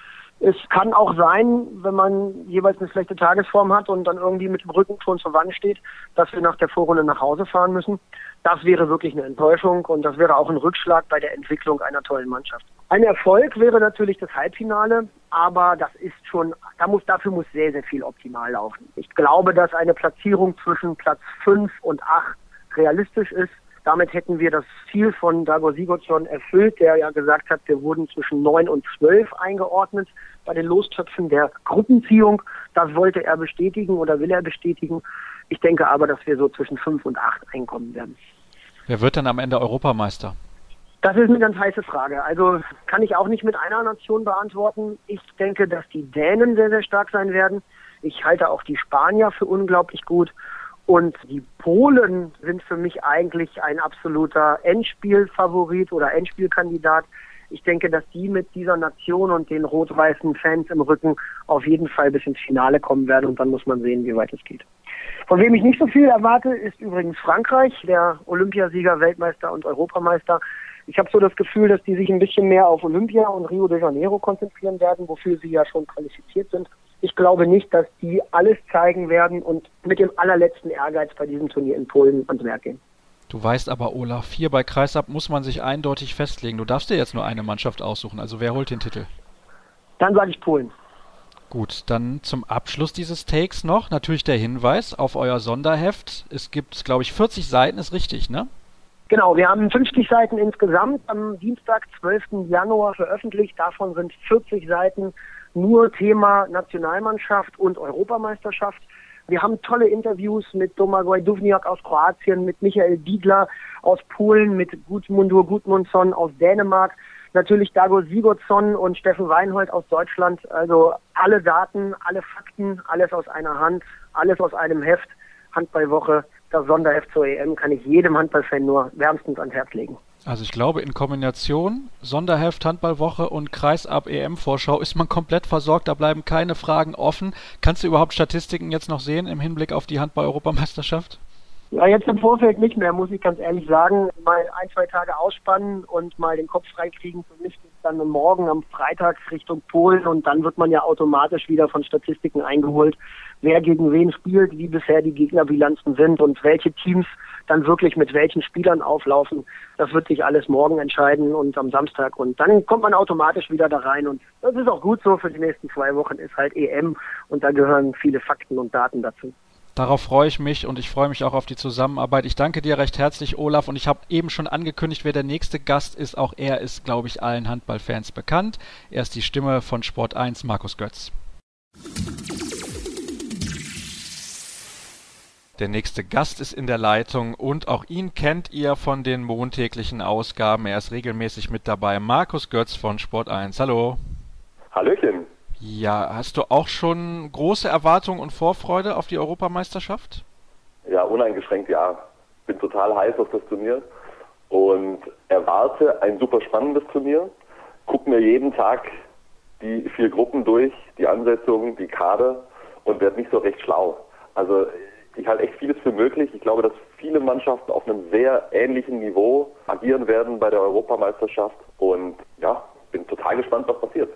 Es kann auch sein, wenn man jeweils eine schlechte Tagesform hat und dann irgendwie mit dem Rücken schon zur Wand steht, dass wir nach der Vorrunde nach Hause fahren müssen. Das wäre wirklich eine Enttäuschung und das wäre auch ein Rückschlag bei der Entwicklung einer tollen Mannschaft. Ein Erfolg wäre natürlich das Halbfinale, aber das ist schon, da muss, dafür muss sehr, sehr viel optimal laufen. Ich glaube, dass eine Platzierung zwischen Platz 5 und 8 realistisch ist. Damit hätten wir das Ziel von Dago Sigurdsson erfüllt, der ja gesagt hat, wir wurden zwischen 9 und 12 eingeordnet bei den Lostöpfen der Gruppenziehung. Das wollte er bestätigen oder will er bestätigen. Ich denke aber, dass wir so zwischen 5 und 8 einkommen werden. Wer wird denn am Ende Europameister? Das ist eine ganz heiße Frage. Also kann ich auch nicht mit einer Nation beantworten. Ich denke, dass die Dänen sehr, sehr stark sein werden. Ich halte auch die Spanier für unglaublich gut. Und die Polen sind für mich eigentlich ein absoluter Endspielfavorit oder Endspielkandidat. Ich denke, dass die mit dieser Nation und den rot-weißen Fans im Rücken auf jeden Fall bis ins Finale kommen werden und dann muss man sehen, wie weit es geht. Von wem ich nicht so viel erwarte, ist übrigens Frankreich, der Olympiasieger, Weltmeister und Europameister. Ich habe so das Gefühl, dass die sich ein bisschen mehr auf Olympia und Rio de Janeiro konzentrieren werden, wofür sie ja schon qualifiziert sind. Ich glaube nicht, dass die alles zeigen werden und mit dem allerletzten Ehrgeiz bei diesem Turnier in Polen ans Werk gehen. Du weißt aber, Olaf, hier bei Kreisab muss man sich eindeutig festlegen. Du darfst dir jetzt nur eine Mannschaft aussuchen. Also wer holt den Titel? Dann sage ich Polen. Gut, dann zum Abschluss dieses Takes noch natürlich der Hinweis auf euer Sonderheft. Es gibt, glaube ich, 40 Seiten, ist richtig, ne? Genau, wir haben 50 Seiten insgesamt am Dienstag, 12. Januar veröffentlicht. Davon sind 40 Seiten nur Thema Nationalmannschaft und Europameisterschaft. Wir haben tolle Interviews mit Domagoj Duvniak aus Kroatien, mit Michael Diegler aus Polen, mit Gudmundur Gudmundsson aus Dänemark, natürlich Dago Sigurdsson und Steffen Weinhold aus Deutschland. Also alle Daten, alle Fakten, alles aus einer Hand, alles aus einem Heft. Handballwoche, das Sonderheft zur EM kann ich jedem Handballfan nur wärmstens ans Herz legen. Also ich glaube, in Kombination Sonderheft, Handballwoche und Kreisab EM-Vorschau ist man komplett versorgt. Da bleiben keine Fragen offen. Kannst du überhaupt Statistiken jetzt noch sehen im Hinblick auf die Handball-Europameisterschaft? Ja, jetzt im Vorfeld nicht mehr, muss ich ganz ehrlich sagen. Mal ein, zwei Tage ausspannen und mal den Kopf freikriegen. Für mich geht dann morgen am Freitag Richtung Polen und dann wird man ja automatisch wieder von Statistiken eingeholt, wer gegen wen spielt, wie bisher die Gegnerbilanzen sind und welche Teams dann wirklich mit welchen Spielern auflaufen. Das wird sich alles morgen entscheiden und am Samstag und dann kommt man automatisch wieder da rein und das ist auch gut so für die nächsten zwei Wochen ist halt EM und da gehören viele Fakten und Daten dazu. Darauf freue ich mich und ich freue mich auch auf die Zusammenarbeit. Ich danke dir recht herzlich, Olaf, und ich habe eben schon angekündigt, wer der nächste Gast ist. Auch er ist, glaube ich, allen Handballfans bekannt. Er ist die Stimme von Sport 1, Markus Götz. Der nächste Gast ist in der Leitung und auch ihn kennt ihr von den montäglichen Ausgaben. Er ist regelmäßig mit dabei. Markus Götz von Sport 1. Hallo. Hallöchen. Ja, hast du auch schon große Erwartungen und Vorfreude auf die Europameisterschaft? Ja, uneingeschränkt ja. Bin total heiß auf das Turnier und erwarte ein super spannendes Turnier. Guck mir jeden Tag die vier Gruppen durch, die Ansetzungen, die Kader und werde nicht so recht schlau. Also ich halte echt vieles für möglich. Ich glaube, dass viele Mannschaften auf einem sehr ähnlichen Niveau agieren werden bei der Europameisterschaft und ja, bin total gespannt, was passiert.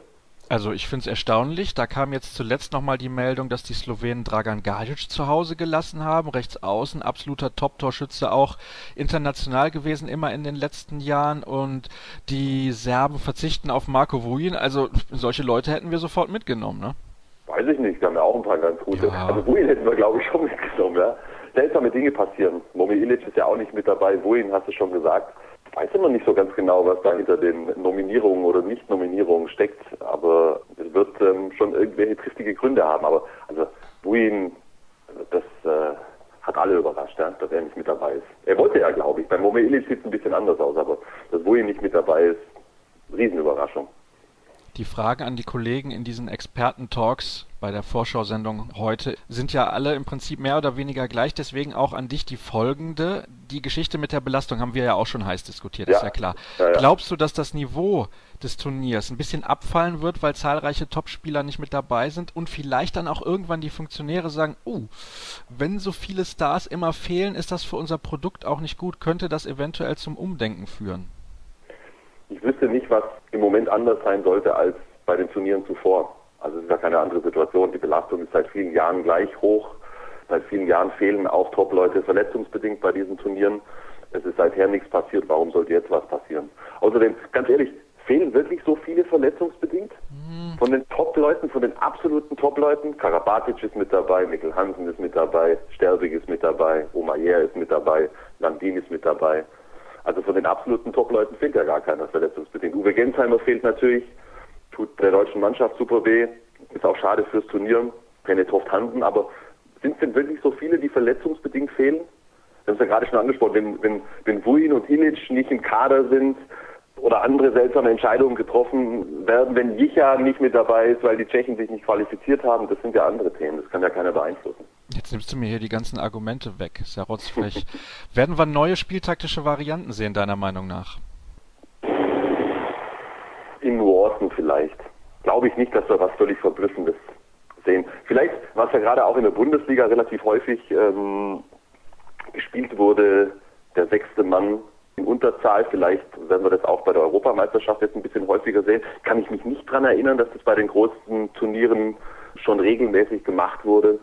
Also ich finde es erstaunlich. Da kam jetzt zuletzt nochmal die Meldung, dass die Slowenen Dragan Gajic zu Hause gelassen haben. Rechts außen, absoluter Top-Torschütze, auch international gewesen, immer in den letzten Jahren. Und die Serben verzichten auf Marco Vujin. Also solche Leute hätten wir sofort mitgenommen, ne? Weiß ich nicht, da haben wir auch ein paar ganz gute. Ja. Also Vujin hätten wir, glaube ich, schon mitgenommen, ja. Seltsame Dinge passieren. Momi Ilic ist ja auch nicht mit dabei. Vujin hast du schon gesagt weiß immer nicht so ganz genau, was da hinter den Nominierungen oder Nicht-Nominierungen steckt, aber es wird ähm, schon irgendwelche triftige Gründe haben. Aber also Buin, das äh, hat alle überrascht, ja, dass er nicht mit dabei ist. Er wollte ja, glaube ich. Bei Mome Illich sieht es ein bisschen anders aus, aber dass Buin nicht mit dabei ist, Riesenüberraschung. Die Fragen an die Kollegen in diesen Experten-Talks bei der Vorschau-Sendung heute sind ja alle im Prinzip mehr oder weniger gleich. Deswegen auch an dich die folgende. Die Geschichte mit der Belastung haben wir ja auch schon heiß diskutiert, ja. ist ja klar. Ja, ja. Glaubst du, dass das Niveau des Turniers ein bisschen abfallen wird, weil zahlreiche Topspieler nicht mit dabei sind und vielleicht dann auch irgendwann die Funktionäre sagen, oh, wenn so viele Stars immer fehlen, ist das für unser Produkt auch nicht gut, könnte das eventuell zum Umdenken führen? Ich wüsste nicht, was im Moment anders sein sollte als bei den Turnieren zuvor. Also es ist ja keine andere Situation. Die Belastung ist seit vielen Jahren gleich hoch. Seit vielen Jahren fehlen auch Top-Leute verletzungsbedingt bei diesen Turnieren. Es ist seither nichts passiert. Warum sollte jetzt was passieren? Außerdem, ganz ehrlich, fehlen wirklich so viele verletzungsbedingt? Mhm. Von den Top-Leuten, von den absoluten Top-Leuten? Karabatic ist mit dabei, Mikkel Hansen ist mit dabei, Sterbig ist mit dabei, Omayer ist mit dabei, Landin ist mit dabei. Also von den absoluten Top-Leuten fehlt ja gar keiner verletzungsbedingt. Uwe Gensheimer fehlt natürlich, tut der deutschen Mannschaft super weh, ist auch schade fürs Turnier, René Toft Hansen, aber sind es denn wirklich so viele, die verletzungsbedingt fehlen? Haben es ja gerade schon angesprochen, wenn, wenn, wenn Wuin und Hinic nicht im Kader sind oder andere seltsame Entscheidungen getroffen werden, wenn Jicha nicht mit dabei ist, weil die Tschechen sich nicht qualifiziert haben, das sind ja andere Themen, das kann ja keiner beeinflussen. Jetzt nimmst du mir hier die ganzen Argumente weg. Ist ja rotzfrech. Werden wir neue spieltaktische Varianten sehen, deiner Meinung nach? In Nuancen vielleicht. Glaube ich nicht, dass wir was völlig Verblüffendes sehen. Vielleicht, was ja gerade auch in der Bundesliga relativ häufig ähm, gespielt wurde, der sechste Mann in Unterzahl. Vielleicht werden wir das auch bei der Europameisterschaft jetzt ein bisschen häufiger sehen. Kann ich mich nicht dran erinnern, dass das bei den großen Turnieren schon regelmäßig gemacht wurde.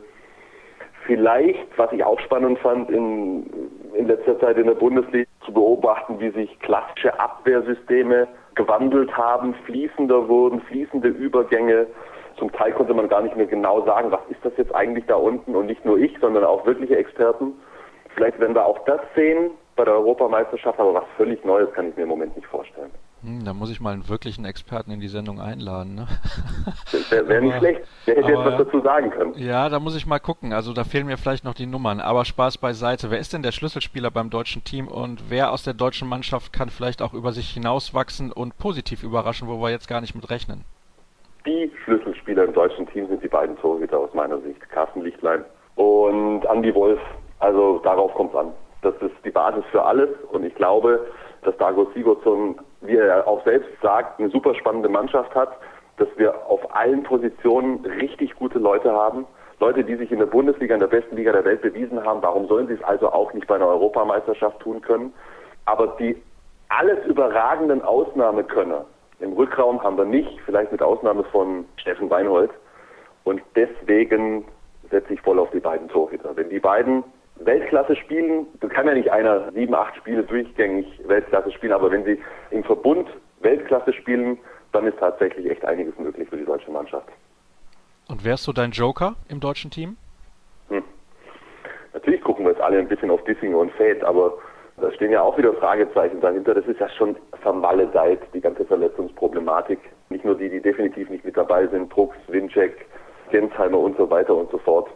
Vielleicht, was ich auch spannend fand, in, in letzter Zeit in der Bundesliga zu beobachten, wie sich klassische Abwehrsysteme gewandelt haben, fließender wurden, fließende Übergänge. Zum Teil konnte man gar nicht mehr genau sagen, was ist das jetzt eigentlich da unten und nicht nur ich, sondern auch wirkliche Experten. Vielleicht werden wir auch das sehen bei der Europameisterschaft, aber was völlig Neues kann ich mir im Moment nicht vorstellen. Hm, da muss ich mal einen wirklichen Experten in die Sendung einladen. Ne? Wäre wär nicht schlecht. Der hätte aber, jetzt was dazu sagen können. Ja, da muss ich mal gucken. Also da fehlen mir vielleicht noch die Nummern. Aber Spaß beiseite. Wer ist denn der Schlüsselspieler beim deutschen Team und wer aus der deutschen Mannschaft kann vielleicht auch über sich hinauswachsen und positiv überraschen, wo wir jetzt gar nicht mit rechnen? Die Schlüsselspieler im deutschen Team sind die beiden Torhüter aus meiner Sicht. Carsten Lichtlein und Andy Wolf. Also darauf kommt es an. Das ist die Basis für alles und ich glaube, dass Dago Sigurdsson, wie er auch selbst sagt, eine super spannende Mannschaft hat, dass wir auf allen Positionen richtig gute Leute haben. Leute, die sich in der Bundesliga, in der besten Liga der Welt bewiesen haben. Warum sollen sie es also auch nicht bei einer Europameisterschaft tun können? Aber die alles überragenden Ausnahmekönner im Rückraum haben wir nicht, vielleicht mit Ausnahme von Steffen Weinhold. Und deswegen setze ich voll auf die beiden Torhüter. Wenn die beiden Weltklasse spielen, da kann ja nicht einer sieben, acht Spiele durchgängig Weltklasse spielen, aber wenn sie im Verbund Weltklasse spielen, dann ist tatsächlich echt einiges möglich für die deutsche Mannschaft. Und wer ist so dein Joker im deutschen Team? Hm. Natürlich gucken wir jetzt alle ein bisschen auf Dissinger und Fate, aber da stehen ja auch wieder Fragezeichen dahinter. Das ist ja schon vermaledeit, die ganze Verletzungsproblematik. Nicht nur die, die definitiv nicht mit dabei sind, Drucks, Winczek, Gensheimer und so weiter und so fort,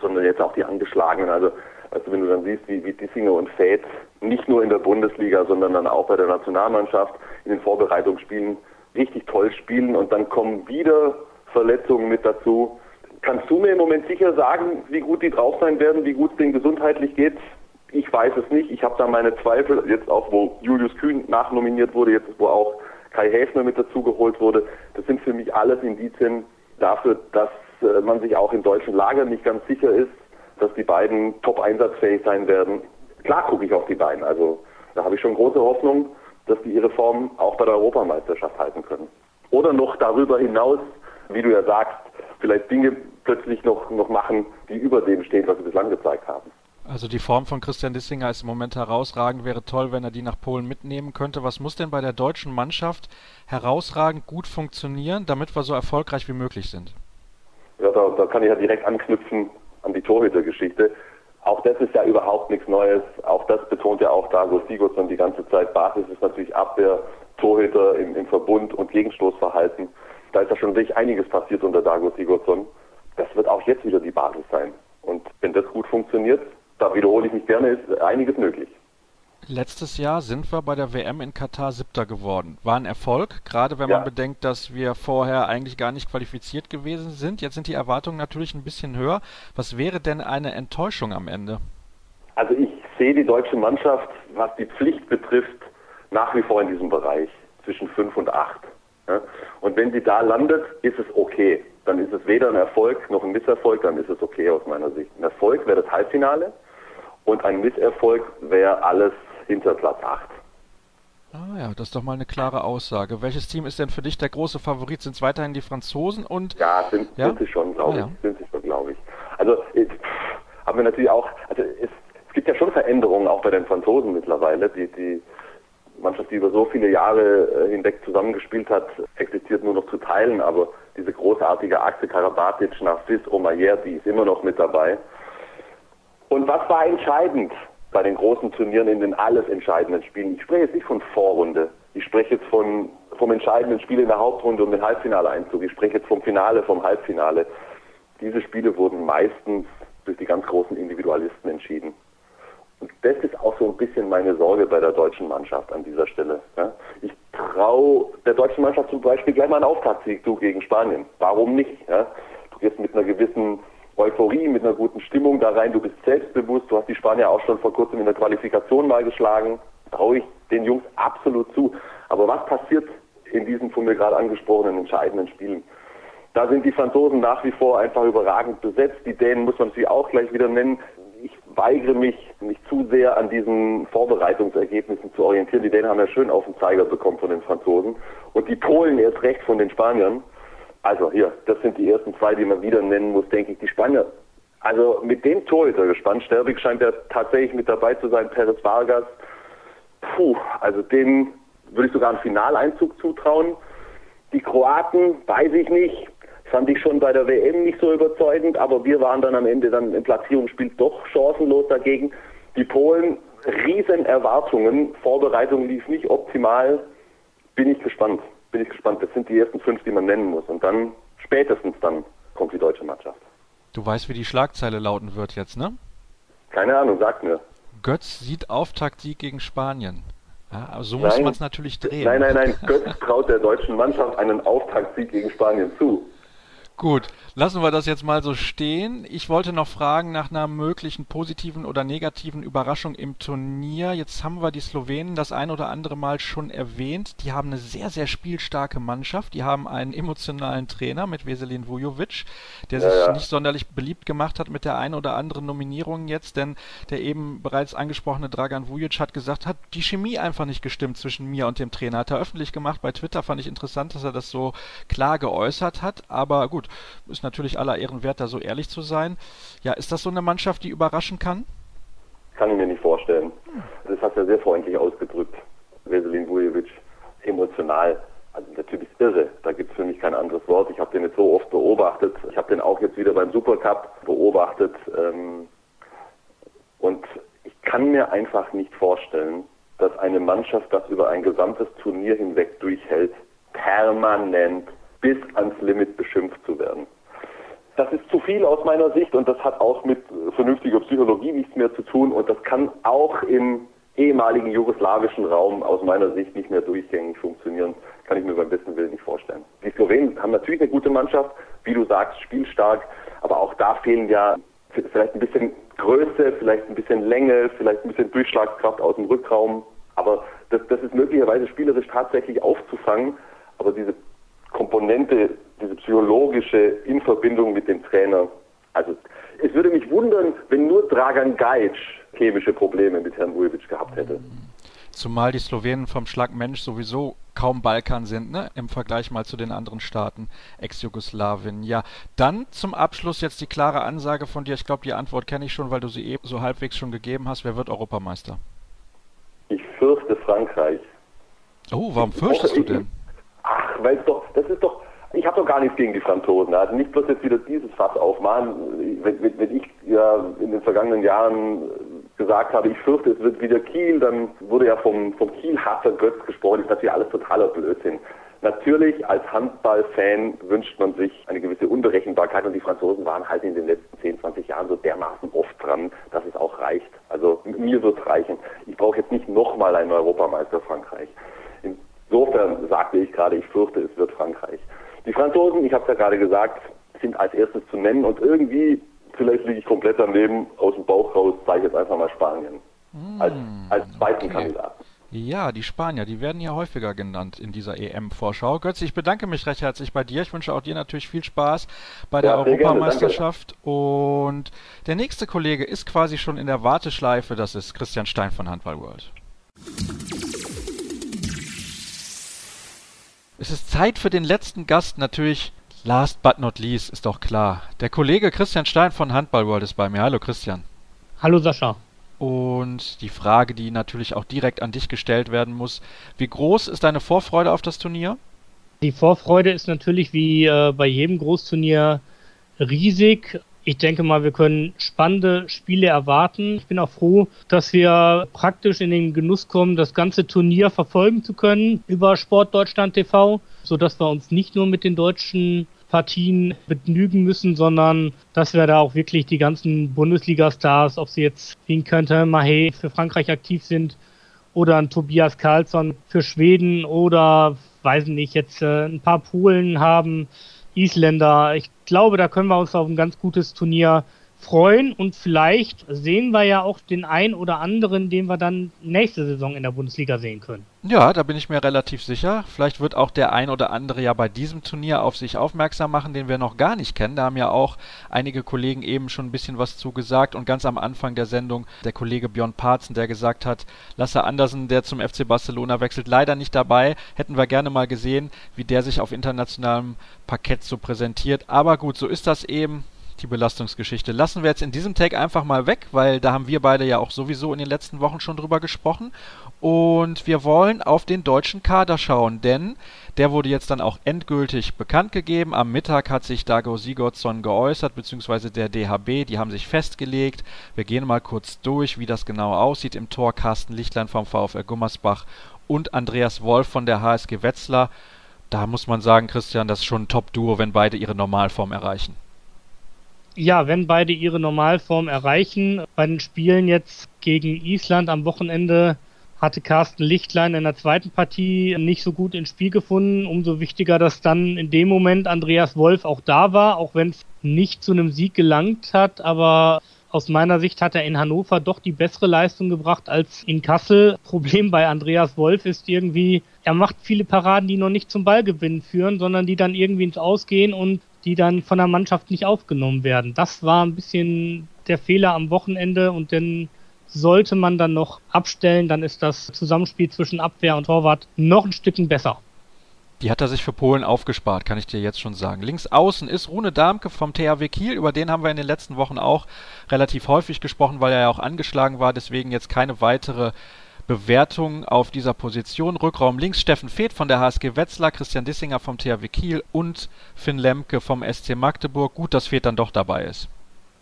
sondern jetzt auch die angeschlagenen. Also also wenn du dann siehst, wie, wie Dissinger und Fäth nicht nur in der Bundesliga, sondern dann auch bei der Nationalmannschaft in den Vorbereitungsspielen richtig toll spielen und dann kommen wieder Verletzungen mit dazu. Kannst du mir im Moment sicher sagen, wie gut die drauf sein werden, wie gut es denen gesundheitlich geht? Ich weiß es nicht. Ich habe da meine Zweifel, jetzt auch wo Julius Kühn nachnominiert wurde, jetzt wo auch Kai Häfner mit dazugeholt wurde. Das sind für mich alles Indizien dafür, dass äh, man sich auch in deutschen Lagern nicht ganz sicher ist, dass die beiden top einsatzfähig sein werden. Klar gucke ich auf die beiden. Also da habe ich schon große Hoffnung, dass die ihre Form auch bei der Europameisterschaft halten können. Oder noch darüber hinaus, wie du ja sagst, vielleicht Dinge plötzlich noch, noch machen, die über dem stehen, was sie bislang gezeigt haben. Also die Form von Christian Dissinger ist im Moment herausragend. Wäre toll, wenn er die nach Polen mitnehmen könnte. Was muss denn bei der deutschen Mannschaft herausragend gut funktionieren, damit wir so erfolgreich wie möglich sind? Ja, da, da kann ich ja direkt anknüpfen an die Torhütergeschichte. Auch das ist ja überhaupt nichts Neues. Auch das betont ja auch Dago Sigurdsson die ganze Zeit. Basis ist natürlich Abwehr, Torhüter im, im Verbund und Gegenstoßverhalten. Da ist ja schon wirklich einiges passiert unter Dago Sigurdsson. Das wird auch jetzt wieder die Basis sein. Und wenn das gut funktioniert, da wiederhole ich mich gerne, ist einiges möglich. Letztes Jahr sind wir bei der WM in Katar Siebter geworden. War ein Erfolg, gerade wenn ja. man bedenkt, dass wir vorher eigentlich gar nicht qualifiziert gewesen sind. Jetzt sind die Erwartungen natürlich ein bisschen höher. Was wäre denn eine Enttäuschung am Ende? Also ich sehe die deutsche Mannschaft, was die Pflicht betrifft, nach wie vor in diesem Bereich zwischen fünf und acht. Und wenn sie da landet, ist es okay. Dann ist es weder ein Erfolg noch ein Misserfolg, dann ist es okay aus meiner Sicht. Ein Erfolg wäre das Halbfinale und ein Misserfolg wäre alles hinter Platz 8. Ah ja, das ist doch mal eine klare Aussage. Welches Team ist denn für dich der große Favorit? Sind es weiterhin die Franzosen und Ja, sind, ja? sind sie schon, glaube ah, ja. ich. Sind sie schon, glaube ich. Also jetzt, haben wir natürlich auch, also es, es, gibt ja schon Veränderungen auch bei den Franzosen mittlerweile. Die, die Mannschaft, die über so viele Jahre äh, hinweg zusammengespielt hat, existiert nur noch zu teilen, aber diese großartige Achse Karabatic, Narcisse, Omayer, die ist immer noch mit dabei. Und was war entscheidend? Bei den großen Turnieren in den alles entscheidenden Spielen. Ich spreche jetzt nicht von Vorrunde. Ich spreche jetzt von, vom entscheidenden Spiel in der Hauptrunde um den Halbfinaleinzug. Ich spreche jetzt vom Finale, vom Halbfinale. Diese Spiele wurden meistens durch die ganz großen Individualisten entschieden. Und das ist auch so ein bisschen meine Sorge bei der deutschen Mannschaft an dieser Stelle. Ich traue der deutschen Mannschaft zum Beispiel gleich mal einen Auftaktsieg zu gegen Spanien. Warum nicht? Du gehst mit einer gewissen Euphorie, mit einer guten Stimmung da rein. Du bist selbstbewusst. Du hast die Spanier auch schon vor kurzem in der Qualifikation mal geschlagen. Traue ich den Jungs absolut zu. Aber was passiert in diesen von mir gerade angesprochenen entscheidenden Spielen? Da sind die Franzosen nach wie vor einfach überragend besetzt. Die Dänen muss man sie auch gleich wieder nennen. Ich weigere mich, mich zu sehr an diesen Vorbereitungsergebnissen zu orientieren. Die Dänen haben ja schön auf den Zeiger bekommen von den Franzosen. Und die Polen erst recht von den Spaniern. Also hier, das sind die ersten zwei, die man wieder nennen muss, denke ich, die Spanier. Also mit dem Torhüter gespannt. Sterbig scheint ja tatsächlich mit dabei zu sein, Perez Vargas. Puh, also den würde ich sogar einen Finaleinzug zutrauen. Die Kroaten, weiß ich nicht. Fand ich schon bei der WM nicht so überzeugend, aber wir waren dann am Ende dann im Platzierungsspiel doch chancenlos dagegen. Die Polen, riesen Erwartungen, Vorbereitung lief nicht optimal. Bin ich gespannt bin ich gespannt. Das sind die ersten fünf, die man nennen muss. Und dann, spätestens dann, kommt die deutsche Mannschaft. Du weißt, wie die Schlagzeile lauten wird jetzt, ne? Keine Ahnung, sag mir. Götz sieht Auftaktsieg gegen Spanien. Ja, aber so muss man es natürlich drehen. Nein, nein, nein. Götz traut der deutschen Mannschaft einen Auftaktsieg gegen Spanien zu. Gut, lassen wir das jetzt mal so stehen. Ich wollte noch fragen nach einer möglichen positiven oder negativen Überraschung im Turnier. Jetzt haben wir die Slowenen das ein oder andere Mal schon erwähnt. Die haben eine sehr, sehr spielstarke Mannschaft. Die haben einen emotionalen Trainer mit Veselin Vujovic, der ja, sich ja. nicht sonderlich beliebt gemacht hat mit der einen oder anderen Nominierung jetzt, denn der eben bereits angesprochene Dragan Vujic hat gesagt, hat die Chemie einfach nicht gestimmt zwischen mir und dem Trainer. Hat er öffentlich gemacht. Bei Twitter fand ich interessant, dass er das so klar geäußert hat. Aber gut, ist natürlich aller Ehren wert, da so ehrlich zu sein. Ja, ist das so eine Mannschaft, die überraschen kann? Kann ich mir nicht vorstellen. Das hat er sehr freundlich ausgedrückt. Veselin Vujovic, emotional. Also der Typ ist irre. Da gibt es für mich kein anderes Wort. Ich habe den jetzt so oft beobachtet. Ich habe den auch jetzt wieder beim Supercup beobachtet. Ähm, und ich kann mir einfach nicht vorstellen, dass eine Mannschaft das über ein gesamtes Turnier hinweg durchhält, permanent bis ans Limit beschimpft zu werden. Das ist zu viel aus meiner Sicht und das hat auch mit vernünftiger Psychologie nichts mehr zu tun und das kann auch im ehemaligen jugoslawischen Raum aus meiner Sicht nicht mehr durchgängig funktionieren. Kann ich mir beim besten Willen nicht vorstellen. Die Slowenen haben natürlich eine gute Mannschaft, wie du sagst, spielstark, aber auch da fehlen ja vielleicht ein bisschen Größe, vielleicht ein bisschen Länge, vielleicht ein bisschen Durchschlagskraft aus dem Rückraum. Aber das, das ist möglicherweise spielerisch tatsächlich aufzufangen. Aber diese Komponente, diese psychologische in Verbindung mit dem Trainer. Also es würde mich wundern, wenn nur Dragan Gajic chemische Probleme mit Herrn Vujovic gehabt hätte. Zumal die Slowenen vom Schlag Mensch sowieso kaum Balkan sind, ne? Im Vergleich mal zu den anderen Staaten Ex-Jugoslawien. Ja, dann zum Abschluss jetzt die klare Ansage von dir. Ich glaube, die Antwort kenne ich schon, weil du sie eben so halbwegs schon gegeben hast. Wer wird Europameister? Ich fürchte Frankreich. Oh, warum fürchtest du denn? Ach, weil es doch, das ist doch, ich habe doch gar nichts gegen die Franzosen. Also nicht bloß jetzt wieder dieses Fass aufmachen. Wenn, wenn, wenn ich ja in den vergangenen Jahren gesagt habe, ich fürchte, es wird wieder Kiel, dann wurde ja vom, vom Kiel-Hasser Götz gesprochen. Das ist natürlich alles totaler Blödsinn. Natürlich als Handballfan wünscht man sich eine gewisse Unberechenbarkeit und die Franzosen waren halt in den letzten 10, 20 Jahren so dermaßen oft dran, dass es auch reicht. Also mir wird es reichen. Ich brauche jetzt nicht nochmal einen Europameister Frankreich. Insofern sagte ich gerade, ich fürchte, es wird Frankreich. Die Franzosen, ich habe es ja gerade gesagt, sind als erstes zu nennen und irgendwie, vielleicht liege ich komplett daneben, aus dem Bauch raus, sage ich jetzt einfach mal Spanien. Als, als zweiten okay. Kandidaten. Ja, die Spanier, die werden ja häufiger genannt in dieser EM-Vorschau. Götz, ich bedanke mich recht herzlich bei dir. Ich wünsche auch dir natürlich viel Spaß bei der ja, Europameisterschaft. Und der nächste Kollege ist quasi schon in der Warteschleife. Das ist Christian Stein von Handball World. Es ist Zeit für den letzten Gast. Natürlich, last but not least, ist doch klar. Der Kollege Christian Stein von Handball World ist bei mir. Hallo Christian. Hallo Sascha. Und die Frage, die natürlich auch direkt an dich gestellt werden muss, wie groß ist deine Vorfreude auf das Turnier? Die Vorfreude ist natürlich wie äh, bei jedem Großturnier riesig. Ich denke mal, wir können spannende Spiele erwarten. Ich bin auch froh, dass wir praktisch in den Genuss kommen, das ganze Turnier verfolgen zu können über Sport Deutschland TV, sodass wir uns nicht nur mit den deutschen Partien begnügen müssen, sondern dass wir da auch wirklich die ganzen Bundesliga-Stars, ob sie jetzt wie ein Quentin Mahé für Frankreich aktiv sind oder ein Tobias Karlsson für Schweden oder, weiß nicht, jetzt äh, ein paar Polen haben, Isländer. Ich glaube, da können wir uns auf ein ganz gutes Turnier freuen und vielleicht sehen wir ja auch den ein oder anderen, den wir dann nächste Saison in der Bundesliga sehen können. Ja, da bin ich mir relativ sicher. Vielleicht wird auch der ein oder andere ja bei diesem Turnier auf sich aufmerksam machen, den wir noch gar nicht kennen. Da haben ja auch einige Kollegen eben schon ein bisschen was zugesagt und ganz am Anfang der Sendung der Kollege Björn Parzen, der gesagt hat, Lasse Andersen, der zum FC Barcelona wechselt, leider nicht dabei. Hätten wir gerne mal gesehen, wie der sich auf internationalem Parkett so präsentiert. Aber gut, so ist das eben die Belastungsgeschichte. Lassen wir jetzt in diesem Take einfach mal weg, weil da haben wir beide ja auch sowieso in den letzten Wochen schon drüber gesprochen. Und wir wollen auf den deutschen Kader schauen, denn der wurde jetzt dann auch endgültig bekannt gegeben. Am Mittag hat sich Dago Sigurdsson geäußert, beziehungsweise der DHB, die haben sich festgelegt. Wir gehen mal kurz durch, wie das genau aussieht. Im Tor Carsten Lichtlein vom VfR Gummersbach und Andreas Wolf von der HSG Wetzlar. Da muss man sagen, Christian, das ist schon ein Top-Duo, wenn beide ihre Normalform erreichen ja, wenn beide ihre Normalform erreichen, bei den Spielen jetzt gegen Island am Wochenende hatte Carsten Lichtlein in der zweiten Partie nicht so gut ins Spiel gefunden. Umso wichtiger, dass dann in dem Moment Andreas Wolf auch da war, auch wenn es nicht zu einem Sieg gelangt hat. Aber aus meiner Sicht hat er in Hannover doch die bessere Leistung gebracht als in Kassel. Problem bei Andreas Wolf ist irgendwie, er macht viele Paraden, die noch nicht zum Ballgewinn führen, sondern die dann irgendwie ins Ausgehen und die dann von der Mannschaft nicht aufgenommen werden. Das war ein bisschen der Fehler am Wochenende und dann sollte man dann noch abstellen, dann ist das Zusammenspiel zwischen Abwehr und Torwart noch ein Stückchen besser. Die hat er sich für Polen aufgespart, kann ich dir jetzt schon sagen. Links außen ist Rune Darmke vom THW Kiel. Über den haben wir in den letzten Wochen auch relativ häufig gesprochen, weil er ja auch angeschlagen war. Deswegen jetzt keine weitere Bewertung auf dieser Position. Rückraum links Steffen Feeth von der HSG Wetzlar, Christian Dissinger vom THW Kiel und Finn Lemke vom SC Magdeburg. Gut, dass Feeth dann doch dabei ist.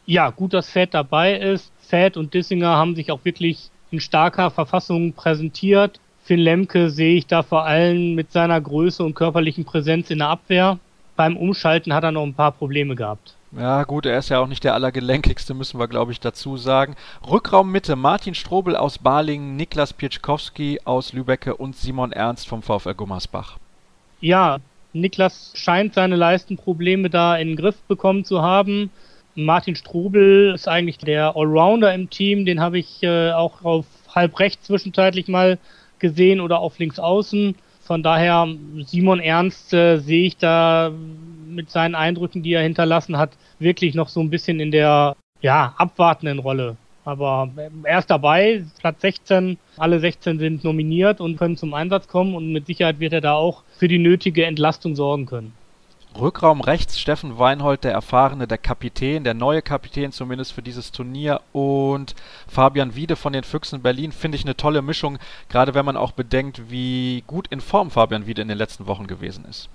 Ja, gut, dass Feeth dabei ist. Feeth und Dissinger haben sich auch wirklich in starker Verfassung präsentiert. Finn Lemke sehe ich da vor allem mit seiner Größe und körperlichen Präsenz in der Abwehr. Beim Umschalten hat er noch ein paar Probleme gehabt. Ja, gut, er ist ja auch nicht der allergelenkigste, müssen wir, glaube ich, dazu sagen. Rückraum Mitte, Martin Strobel aus Balingen, Niklas Pietschkowski aus Lübecke und Simon Ernst vom VfL Gummersbach. Ja, Niklas scheint seine Leistenprobleme da in den Griff bekommen zu haben. Martin Strobel ist eigentlich der Allrounder im Team, den habe ich äh, auch auf halb rechts zwischenzeitlich mal gesehen oder auf links außen. Von daher, Simon Ernst äh, sehe ich da mit seinen Eindrücken, die er hinterlassen hat, wirklich noch so ein bisschen in der ja, abwartenden Rolle. Aber er ist dabei, Platz 16, alle 16 sind nominiert und können zum Einsatz kommen und mit Sicherheit wird er da auch für die nötige Entlastung sorgen können. Rückraum rechts Steffen Weinhold, der erfahrene, der Kapitän, der neue Kapitän zumindest für dieses Turnier und Fabian Wiede von den Füchsen Berlin finde ich eine tolle Mischung, gerade wenn man auch bedenkt, wie gut in Form Fabian Wiede in den letzten Wochen gewesen ist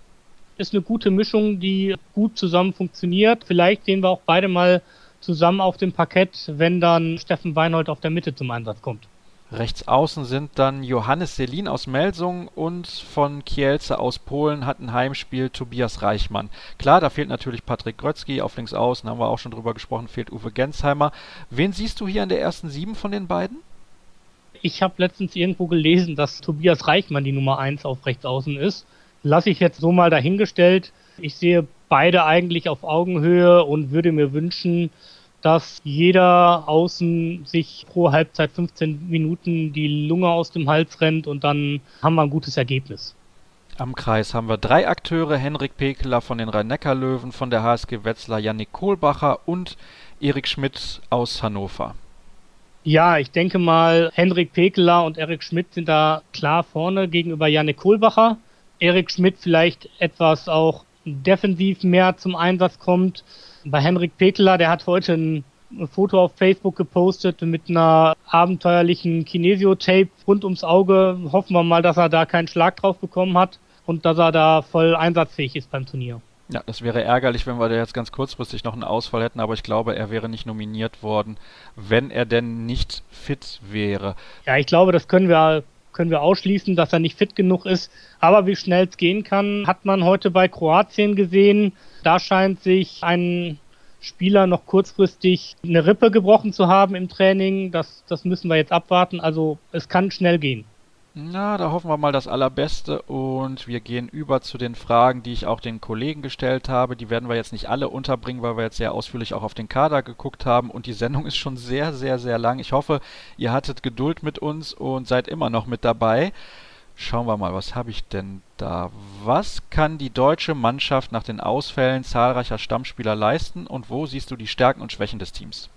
ist eine gute Mischung, die gut zusammen funktioniert. Vielleicht sehen wir auch beide mal zusammen auf dem Parkett, wenn dann Steffen Weinhold auf der Mitte zum Einsatz kommt. Rechts außen sind dann Johannes Selin aus Melsungen und von Kielce aus Polen hat ein Heimspiel Tobias Reichmann. Klar, da fehlt natürlich Patrick Grötzky auf links außen, haben wir auch schon drüber gesprochen, fehlt Uwe Gensheimer. Wen siehst du hier in der ersten Sieben von den beiden? Ich habe letztens irgendwo gelesen, dass Tobias Reichmann die Nummer 1 auf rechts außen ist. Lasse ich jetzt so mal dahingestellt. Ich sehe beide eigentlich auf Augenhöhe und würde mir wünschen, dass jeder außen sich pro Halbzeit 15 Minuten die Lunge aus dem Hals rennt und dann haben wir ein gutes Ergebnis. Am Kreis haben wir drei Akteure, Henrik Pekeler von den Rhein-Neckar-Löwen, von der HSG Wetzlar Yannick Kohlbacher und Erik Schmidt aus Hannover. Ja, ich denke mal, Henrik Pekeler und Erik Schmidt sind da klar vorne gegenüber Yannick Kohlbacher. Erik Schmidt vielleicht etwas auch defensiv mehr zum Einsatz kommt, bei Henrik Pekeler, der hat heute ein Foto auf Facebook gepostet mit einer abenteuerlichen Kinesio-Tape rund ums Auge. Hoffen wir mal, dass er da keinen Schlag drauf bekommen hat und dass er da voll einsatzfähig ist beim Turnier. Ja, das wäre ärgerlich, wenn wir da jetzt ganz kurzfristig noch einen Ausfall hätten, aber ich glaube, er wäre nicht nominiert worden, wenn er denn nicht fit wäre. Ja, ich glaube, das können wir können wir ausschließen, dass er nicht fit genug ist. Aber wie schnell es gehen kann, hat man heute bei Kroatien gesehen. Da scheint sich ein Spieler noch kurzfristig eine Rippe gebrochen zu haben im Training. Das, das müssen wir jetzt abwarten. Also es kann schnell gehen. Na, da hoffen wir mal das Allerbeste und wir gehen über zu den Fragen, die ich auch den Kollegen gestellt habe. Die werden wir jetzt nicht alle unterbringen, weil wir jetzt sehr ausführlich auch auf den Kader geguckt haben und die Sendung ist schon sehr, sehr, sehr lang. Ich hoffe, ihr hattet Geduld mit uns und seid immer noch mit dabei. Schauen wir mal, was habe ich denn da? Was kann die deutsche Mannschaft nach den Ausfällen zahlreicher Stammspieler leisten und wo siehst du die Stärken und Schwächen des Teams?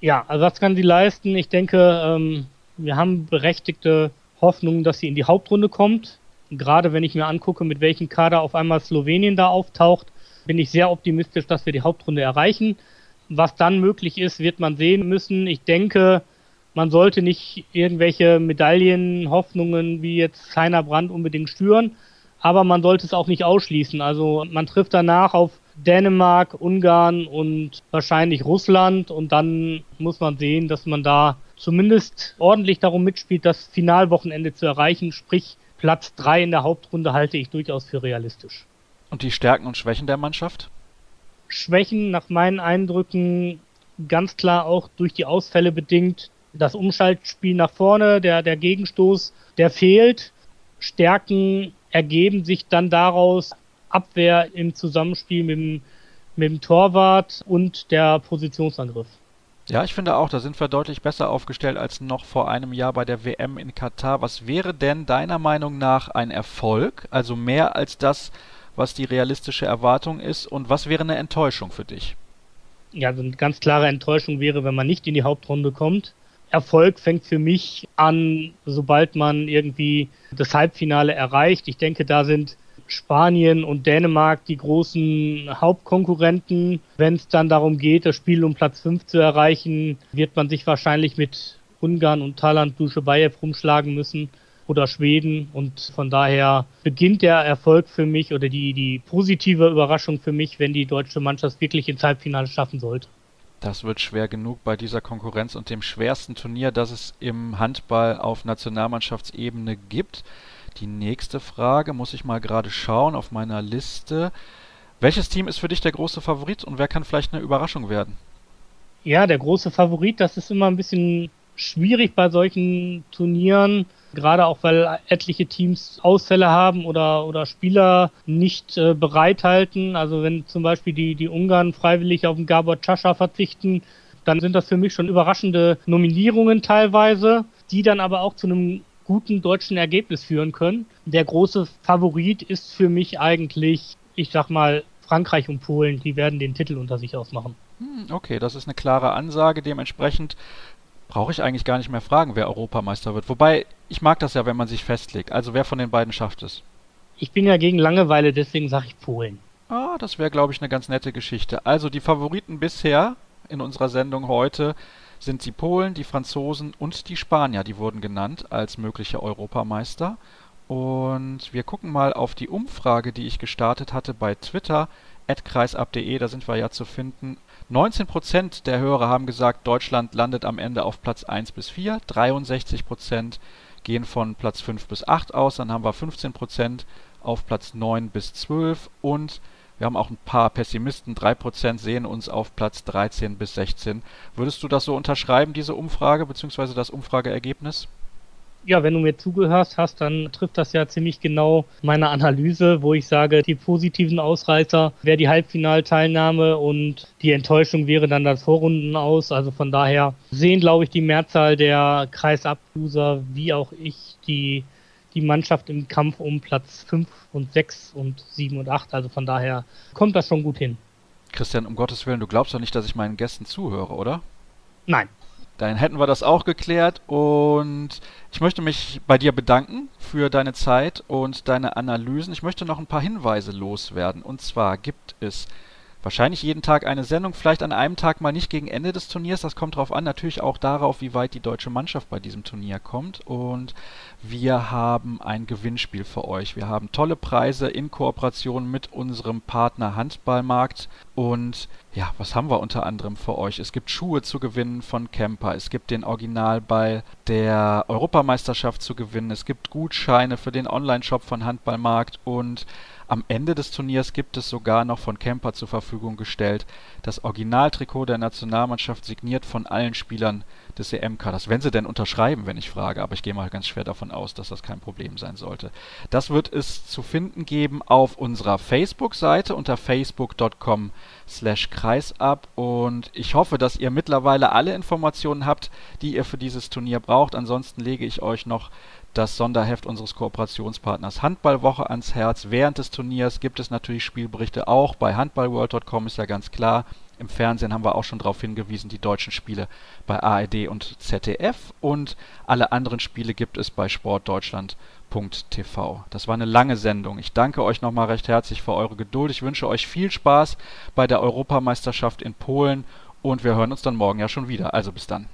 Ja, also was kann sie leisten? Ich denke, ähm, wir haben berechtigte Hoffnung, dass sie in die Hauptrunde kommt. Gerade wenn ich mir angucke, mit welchem Kader auf einmal Slowenien da auftaucht, bin ich sehr optimistisch, dass wir die Hauptrunde erreichen. Was dann möglich ist, wird man sehen müssen. Ich denke, man sollte nicht irgendwelche Medaillenhoffnungen wie jetzt Heiner Brand unbedingt stüren, aber man sollte es auch nicht ausschließen. Also man trifft danach auf Dänemark, Ungarn und wahrscheinlich Russland und dann muss man sehen, dass man da zumindest ordentlich darum mitspielt, das Finalwochenende zu erreichen, sprich Platz 3 in der Hauptrunde halte ich durchaus für realistisch. Und die Stärken und Schwächen der Mannschaft? Schwächen nach meinen Eindrücken ganz klar auch durch die Ausfälle bedingt. Das Umschaltspiel nach vorne, der, der Gegenstoß, der fehlt. Stärken ergeben sich dann daraus Abwehr im Zusammenspiel mit dem, mit dem Torwart und der Positionsangriff. Ja, ich finde auch, da sind wir deutlich besser aufgestellt als noch vor einem Jahr bei der WM in Katar. Was wäre denn deiner Meinung nach ein Erfolg? Also mehr als das, was die realistische Erwartung ist? Und was wäre eine Enttäuschung für dich? Ja, also eine ganz klare Enttäuschung wäre, wenn man nicht in die Hauptrunde kommt. Erfolg fängt für mich an, sobald man irgendwie das Halbfinale erreicht. Ich denke, da sind Spanien und Dänemark die großen Hauptkonkurrenten. Wenn es dann darum geht, das Spiel um Platz 5 zu erreichen, wird man sich wahrscheinlich mit Ungarn und Thailand Duschebaev rumschlagen müssen oder Schweden und von daher beginnt der Erfolg für mich oder die, die positive Überraschung für mich, wenn die deutsche Mannschaft wirklich ins Halbfinale schaffen sollte. Das wird schwer genug bei dieser Konkurrenz und dem schwersten Turnier, das es im Handball auf Nationalmannschaftsebene gibt. Die nächste Frage muss ich mal gerade schauen auf meiner Liste. Welches Team ist für dich der große Favorit und wer kann vielleicht eine Überraschung werden? Ja, der große Favorit, das ist immer ein bisschen schwierig bei solchen Turnieren, gerade auch weil etliche Teams Ausfälle haben oder, oder Spieler nicht äh, bereithalten. Also wenn zum Beispiel die, die Ungarn freiwillig auf den Gabor Chascha verzichten, dann sind das für mich schon überraschende Nominierungen teilweise, die dann aber auch zu einem guten deutschen Ergebnis führen können. Der große Favorit ist für mich eigentlich, ich sag mal, Frankreich und Polen, die werden den Titel unter sich ausmachen. Hm, okay, das ist eine klare Ansage. Dementsprechend brauche ich eigentlich gar nicht mehr fragen, wer Europameister wird. Wobei, ich mag das ja, wenn man sich festlegt. Also wer von den beiden schafft es? Ich bin ja gegen Langeweile, deswegen sage ich Polen. Ah, das wäre, glaube ich, eine ganz nette Geschichte. Also die Favoriten bisher in unserer Sendung heute sind die Polen, die Franzosen und die Spanier, die wurden genannt als mögliche Europameister. Und wir gucken mal auf die Umfrage, die ich gestartet hatte bei Twitter, kreisab.de, da sind wir ja zu finden. 19 Prozent der Hörer haben gesagt, Deutschland landet am Ende auf Platz 1 bis 4. 63 Prozent gehen von Platz 5 bis 8 aus. Dann haben wir 15 Prozent auf Platz 9 bis 12 und wir haben auch ein paar Pessimisten, 3% sehen uns auf Platz 13 bis 16. Würdest du das so unterschreiben, diese Umfrage, beziehungsweise das Umfrageergebnis? Ja, wenn du mir zugehörst hast, dann trifft das ja ziemlich genau meine Analyse, wo ich sage, die positiven Ausreißer wäre die Halbfinalteilnahme und die Enttäuschung wäre dann das Vorrunden aus. Also von daher sehen, glaube ich, die Mehrzahl der Kreisab-User wie auch ich die die Mannschaft im Kampf um Platz 5 und 6 und 7 und 8. Also von daher kommt das schon gut hin. Christian, um Gottes Willen, du glaubst doch nicht, dass ich meinen Gästen zuhöre, oder? Nein. Dann hätten wir das auch geklärt und ich möchte mich bei dir bedanken für deine Zeit und deine Analysen. Ich möchte noch ein paar Hinweise loswerden. Und zwar gibt es wahrscheinlich jeden Tag eine Sendung, vielleicht an einem Tag mal nicht gegen Ende des Turniers. Das kommt darauf an, natürlich auch darauf, wie weit die deutsche Mannschaft bei diesem Turnier kommt. Und wir haben ein Gewinnspiel für euch. Wir haben tolle Preise in Kooperation mit unserem Partner Handballmarkt. Und ja, was haben wir unter anderem für euch? Es gibt Schuhe zu gewinnen von Camper. Es gibt den Originalball der Europameisterschaft zu gewinnen. Es gibt Gutscheine für den Online-Shop von Handballmarkt und am Ende des Turniers gibt es sogar noch von Kemper zur Verfügung gestellt das Originaltrikot der Nationalmannschaft signiert von allen Spielern des EM-Kaders. Wenn sie denn unterschreiben, wenn ich frage, aber ich gehe mal ganz schwer davon aus, dass das kein Problem sein sollte. Das wird es zu finden geben auf unserer Facebook-Seite unter facebook.com slash kreisab und ich hoffe, dass ihr mittlerweile alle Informationen habt, die ihr für dieses Turnier braucht. Ansonsten lege ich euch noch das Sonderheft unseres Kooperationspartners Handballwoche ans Herz. Während des Turniers gibt es natürlich Spielberichte auch bei handballworld.com, ist ja ganz klar. Im Fernsehen haben wir auch schon darauf hingewiesen, die deutschen Spiele bei ARD und ZDF und alle anderen Spiele gibt es bei sportdeutschland.tv. Das war eine lange Sendung. Ich danke euch nochmal recht herzlich für eure Geduld. Ich wünsche euch viel Spaß bei der Europameisterschaft in Polen und wir hören uns dann morgen ja schon wieder. Also bis dann.